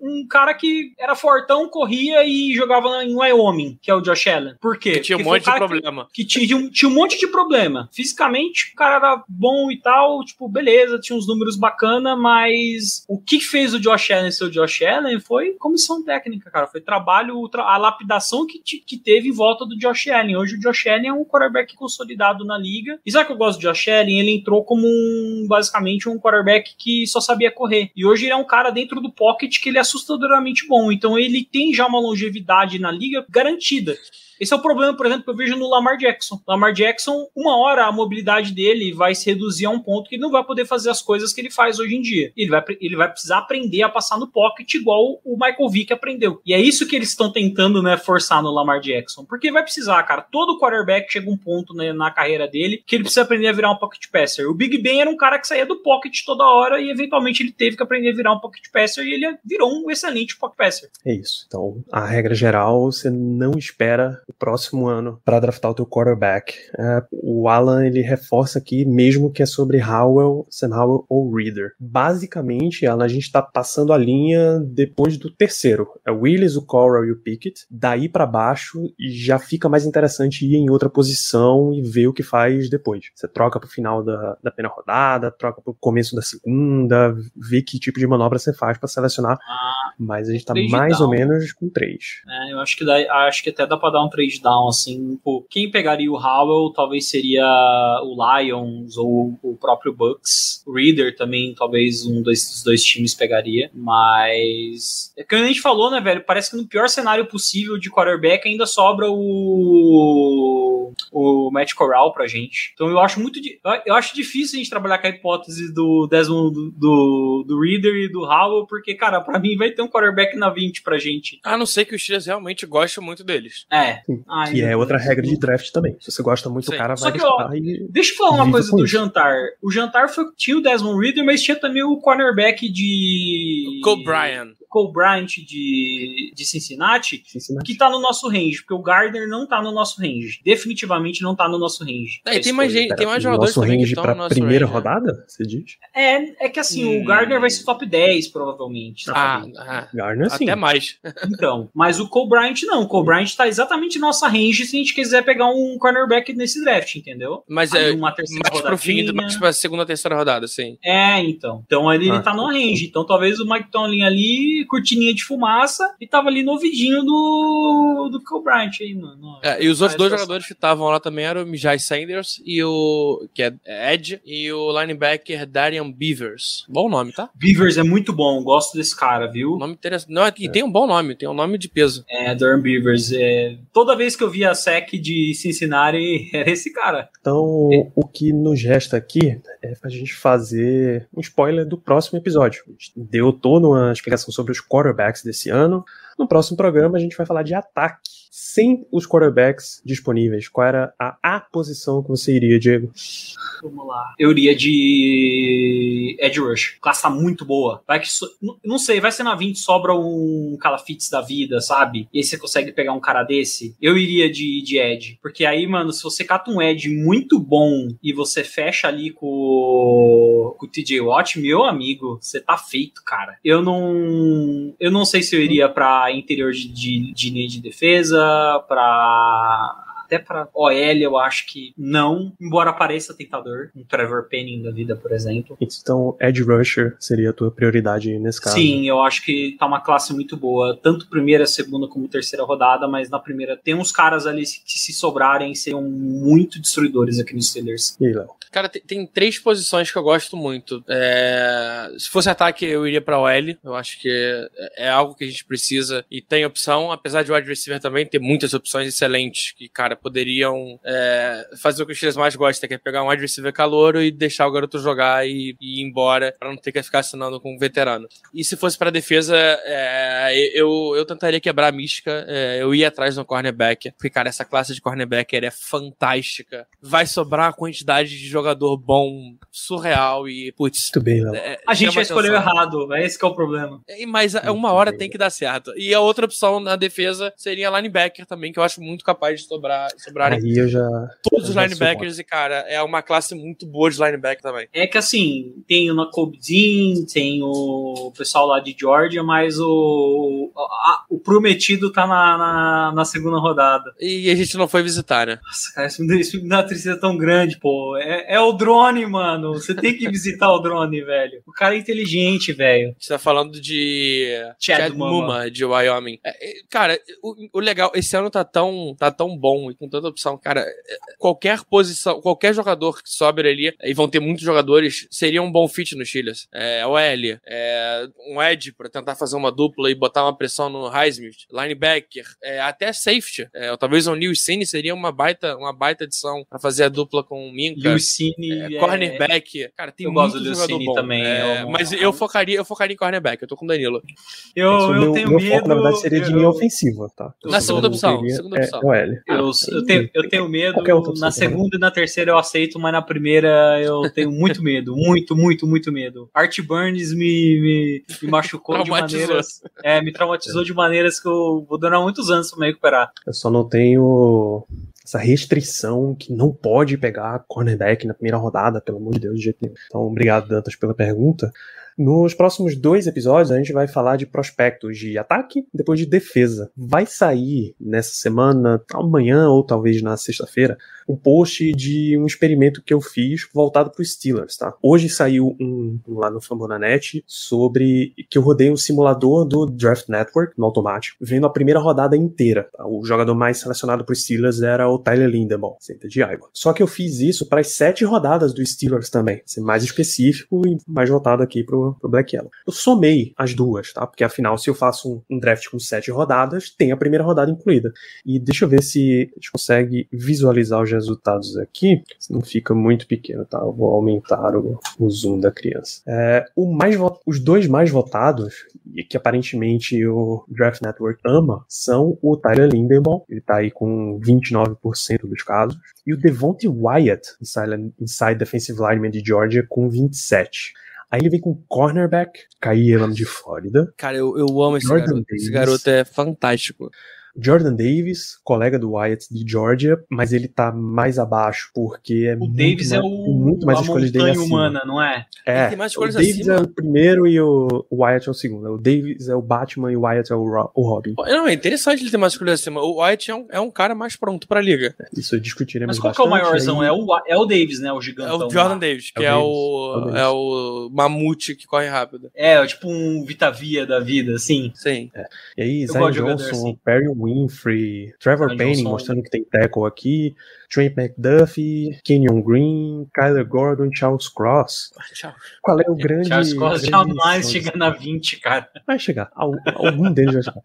Um, um cara que era fortão, corria e jogava em Wyoming, que é o Josh Allen. Por quê? Tinha um Porque foi monte de cara que- problema. que tinha, um- tinha um monte de problema. Fisicamente, o cara era bom e tal, tipo, beleza, tinha uns números bacana, mas o que fez o Josh Allen ser o Josh Allen foi comissão técnica, cara. Foi trabalho, tra- a lapidação que, que teve em volta do Josh Allen. Hoje o Josh Allen é um quarterback consolidado na liga. E sabe que eu gosto do Josh Allen? Ele entrou como um, basicamente, um quarterback que só sabia correr. E hoje ele é um cara dentro do pocket que ele é assustadoramente bom. Então ele tem já uma longevidade na liga garantida. Esse é o problema, por exemplo, que eu vejo no Lamar Jackson. Lamar Jackson, uma hora a mobilidade dele vai se reduzir a um ponto que ele não vai poder fazer as coisas que ele faz hoje em dia. Ele vai, ele vai precisar aprender a passar no pocket igual o Michael Vick aprendeu. E é isso que eles estão tentando, né, forçar no Lamar Jackson. Porque vai precisar, cara. Todo quarterback chega um ponto né, na carreira dele que ele precisa aprender a virar um pocket passer. O Big Ben era um cara que saía do pocket toda hora e eventualmente ele teve que aprender a virar um pocket passer e ele virou um excelente pocket passer. É isso. Então, a regra geral, você não espera o próximo ano para draftar o teu quarterback. É, o Alan, ele reforça aqui, mesmo que é sobre Howell, Sam Howell ou Reader. Basicamente, Alan, a gente tá passando a linha depois do terceiro. É o Willis, o Corral e o Pickett. Daí para baixo, já fica mais interessante ir em outra posição e ver o que faz depois. Você troca pro final da, da primeira rodada, troca pro começo da segunda, vê que tipo de manobra você faz para selecionar mas a gente tá mais down. ou menos com três. É, eu acho que, dá, acho que até dá pra dar um trade down, assim. Quem pegaria o Howell talvez seria o Lions ou o próprio Bucks. O Reader também, talvez um desses dois times pegaria. Mas. É que a gente falou, né, velho? Parece que no pior cenário possível de quarterback ainda sobra o. O Matt Corral pra gente. Então eu acho muito. eu- acho difícil a gente trabalhar com a hipótese do Desmond do, do, do Reader e do Howell, porque, cara, pra mim vai ter um quarterback na 20 pra gente. A não ser que os Steelers realmente gostem muito deles. É. Ai, que é outra regra de draft também. Se você gosta muito, Sim. o cara Só vai que, ó, e Deixa eu falar uma coisa do isso. jantar. O jantar foi, tinha o Desmond Reader, mas tinha também o cornerback de. Cole Bryan. Cole Bryant de, de Cincinnati, Cincinnati. que tá no nosso range, porque o Gardner não tá no nosso range. Definitivamente não tá no nosso range. É, tem mais gente, tem mais jogadores nosso também que range estão pra no nosso primeira range, né? rodada, você diz? É, é que assim, Hum. o Gardner vai ser top 10, provavelmente. Ah, sabe? ah, Garner sim. até mais. Então, mas o Cole Bryant não. O Cole Bryant tá exatamente nossa range se a gente quiser pegar um cornerback nesse draft, entendeu? Mas Aí é uma terceira mais pro fim, mais pra segunda, terceira rodada, sim. É, então. Então ele, ele Ah. tá no range. Então talvez o Mike Tomlin ali, cortininha de fumaça, e tava ali no ouvidinho do, do Cole Bryant aí, mano. É, e os outros dois jogadores que estavam lá também eram o Mijai Sanders e o. que é Ed, e o linebacker Darian Beavers. Bom nome, tá? Beavers é muito bom, gosto desse cara, viu? Nome interessante. Não, e tem um bom nome, tem um nome de peso. É, Durham Beavers. É... Toda vez que eu via a sec de Cincinnati, era esse cara. Então, o que nos resta aqui é pra gente fazer um spoiler do próximo episódio. A gente deu toda uma explicação sobre os quarterbacks desse ano. No próximo programa, a gente vai falar de ataque. Sem os quarterbacks disponíveis, qual era a A posição que você iria, Diego? Vamos lá. Eu iria de Edge Rush. Classe tá muito boa. Vai que. so- Não sei, vai ser na 20, sobra um Calafits da vida, sabe? E aí você consegue pegar um cara desse. Eu iria de, de Edge. Porque aí, mano, se você cata um Edge muito bom e você fecha ali com, com o TJ Watt, meu amigo, você tá feito, cara. Eu não. Eu não sei se eu iria pra interior de, de, de linha de defesa, pra até pra OL eu acho que não, embora pareça tentador, um Trevor Penning da vida, por exemplo. Então, Edge Rusher seria a tua prioridade nesse caso. Sim, eu acho que tá uma classe muito boa, tanto primeira, segunda como terceira rodada, mas na primeira tem uns caras ali que se sobrarem seriam muito destruidores aqui nos Steelers. E aí, Léo? Cara, tem, tem três posições que eu gosto muito. É, se fosse ataque, eu iria pra OL. Eu acho que é, é algo que a gente precisa e tem opção, apesar de o wide receiver também ter muitas opções excelentes que, cara, poderiam é, fazer o que os Steelers mais gostam, que é pegar um wide receiver calouro e deixar o garoto jogar e, e ir embora pra não ter que ficar assinando com um veterano. E se fosse pra defesa, é, eu, eu tentaria quebrar a mística, é, eu ia atrás do cornerback, porque, cara, essa classe de cornerbacker é fantástica. Vai sobrar uma quantidade de jogador bom, surreal e, putz. Muito bem, Léo. é, A gente chama escolheu errado, é esse que é o problema. É, Mas é, uma Muito hora bem. tem que dar certo. E a outra opção na defesa seria linebacker também, que eu acho muito capaz de sobrar, Aí eu já. todos os já linebackers. E, cara, é uma classe muito boa de linebacker também. É que assim, tem o Nakobe Dean, tem o pessoal lá de Georgia, mas o, a- o prometido tá na, na, na segunda rodada. E a gente não foi visitar, né? Nossa, cara, isso me dá- isso me dá uma tristeza tão grande, pô. É, é o drone, mano. Você tem que visitar o drone, velho. O cara é inteligente, velho. Gente tá falando de Chad Chad, Muma. Muma, de Wyoming. É, é, cara, o, o legal, esse ano tá tão, tá tão bom e com tanta opção, cara. é, Qualquer posição, qualquer jogador que sobre ali, e vão ter muitos jogadores, seria um bom fit no Chiles. É, o L, é, um Edge pra tentar fazer uma dupla e botar uma pressão no Highsmith, linebacker, é, até safety. É, ou talvez o New Cine seria uma baita, uma baita adição pra fazer a dupla com o Minka. Lucine. É, cornerback, cara, tem Eu muito gosto do jogador Lucini bom. também, É, é um- mas eu focaria, eu focaria em cornerback. Eu tô com o Danilo. Eu, é eu meu, tenho meu medo. foco, na verdade, seria de eu- linha ofensiva, tá? Na Eu segunda opção, segunda é, opção. É o L. Eu, eu, tenho, eu tenho medo. Na segunda e na terceira eu aceito, mas na primeira eu tenho muito medo. Muito, muito, muito medo. Art Burns me, me, me machucou de maneiras. É, me traumatizou de maneiras que eu vou durar muitos anos pra me recuperar. Eu só não tenho essa restrição que não pode pegar cornerback na primeira rodada, pelo amor de Deus, de jeito nenhum. Então, obrigado, Dantas, pela pergunta. Nos próximos dois episódios, a gente vai falar de prospectos de ataque depois de defesa. Vai sair nessa semana, amanhã ou talvez na sexta-feira, um post de um experimento que eu fiz voltado para os Steelers, tá? Hoje saiu um lá no Fambonanet sobre que eu rodei um simulador do Draft Network no automático, vendo a primeira rodada inteira. tá? O jogador mais selecionado para os Steelers era o Tyler Lindebaum, center de Iowa. Só que eu fiz isso para as sete rodadas dos Steelers também, ser mais específico e mais voltado aqui pro, pro Black Yellow. Eu somei as duas, tá? Porque afinal, se eu faço um, um draft com sete rodadas, tem a primeira rodada incluída. E deixa eu ver se a gente consegue visualizar os resultados aqui. Se não fica muito pequeno, tá? Eu vou aumentar o, o zoom da criança. É, o mais os dois mais votados, e que aparentemente o Draft Network ama, são o Tyler Lindenbaum, ele tá aí com 29% dos casos, e o Devontae Wyatt, inside, inside defensive lineman de Georgia, com 27%. Aí ele vem com cornerback, Kai Elam de Flórida. Cara, eu, eu amo esse Jordan garoto. Esse Davis. garoto é fantástico. Jordan Davis, colega do Wyatt de Georgia, mas ele tá mais abaixo porque é O muito Davis é mais, o tem muito mais a escolhas dele acima. humana, não é? É, Ele tem mais o Davis acima. é o primeiro e o, o Wyatt é o segundo. O Davis é o Batman e o Wyatt é o, Ro- o Robin. Não, é interessante ele ter mais escolhas acima. O White é um, é um cara mais pronto pra liga. Isso discutiremos Mas qual que é o bastante, maiorzão? aí- É o, é o Davis, né? O É gigantão. o Jordan lá. Davis, que É é o o, Davis, é o é o mamute que corre rápido. É, tipo um Vitavia da vida, assim. Sim. E aí, Zion Johnson, assim. Perry Winfrey, Trevor Penning mostrando que tem tackle aqui, Trent McDuffie, Kenyon Green, Kyler Gordon, Charles Cross. Tchau. Qual é o grande. Charles Cross grande jamais lição chega na 20, cara. Vai chegar. Al- Algum deles vai chegar.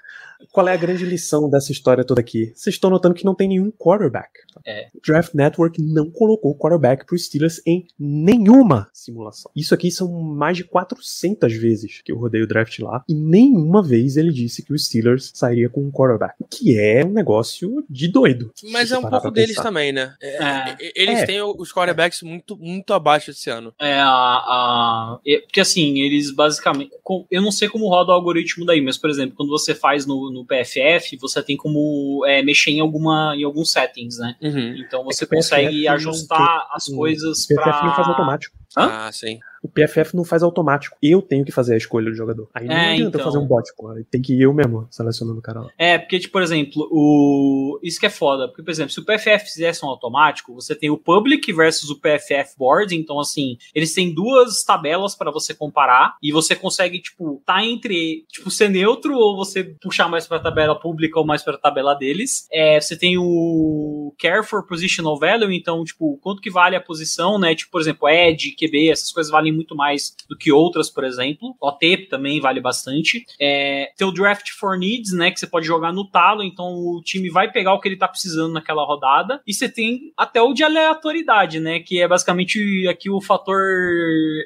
Qual é a grande lição dessa história toda aqui? Vocês estão notando que não tem nenhum quarterback. É. O Draft Network não colocou quarterback pro Steelers em nenhuma simulação. Isso aqui são mais de 400 vezes que eu rodei o draft lá e nenhuma vez ele disse que o Steelers sairia com um quarterback. O que é um negócio de doido. Mas é um pouco deles pensar. Também, né? É, É. Eles É. têm os quarterbacks muito, muito abaixo esse ano. É, a, a, é, porque assim, eles basicamente. com- eu não sei como roda o algoritmo daí, mas, por exemplo, quando você faz no, no PFF, você tem como é, mexer em, alguma, em alguns settings, né? Uhum. Então você É que consegue PFF ajustar as o coisas O PFF não faz pra. automático. Hã? Ah, sim. O PFF não faz automático. Eu tenho que fazer a escolha do jogador. Aí não É, adianta então. fazer um bot, pô. Tem que ir eu mesmo selecionando o cara lá. É, porque, tipo, por exemplo, o... isso que é foda. Porque, por exemplo, se o PFF fizesse um automático, você tem o Public versus o PFF Board. Então, assim, eles têm duas tabelas pra você comparar. E você consegue, tipo, tá entre, tipo, ser neutro ou você puxar mais pra tabela pública ou mais pra tabela deles. É, você tem o Care for Positional Value. Então, tipo, quanto que vale a posição, né? Tipo, por exemplo, Edge, QB, essas coisas valem muito mais do que outras, por exemplo. OT também vale bastante. É, tem o Draft for Needs, né? Que você pode jogar no talo, então o time vai pegar o que ele tá precisando naquela rodada. E você tem até o de aleatoriedade, né? Que é basicamente aqui o fator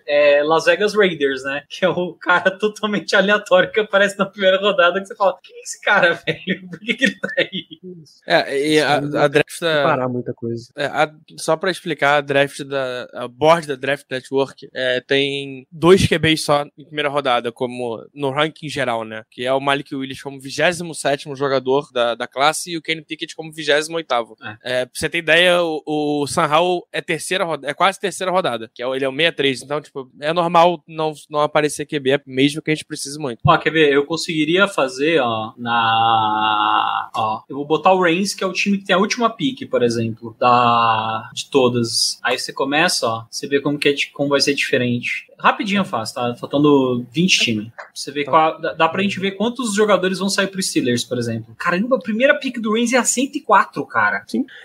é, Las Vegas Raiders, né? Que é o cara totalmente aleatório que aparece na primeira rodada que você fala: quem é esse cara, velho? Por que, que ele tá aí? É, e a, a draft da. Parar muita coisa. é, a- só pra explicar, a draft da. A board da Draft Network é, tem dois QBs só em primeira rodada, como no ranking geral, né? Que é o Malik Willis como 27 jogador da, da classe e o Kenny Pickett como 28. É. pra você ter ideia, o, o Sam Howell é terceira rodada, é quase terceira rodada, que é, ele é o 63. Então, tipo, é normal não, não aparecer QB, mesmo que a gente precise muito. Ó, quer ver? Eu conseguiria fazer, ó, na. Ó, eu vou botar o Reigns, que é o time que tem a última pick, por exemplo, da de todas. Aí você começa, ó, você vê como, que é, como vai ser diferente frente. Rapidinho eu faço, tá? Faltando 20 times. Você vê Tá. qual. Dá, dá pra gente ver quantos jogadores vão sair pro Steelers, por exemplo. Caramba, a primeira pick do Reigns é a 104, cara.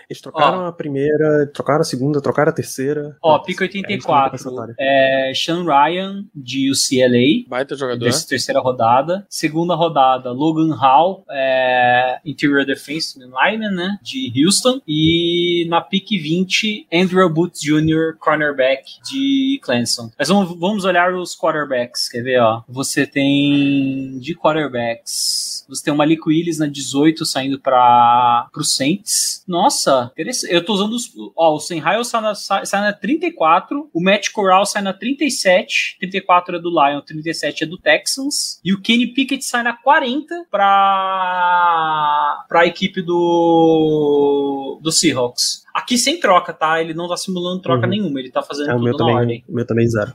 Eles trocaram a primeira, trocaram a segunda, trocaram a terceira. Ó, pick é isso que eu tô 84 pensando. é Sean Ryan, de UCLA. Baita jogador. Dessa terceira rodada. Segunda rodada, Logan Hall, é, Interior Defense Lineman, né? De Houston. E na pick 20, Andrew Booth Jr., cornerback de Clemson. Mas vamos, vamos olhar os quarterbacks. Quer ver, ó? Você tem de quarterbacks. Você tem o Malik Willis na 18 saindo para o Saints. Nossa, interessante. Eu tô usando os. Ó, o Senhile sai na, sai, sai na 34. O Matt Corral sai na 37. 34 é do Lion, 37 é do Texans. E o Kenny Pickett sai na 40 para para a equipe do do Seahawks. Aqui sem troca, tá? Ele não tá simulando troca Uhum. nenhuma, ele tá fazendo É, o tudo meu na também, ordem. o meu também zero.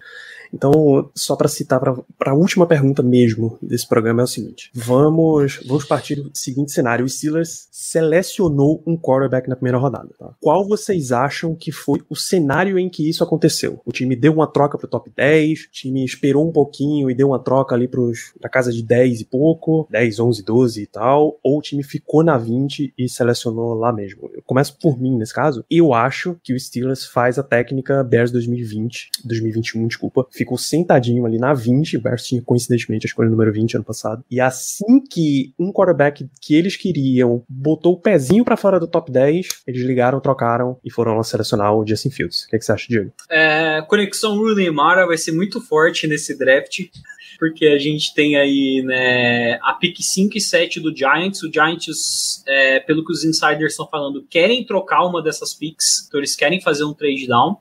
Então, só pra citar para a última pergunta mesmo desse programa é o seguinte: vamos, vamos partir do seguinte cenário: o Steelers selecionou um quarterback na primeira rodada. Tá? Qual vocês acham que foi o cenário em que isso aconteceu? O time deu uma troca pro top 10, o time esperou um pouquinho e deu uma troca ali pros, pra casa de 10 e pouco, 10, 11, 12 e tal, ou o time ficou na 20 e selecionou lá mesmo? Eu começo por mim nesse caso. Eu acho que o Steelers faz a técnica Bears 2020, 2021, desculpa, ficou sentadinho ali na 20, o Bears tinha coincidentemente a escolha número 20 ano passado, e assim que um quarterback que eles queriam botou o pezinho pra fora do top 10, eles ligaram, trocaram e foram lá selecionar o Justin Fields. O que, é que você acha, Diego? É, conexão Rudy Mara vai ser muito forte nesse draft, porque a gente tem aí né, a pick 5 e 7 do Giants. O Giants, é, pelo que os insiders estão falando, querem trocar uma dessas picks, então eles querem fazer um trade down.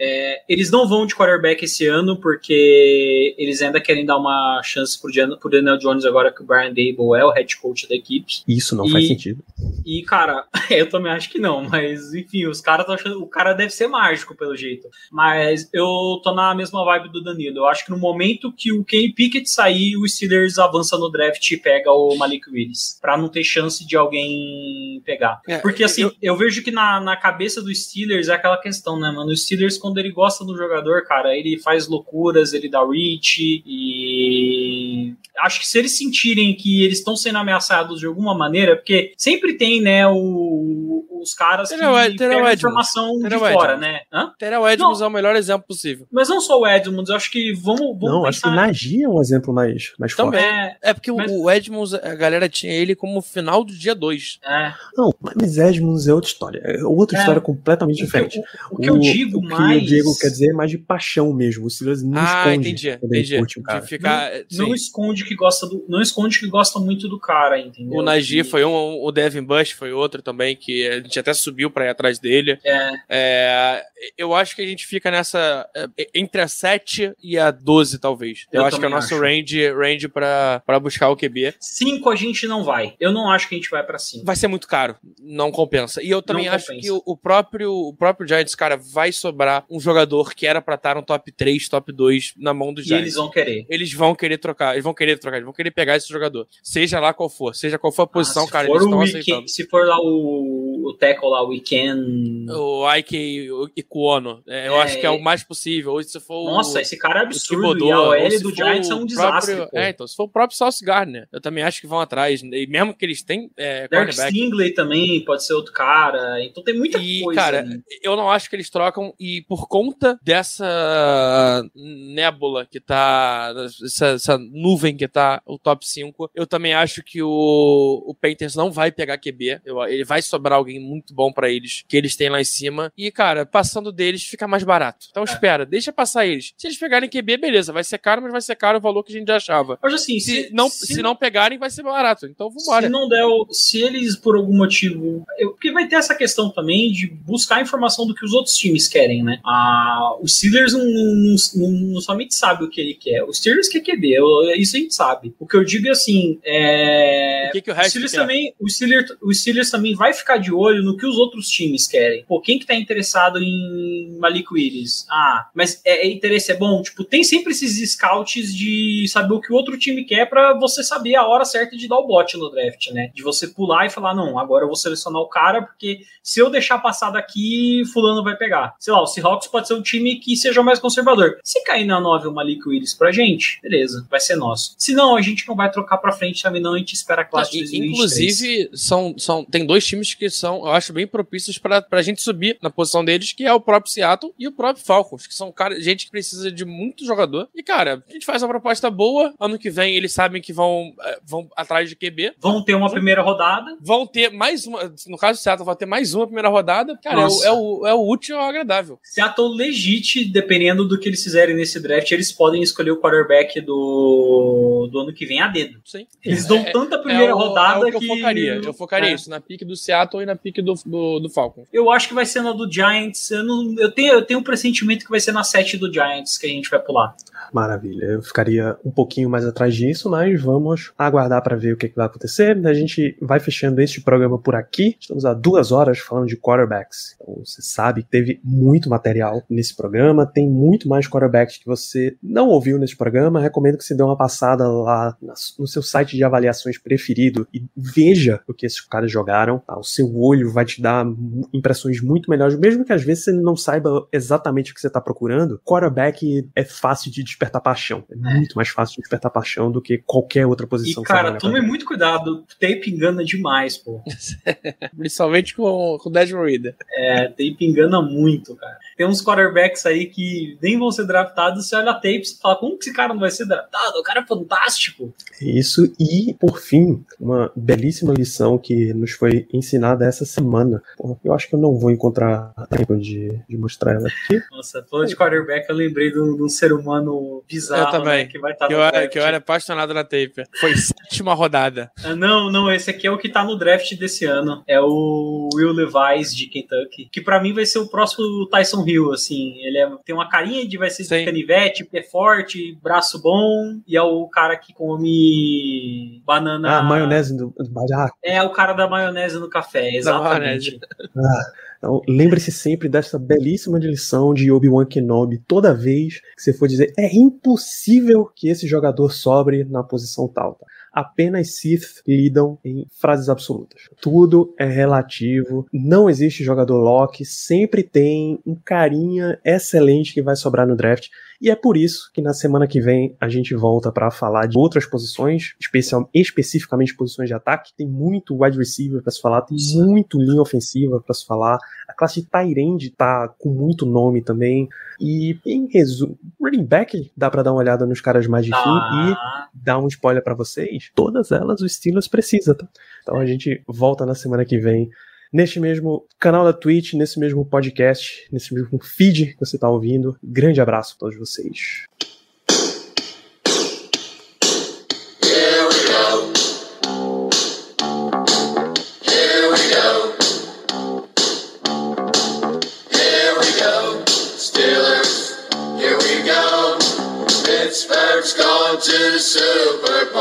É, eles não vão de quarterback esse ano, ano, porque eles ainda querem dar uma chance pro, Jan- pro Daniel Jones agora que o Brian Dable é o head coach da equipe. Isso não E- faz sentido. E, cara, eu também acho que não, mas enfim, os caras estão achando. O cara deve ser mágico, pelo jeito. Mas eu tô na mesma vibe do Danilo. Eu acho que no momento que o Kenny Pickett sair, o Steelers avança no draft e pega o Malik Willis. Pra não ter chance de alguém pegar. É, Porque assim, eu- eu, vejo que na, na cabeça do Steelers é aquela questão, né, mano? O Steelers, quando ele gosta do jogador, cara, ele faz loucuras, ele dá reach e. Acho que se eles sentirem que eles estão sendo ameaçados de alguma maneira, porque sempre tem, né, o- os caras que pegam informação de fora, né? Hã? Terrell Edmonds é o melhor exemplo possível. Mas não só o Edmonds, eu acho que vamos, vamos Não, acho que o pensar- Nagy é um exemplo mais, mais forte. Também. É, É porque o- Mas- o Edmonds, a galera tinha ele como final do dia 2. é. Não, mas Edmonds é outra história. É outra É. história completamente O que, diferente. o, o que eu digo o que mais. o Diego quer dizer é mais de paixão mesmo. O Steelers não Ah, esconde entendi. Entendi. curte um cara. De ficar. não sim. esconde que gosta do, não esconde que gosta muito do cara, entendeu? O Nagy Que- foi um, o Devin Bush foi outro também, que a gente até subiu pra ir atrás dele. É. É, eu acho que a gente fica nessa. é, entre a 7 e a 12, talvez. Eu, Eu acho que é o nosso acho. range, range pra, pra buscar o QB. Cinco a gente não vai. Eu não acho que a gente vai pra cinco. Vai ser muito caro. Não compensa. E eu também Não acho compensa. que o, o próprio, o próprio Giants, cara, vai sobrar um jogador que era pra estar no top 3, top 2 na mão dos E Giants. eles vão querer. Eles vão querer trocar, eles vão querer trocar, eles vão querer pegar esse jogador. Seja lá qual for, seja qual for a posição, Ah, cara, for eles estão aceitando. Se for lá o, o tackle lá, o Weekend. O Ike Ikuono, é, eu É, acho que é o mais possível. Ou se for Nossa, o, esse cara é o absurdo. E a ou OL do Giants é o um desastre. próprio-. É, então, se for o próprio Sauce Gardner, eu também acho que vão atrás. E mesmo que eles têm é, Derek. Stingley também pode ser outro cara. Então tem muita E, coisa. cara, ali. eu não acho que eles trocam, e por conta dessa nébula que tá, essa, essa nuvem que tá o top 5, eu também acho que o, o Panthers não vai pegar QB, eu- ele vai sobrar alguém muito bom pra eles, que eles têm lá em cima, e, cara, passando deles fica mais barato. Então espera, deixa passar eles. Se eles pegarem QB, beleza, vai ser caro, mas vai ser caro o valor que a gente já achava. Mas assim, Se, não, se, não pegarem, vai ser barato. Então vambora. Se não der, o- se eles por algum motivo. eu- porque vai ter essa questão também de buscar informação do que os outros times querem, né? Ah, o Steelers não, não, não- não somente sabe o que ele quer. O Steelers quer QB, eu- isso a gente sabe. O que eu digo é assim. É, O que, que o o resto Steelers, quer? também, o, Steelers, o Steelers também vai ficar de olho no que os outros times querem. Pô, quem que tá interessado em Malik Willis? Ah, mas é, é interesse é bom? Tipo, tem sempre esses scouts de saber o que o outro time quer pra você saber a hora certa de dar o bote no draft, né? De você pular e falar, não, agora eu vou selecionar o cara, porque se eu deixar passar daqui, fulano vai pegar. Sei lá, o Seahawks pode ser um time que seja mais conservador. Se cair na 9 o Malik Willis pra gente, beleza, vai ser nosso. Se não, a gente não vai trocar pra frente também não, a gente espera a classe de Não, 2023. Inclusive, são, são, tem dois times que são, eu acho, bem propícios pra, pra gente subir na posição deles, que é o próprio Seattle e o próprio Falcons, que são cara, gente que precisa de muito jogador. E, cara, a gente faz uma proposta boa, ano que vem eles sabem que vão, eh, vão atrás de QB. Vão ter uma primeira rodada. Vão ter mais uma, no caso do Seattle, vai ter mais uma primeira rodada. Cara, é o, é, o, é o útil ao agradável. Seattle legit, dependendo do que eles fizerem nesse draft, eles podem escolher o quarterback do, do ano que vem a dedo. Sim. Eles dão É- tanta primeira é rodada é o que, eu focaria. Eu focaria É. isso na pique do Seattle e na pique do, do, do Falcons. Eu acho que vai ser na do Giants. Eu, não, eu, tenho, eu tenho um pressentimento que vai ser na 7 do Giants que a gente vai pular. Maravilha. Eu ficaria um pouquinho mais atrás disso, mas vamos aguardar para ver o que, que vai acontecer. A gente vai fechando este programa por aqui. Estamos há duas horas falando de quarterbacks. Então você sabe que teve muito material nesse programa. Tem muito mais quarterbacks que você não ouviu nesse programa. Recomendo que você dê uma passada lá no seu site de avaliações preferido e veja o que esses caras jogaram. tá? O seu olho vai te dar impressões muito melhores, mesmo que às vezes você não saiba exatamente o que você está procurando. Quarterback é fácil de despertar paixão. É muito mais fácil de despertar paixão do que qualquer outra E, posição. que você cara, tome muito cuidado. Tape engana demais, pô. Principalmente com, com o Desmond Reader. É, tape engana muito, cara. Tem uns quarterbacks aí que nem vão ser draftados. Você olha a tape e fala, como que esse cara não vai ser draftado? O cara é fantástico. Isso, e por fim, uma belíssima lição que nos foi ensinada essa semana. Eu acho que eu não vou encontrar tempo de, de mostrar ela aqui. Nossa, falando de quarterback, eu lembrei de um, de um ser humano bizarro, Eu também. né, que vai estar que, no eu era, que eu era apaixonado na tape. Foi sétima rodada. Ah, Não, não, esse aqui é o que tá no draft desse ano. É o Will Levis de Kentucky. Que pra mim vai ser o próximo Tyson Hill, assim. Ele é- tem uma carinha de vai ser Sim. canivete, pé forte, braço bom, e é o cara que come banana. Ah, maionese do, do ah, É o cara da maionese no café, exatamente. Então, lembre-se sempre dessa belíssima lição de Obi-Wan Kenobi toda vez que você for dizer é impossível que esse jogador sobre na posição tal. tá? Apenas Sith lidam em frases absolutas. Tudo é relativo, não existe jogador lock, sempre tem um carinha excelente que vai sobrar no draft. E é por isso que na semana que vem a gente volta para falar de outras posições, especial, especificamente posições de ataque. Tem muito wide receiver para se falar, tem muito linha ofensiva para se falar. A classe de Tyrande tá com muito nome também. E em resumo, running back dá para dar uma olhada nos caras mais de fim e Tá. dar um spoiler para vocês. Todas elas o Steelers precisa, tá? Então a gente volta na semana que vem. Neste mesmo canal da Twitch, nesse mesmo podcast, nesse mesmo feed que você está ouvindo. Grande abraço a todos vocês. Pittsburgh's to Super